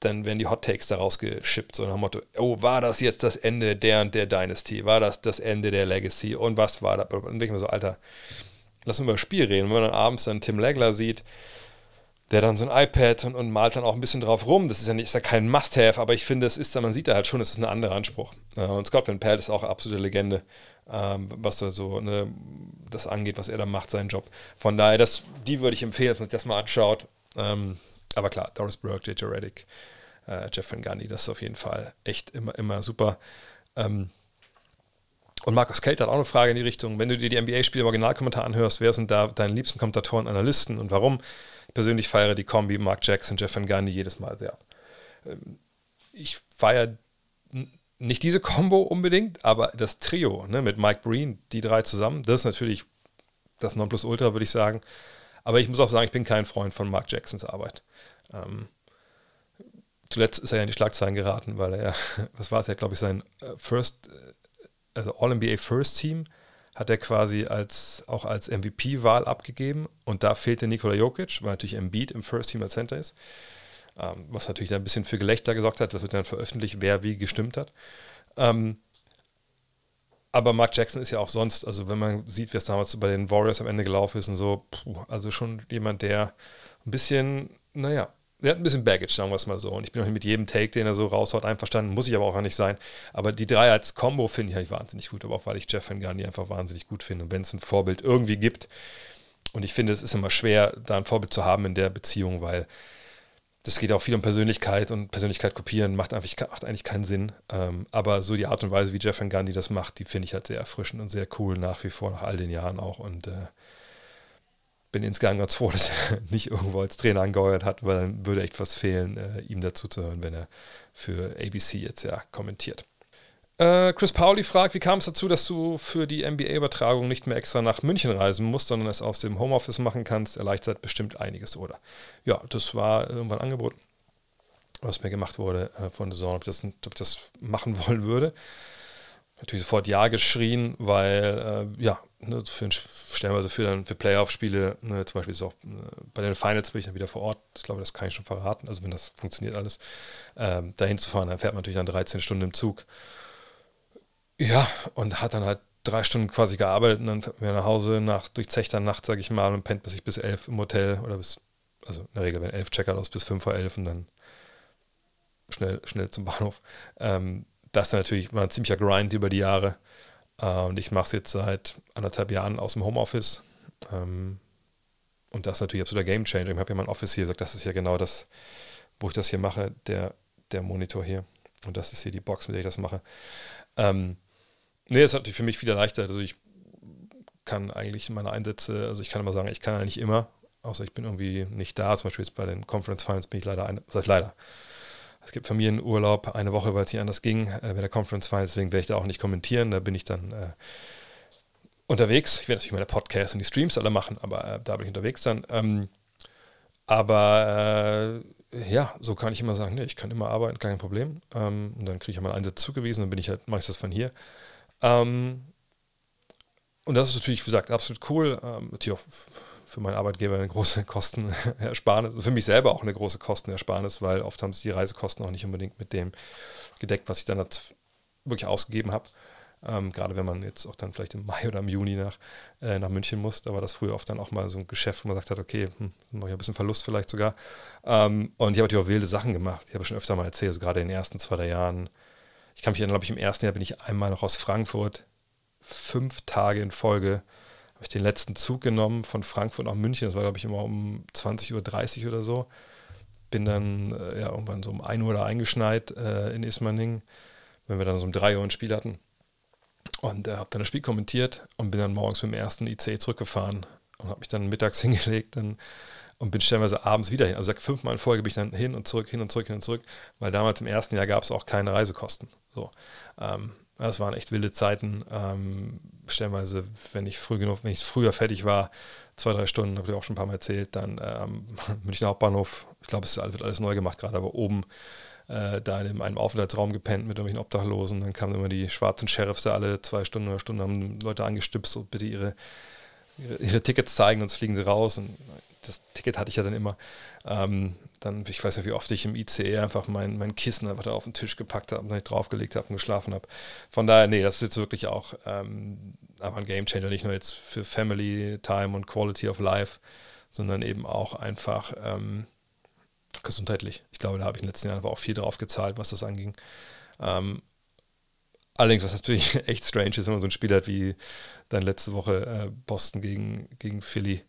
dann werden die Hot Takes daraus geschippt, so nach dem Motto, oh, war das jetzt das Ende der und der Dynasty? War das das Ende der Legacy? Und was war da? Und dann denke ich mir so, Alter, lass uns über das Spiel reden. Wenn man dann abends dann Tim Legler sieht, der dann so ein iPad und, und, malt dann auch ein bisschen drauf rum. Das ist ja nicht, ist ja kein Must-Have, aber ich finde, es ist, man sieht da halt schon, es ist ein anderer Anspruch. Und Scott Van Pelt ist auch eine absolute Legende, ähm, was so ne, das angeht, was er da macht, seinen Job. Von daher, das, die würde ich empfehlen, dass man sich das mal anschaut. Ähm, aber klar, Doris Burke, JJ Reddick, äh, Jeff Van Gundy, das ist auf jeden Fall echt immer, immer super. Ähm, und Markus Kelt hat auch eine Frage in die Richtung, wenn du dir die NBA-Spiele im Originalkommentar anhörst, wer sind da deine liebsten Kommentatoren, Analysten und warum? Ich persönlich feiere die Kombi Mark Jackson, Jeff Van Gundy jedes Mal sehr. Ähm, ich feiere nicht diese Combo unbedingt, aber das Trio ne, mit Mike Breen, die drei zusammen, das ist natürlich das Nonplusultra, würde ich sagen. Aber ich muss auch sagen, ich bin kein Freund von Mark Jacksons Arbeit. Ähm, zuletzt ist er ja in die Schlagzeilen geraten, weil er, [laughs] was war es, er glaube ich, sein äh, First, äh, also All-NBA First Team hat er quasi als, auch als MVP-Wahl abgegeben und da fehlte Nikola Jokic, weil natürlich Embiid im First Team als Center ist, ähm, was natürlich ein bisschen für Gelächter gesorgt hat, das wird dann veröffentlicht, wer wie gestimmt hat. Ähm, aber Mark Jackson ist ja auch sonst, also wenn man sieht, wie es damals bei den Warriors am Ende gelaufen ist und so, puh, also schon jemand, der ein bisschen, naja, der hat ein bisschen Baggage, sagen wir es mal so. Und ich bin auch mit jedem Take, den er so raushaut, einverstanden. Muss ich aber auch nicht sein. Aber die drei als Combo finde ich halt wahnsinnig gut. Aber auch weil ich Jeff Van Gundy einfach wahnsinnig gut finde. Und wenn es ein Vorbild irgendwie gibt. Und ich finde, es ist immer schwer, da ein Vorbild zu haben in der Beziehung, weil das geht auch viel um Persönlichkeit und Persönlichkeit kopieren macht, einfach, macht eigentlich keinen Sinn. Ähm, aber so die Art und Weise, wie Jeff Van Gundy das macht, die finde ich halt sehr erfrischend und sehr cool nach wie vor, nach all den Jahren auch. Und äh, bin insgesamt ganz froh, [laughs] dass er nicht irgendwo als Trainer angeheuert hat, weil dann würde echt was fehlen, äh, ihm dazu zu hören, wenn er für ABC jetzt ja kommentiert. Äh, Chris Pauli fragt, wie kam es dazu, dass du für die NBA-Übertragung nicht mehr extra nach München reisen musst, sondern es aus dem Homeoffice machen kannst? Erleichtert bestimmt einiges, oder? Ja, das war irgendwann ein Angebot, was mir gemacht wurde äh, von der Saison, ob, das, ob ich das machen [laughs] wollen würde. Natürlich sofort Ja geschrien, weil, äh, ja, ne, für, stellenweise für, für Playoff-Spiele, ne, zum Beispiel ist auch äh, bei den Finals bin ich dann wieder vor Ort. Ich glaube, das kann ich schon verraten, also wenn das funktioniert alles. Ähm, dahin zu fahren, dann fährt man natürlich dann 13 Stunden im Zug. Ja, und hat dann halt drei Stunden quasi gearbeitet und dann fährt man nach Hause nach durchzechter Nacht, sage ich mal, und pennt bis ich bis elf im Hotel oder bis, also in der Regel, wenn elf Checker aus bis fünf vor elf und dann schnell, schnell zum Bahnhof. Ähm, das natürlich war ein ziemlicher Grind über die Jahre. Äh, und ich mache es jetzt seit anderthalb Jahren aus dem Homeoffice. Ähm, und das ist natürlich absoluter Game Changer. Ich habe ja mein Office hier gesagt, das ist ja genau das, wo ich das hier mache, der, der Monitor hier. Und das ist hier die Box, mit der ich das mache. Ähm, nee, das hat für mich viel erleichtert. Also ich kann eigentlich meine Einsätze, also ich kann immer sagen, ich kann eigentlich immer, außer ich bin irgendwie nicht da. Zum Beispiel jetzt bei den Conference Finals bin ich leider, ein, das heißt leider, es gibt Familienurlaub eine Woche, weil es nicht anders ging, äh, bei der Conference Finals, deswegen werde ich da auch nicht kommentieren. Da bin ich dann äh, unterwegs. Ich werde natürlich meine Podcasts und die Streams alle machen, aber äh, da bin ich unterwegs dann. Ähm, aber äh, ja, so kann ich immer sagen, nee, ich kann immer arbeiten, kein Problem. Ähm, und dann kriege ich ja meinen Einsatz zugewiesen, dann bin ich halt, mache ich das von hier. Ähm, und das ist natürlich, wie gesagt, absolut cool. Ähm, natürlich auch für meinen Arbeitgeber eine große [laughs] Kostenersparnis, für mich selber auch eine große Kostenersparnis, weil oft haben sich die Reisekosten auch nicht unbedingt mit dem gedeckt, was ich dann wirklich ausgegeben habe. Ähm, gerade wenn man jetzt auch dann vielleicht im Mai oder im Juni nach, äh, nach München muss, da war das früher oft dann auch mal so ein Geschäft, wo man sagt hat, okay, hm, mache ich ein bisschen Verlust vielleicht sogar. Ähm, und ich habe natürlich auch wilde Sachen gemacht. Ich habe schon öfter mal erzählt, also gerade in den ersten zwei, drei Jahren. Ich kann mich erinnern, glaube ich, im ersten Jahr bin ich einmal noch aus Frankfurt fünf Tage in Folge habe ich den letzten Zug genommen von Frankfurt nach München. Das war, glaube ich, immer um 20.30 Uhr oder so. Bin dann äh, ja, irgendwann so um 1 Uhr da eingeschneit äh, in Ismaning, wenn wir dann so um 3 Uhr ein Spiel hatten. Und äh, habe dann das Spiel kommentiert und bin dann morgens mit dem ersten IC zurückgefahren und habe mich dann mittags [laughs] hingelegt dann, und bin stellenweise abends wieder hin. Also fünfmal in Folge bin ich dann hin und zurück, hin und zurück, hin und zurück, weil damals im ersten Jahr gab es auch keine Reisekosten. So. Ähm, das waren echt wilde Zeiten. Ähm, stellenweise, wenn ich früh genug, wenn ich früher fertig war, zwei, drei Stunden, habe ich auch schon ein paar Mal erzählt, dann ähm, [laughs] Münchner Hauptbahnhof, ich glaube, es wird alles neu gemacht gerade, aber oben äh, da in einem Aufenthaltsraum gepennt mit irgendwelchen Obdachlosen. Dann kamen immer die schwarzen Sheriffs da alle zwei Stunden oder Stunden, haben Leute angestüpst und bitte ihre, ihre, ihre Tickets zeigen, sonst fliegen sie raus. Und das Ticket hatte ich ja dann immer. Ähm, dann, ich weiß nicht, wie oft ich im ICE einfach mein, mein Kissen einfach da auf den Tisch gepackt habe und nicht draufgelegt habe und geschlafen habe. Von daher, nee, das ist jetzt wirklich auch ähm, aber ein Game Changer, nicht nur jetzt für Family Time und Quality of Life, sondern eben auch einfach ähm, gesundheitlich. Ich glaube, da habe ich in den letzten Jahren aber auch viel drauf gezahlt, was das anging. Ähm, allerdings, was natürlich [laughs] echt strange ist, wenn man so ein Spiel hat wie dann letzte Woche äh, Boston gegen, gegen Philly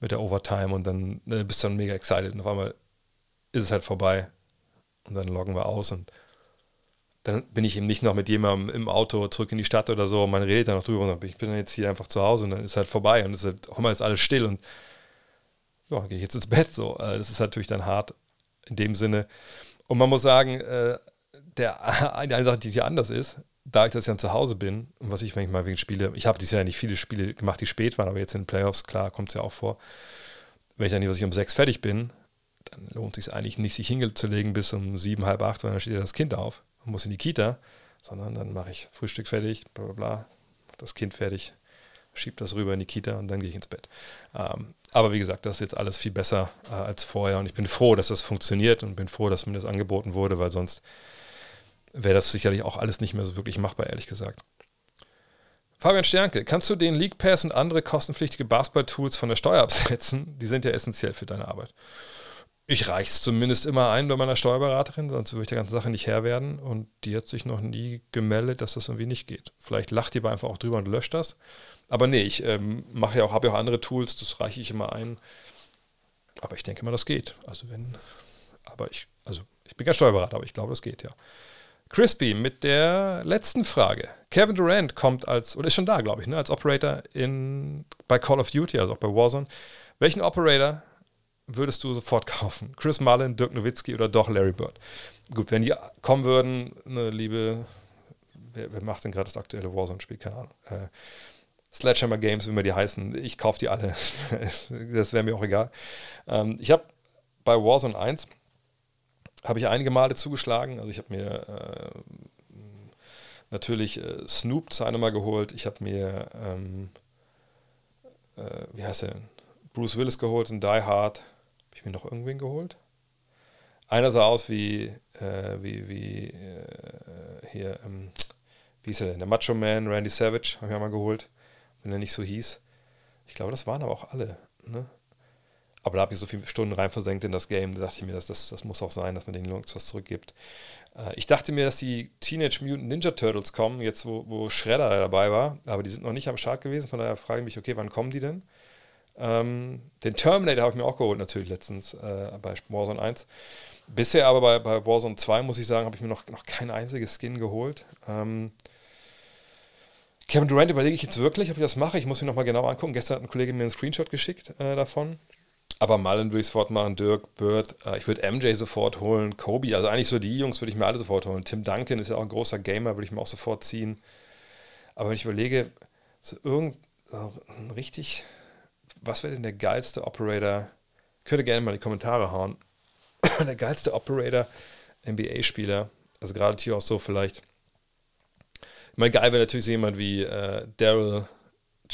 mit der Overtime und dann ne, bist du dann mega excited und auf einmal ist es halt vorbei und dann loggen wir aus und dann bin ich eben nicht noch mit jemandem im Auto zurück in die Stadt oder so und man redet dann noch drüber und ich bin dann jetzt hier einfach zu Hause und dann ist halt vorbei und es ist halt, auf einmal ist alles still und ja, gehe ich jetzt ins Bett so. Äh, das ist natürlich dann hart in dem Sinne. Und man muss sagen, äh, der, [laughs] eine Sache, die hier anders ist, da ich das ja zu Hause bin und was ich, wenn ich mal wegen Spiele, ich habe dieses Jahr nicht viele Spiele gemacht, die spät waren, aber jetzt in den Playoffs, klar, kommt es ja auch vor. Wenn ich dann was ich um sechs fertig bin, dann lohnt es sich eigentlich nicht, sich hinzulegen bis um sieben, halb acht, weil dann steht ja das Kind auf und muss in die Kita, sondern dann mache ich Frühstück fertig, bla bla bla, das Kind fertig, schiebe das rüber in die Kita und dann gehe ich ins Bett. Ähm, aber wie gesagt, das ist jetzt alles viel besser äh, als vorher und ich bin froh, dass das funktioniert und bin froh, dass mir das angeboten wurde, weil sonst wäre das sicherlich auch alles nicht mehr so wirklich machbar, ehrlich gesagt. Fabian Sternke, kannst du den League Pass und andere kostenpflichtige Basketball-Tools von der Steuer [laughs] absetzen? Die sind ja essentiell für deine Arbeit. Ich reiche es zumindest immer ein bei meiner Steuerberaterin, sonst würde ich der ganzen Sache nicht Herr werden. Und die hat sich noch nie gemeldet, dass das irgendwie nicht geht. Vielleicht lacht die aber einfach auch drüber und löscht das. Aber nee, ich ähm, mache ja auch, habe ja auch andere Tools, das reiche ich immer ein. Aber ich denke mal, das geht. Also wenn, aber ich, also ich bin kein Steuerberater, aber ich glaube, das geht, ja. Crispy mit der letzten Frage. Kevin Durant kommt als, oder ist schon da, glaube ich, ne, als Operator in, bei Call of Duty, also auch bei Warzone. Welchen Operator würdest du sofort [laughs] kaufen? Chris Mullen, Dirk Nowitzki oder doch Larry Bird? Gut, wenn die kommen würden, eine liebe, wer, wer macht denn gerade das aktuelle Warzone-Spiel? Keine Ahnung. Äh, Sledgehammer Games, wie immer die heißen. Ich kaufe die alle. [laughs] das wäre mir auch egal. Ähm, ich habe bei Warzone 1 habe ich einige Male zugeschlagen. Also ich habe mir äh, natürlich äh, Snoop zu einem Mal geholt. Ich habe mir, ähm, äh, wie heißt er denn? Bruce Willis geholt und Die Hard. Habe ich mir noch irgendwen geholt? Einer sah aus wie, äh, wie, wie äh, hier, ähm, wie hieß er denn? Der Macho Man, Randy Savage, habe ich auch mal geholt, wenn er nicht so hieß. Ich glaube, das waren aber auch alle. Ne? Aber da habe ich so viele Stunden rein versenkt in das Game, da dachte ich mir, das, das, das muss auch sein, dass man den Jungs was zurückgibt. Äh, ich dachte mir, dass die Teenage Mutant Ninja Turtles kommen, jetzt wo, wo Shredder dabei war, aber die sind noch nicht am Start gewesen, von daher frage ich mich, okay, wann kommen die denn? Ähm, den Terminator habe ich mir auch geholt, natürlich letztens äh, bei Warzone 1. Bisher aber bei, bei Warzone 2, muss ich sagen, habe ich mir noch, noch kein einziges Skin geholt. Ähm, Kevin Durant überlege ich jetzt wirklich, ob ich das mache. Ich muss mir nochmal genau angucken. Gestern hat ein Kollege mir einen Screenshot geschickt äh, davon. Aber Mullen würde ich sofort machen, Dirk, Bird, äh, ich würde MJ sofort holen, Kobe, also eigentlich so die Jungs würde ich mir alle sofort holen. Tim Duncan ist ja auch ein großer Gamer, würde ich mir auch sofort ziehen. Aber wenn ich überlege, so irgend, so richtig, was wäre denn der geilste Operator? Könnt ihr gerne mal in die Kommentare hauen. [coughs] der geilste Operator, NBA-Spieler, also gerade hier auch so vielleicht. Ich meine, geil wäre natürlich so jemand wie äh, Daryl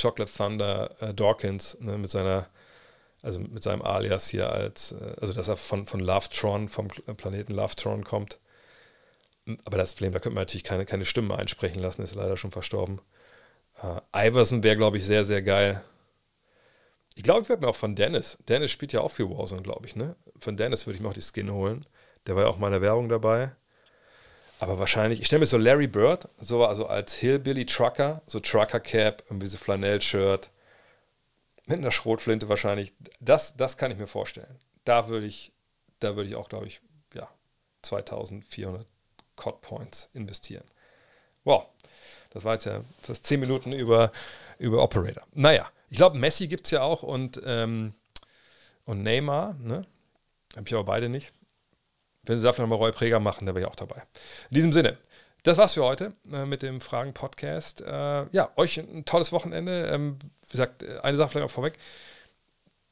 Chocolate Thunder äh, Dawkins ne, mit seiner, also mit seinem Alias hier als, äh, also dass er von, von Lovetron, vom Planeten Lovetron kommt. Aber das Problem, da könnte man natürlich keine, keine Stimme einsprechen lassen, ist leider schon verstorben. Äh, Iverson wäre, glaube ich, sehr, sehr geil. Ich glaube, ich werde mir auch von Dennis. Dennis spielt ja auch für Warzone, glaube ich, ne? Von Dennis würde ich mir auch die Skin holen. Der war ja auch mal in der Werbung dabei. Aber wahrscheinlich, ich stelle mir so Larry Bird, so also als Hillbilly Trucker, so Trucker Cap, irgendwie so Flanell-Shirt, mit einer Schrotflinte wahrscheinlich. Das, das kann ich mir vorstellen. Da würde ich, da würde ich auch, glaube ich, ja, 2400 Cod Points investieren. Wow, das war jetzt ja das 10 Minuten über, über Operator. Naja, ich glaube, Messi gibt es ja auch und, ähm, und Neymar, ne? Habe ich aber beide nicht. Wenn Sie dafür nochmal Roy Präger machen, dann wäre ich auch dabei. In diesem Sinne, das war's für heute äh, mit dem Fragen-Podcast. Äh, ja, euch ein tolles Wochenende. Ähm, gesagt, eine Sache vielleicht auch vorweg.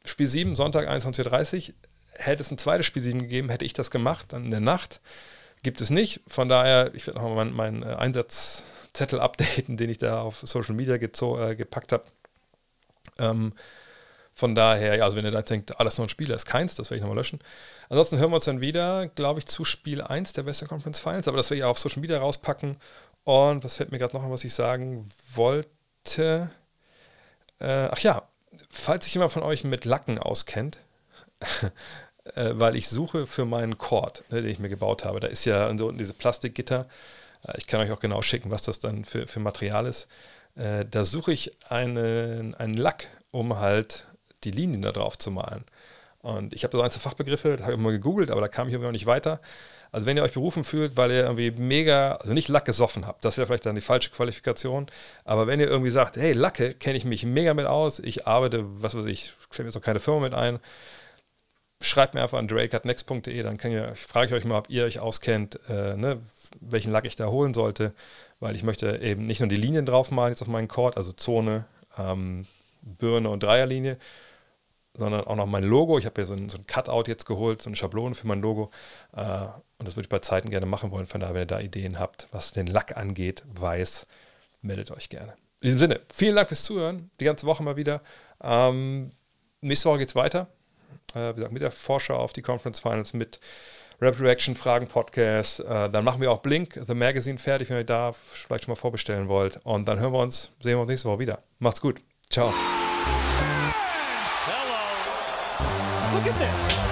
Spiel 7, Sonntag 21.30 Uhr. Hätte es ein zweites Spiel 7 gegeben, hätte ich das gemacht, dann in der Nacht. Gibt es nicht. Von daher, ich werde nochmal meinen, meinen äh, Einsatzzettel updaten, [laughs] den ich da auf Social Media äh, gepackt habe. Ähm, von daher, ja, also wenn ihr da denkt, alles nur ein Spiel, ist keins, das werde ich nochmal löschen. Ansonsten hören wir uns dann wieder, glaube ich, zu Spiel 1 der Western Conference Finals, aber das werde ich auch auf Social Media rauspacken. Und was fällt mir gerade noch an, was ich sagen wollte? Äh, ach ja, falls sich jemand von euch mit Lacken auskennt, [laughs] äh, weil ich suche für meinen Cord, ne, den ich mir gebaut habe. Da ist ja so diese Plastikgitter. Äh, ich kann euch auch genau schicken, was das dann für, für Material ist. Äh, da suche ich einen, einen Lack, um halt die Linien da drauf zu malen. Und ich habe so einzelne Fachbegriffe, da habe ich mal gegoogelt, aber da kam ich irgendwie noch nicht weiter. Also wenn ihr euch berufen fühlt, weil ihr irgendwie mega, also nicht Lack gesoffen habt, das wäre vielleicht dann die falsche Qualifikation. Aber wenn ihr irgendwie sagt, hey, Lacke kenne ich mich mega mit aus, ich arbeite, was weiß ich, fällt mir jetzt auch keine Firma mit ein, schreibt mir einfach an drake.next.de, dann ich, frage ich euch mal, ob ihr euch auskennt, äh, ne, welchen Lack ich da holen sollte, weil ich möchte eben nicht nur die Linien draufmalen jetzt auf meinen Chord, also Zone, ähm, Birne und Dreierlinie, sondern auch noch mein Logo. Ich habe hier so ein, so ein, Cutout jetzt geholt, so eine Schablone für mein Logo. Äh, und das würde ich bei Zeiten gerne machen wollen. Von daher, wenn ihr da Ideen habt, was den Lack angeht, weiß, meldet euch gerne. In diesem Sinne, vielen Dank fürs Zuhören. Die ganze Woche mal wieder. Ähm, nächste Woche geht es weiter. Äh, wie gesagt, mit der Vorschau auf die Conference Finals, mit Rap Reaction, Fragen, Podcast. Äh, dann machen wir auch Blink, The Magazine fertig, wenn ihr da vielleicht schon mal vorbestellen wollt. Und dann hören wir uns, sehen wir uns nächste Woche wieder. Macht's gut. Ciao. Look at this.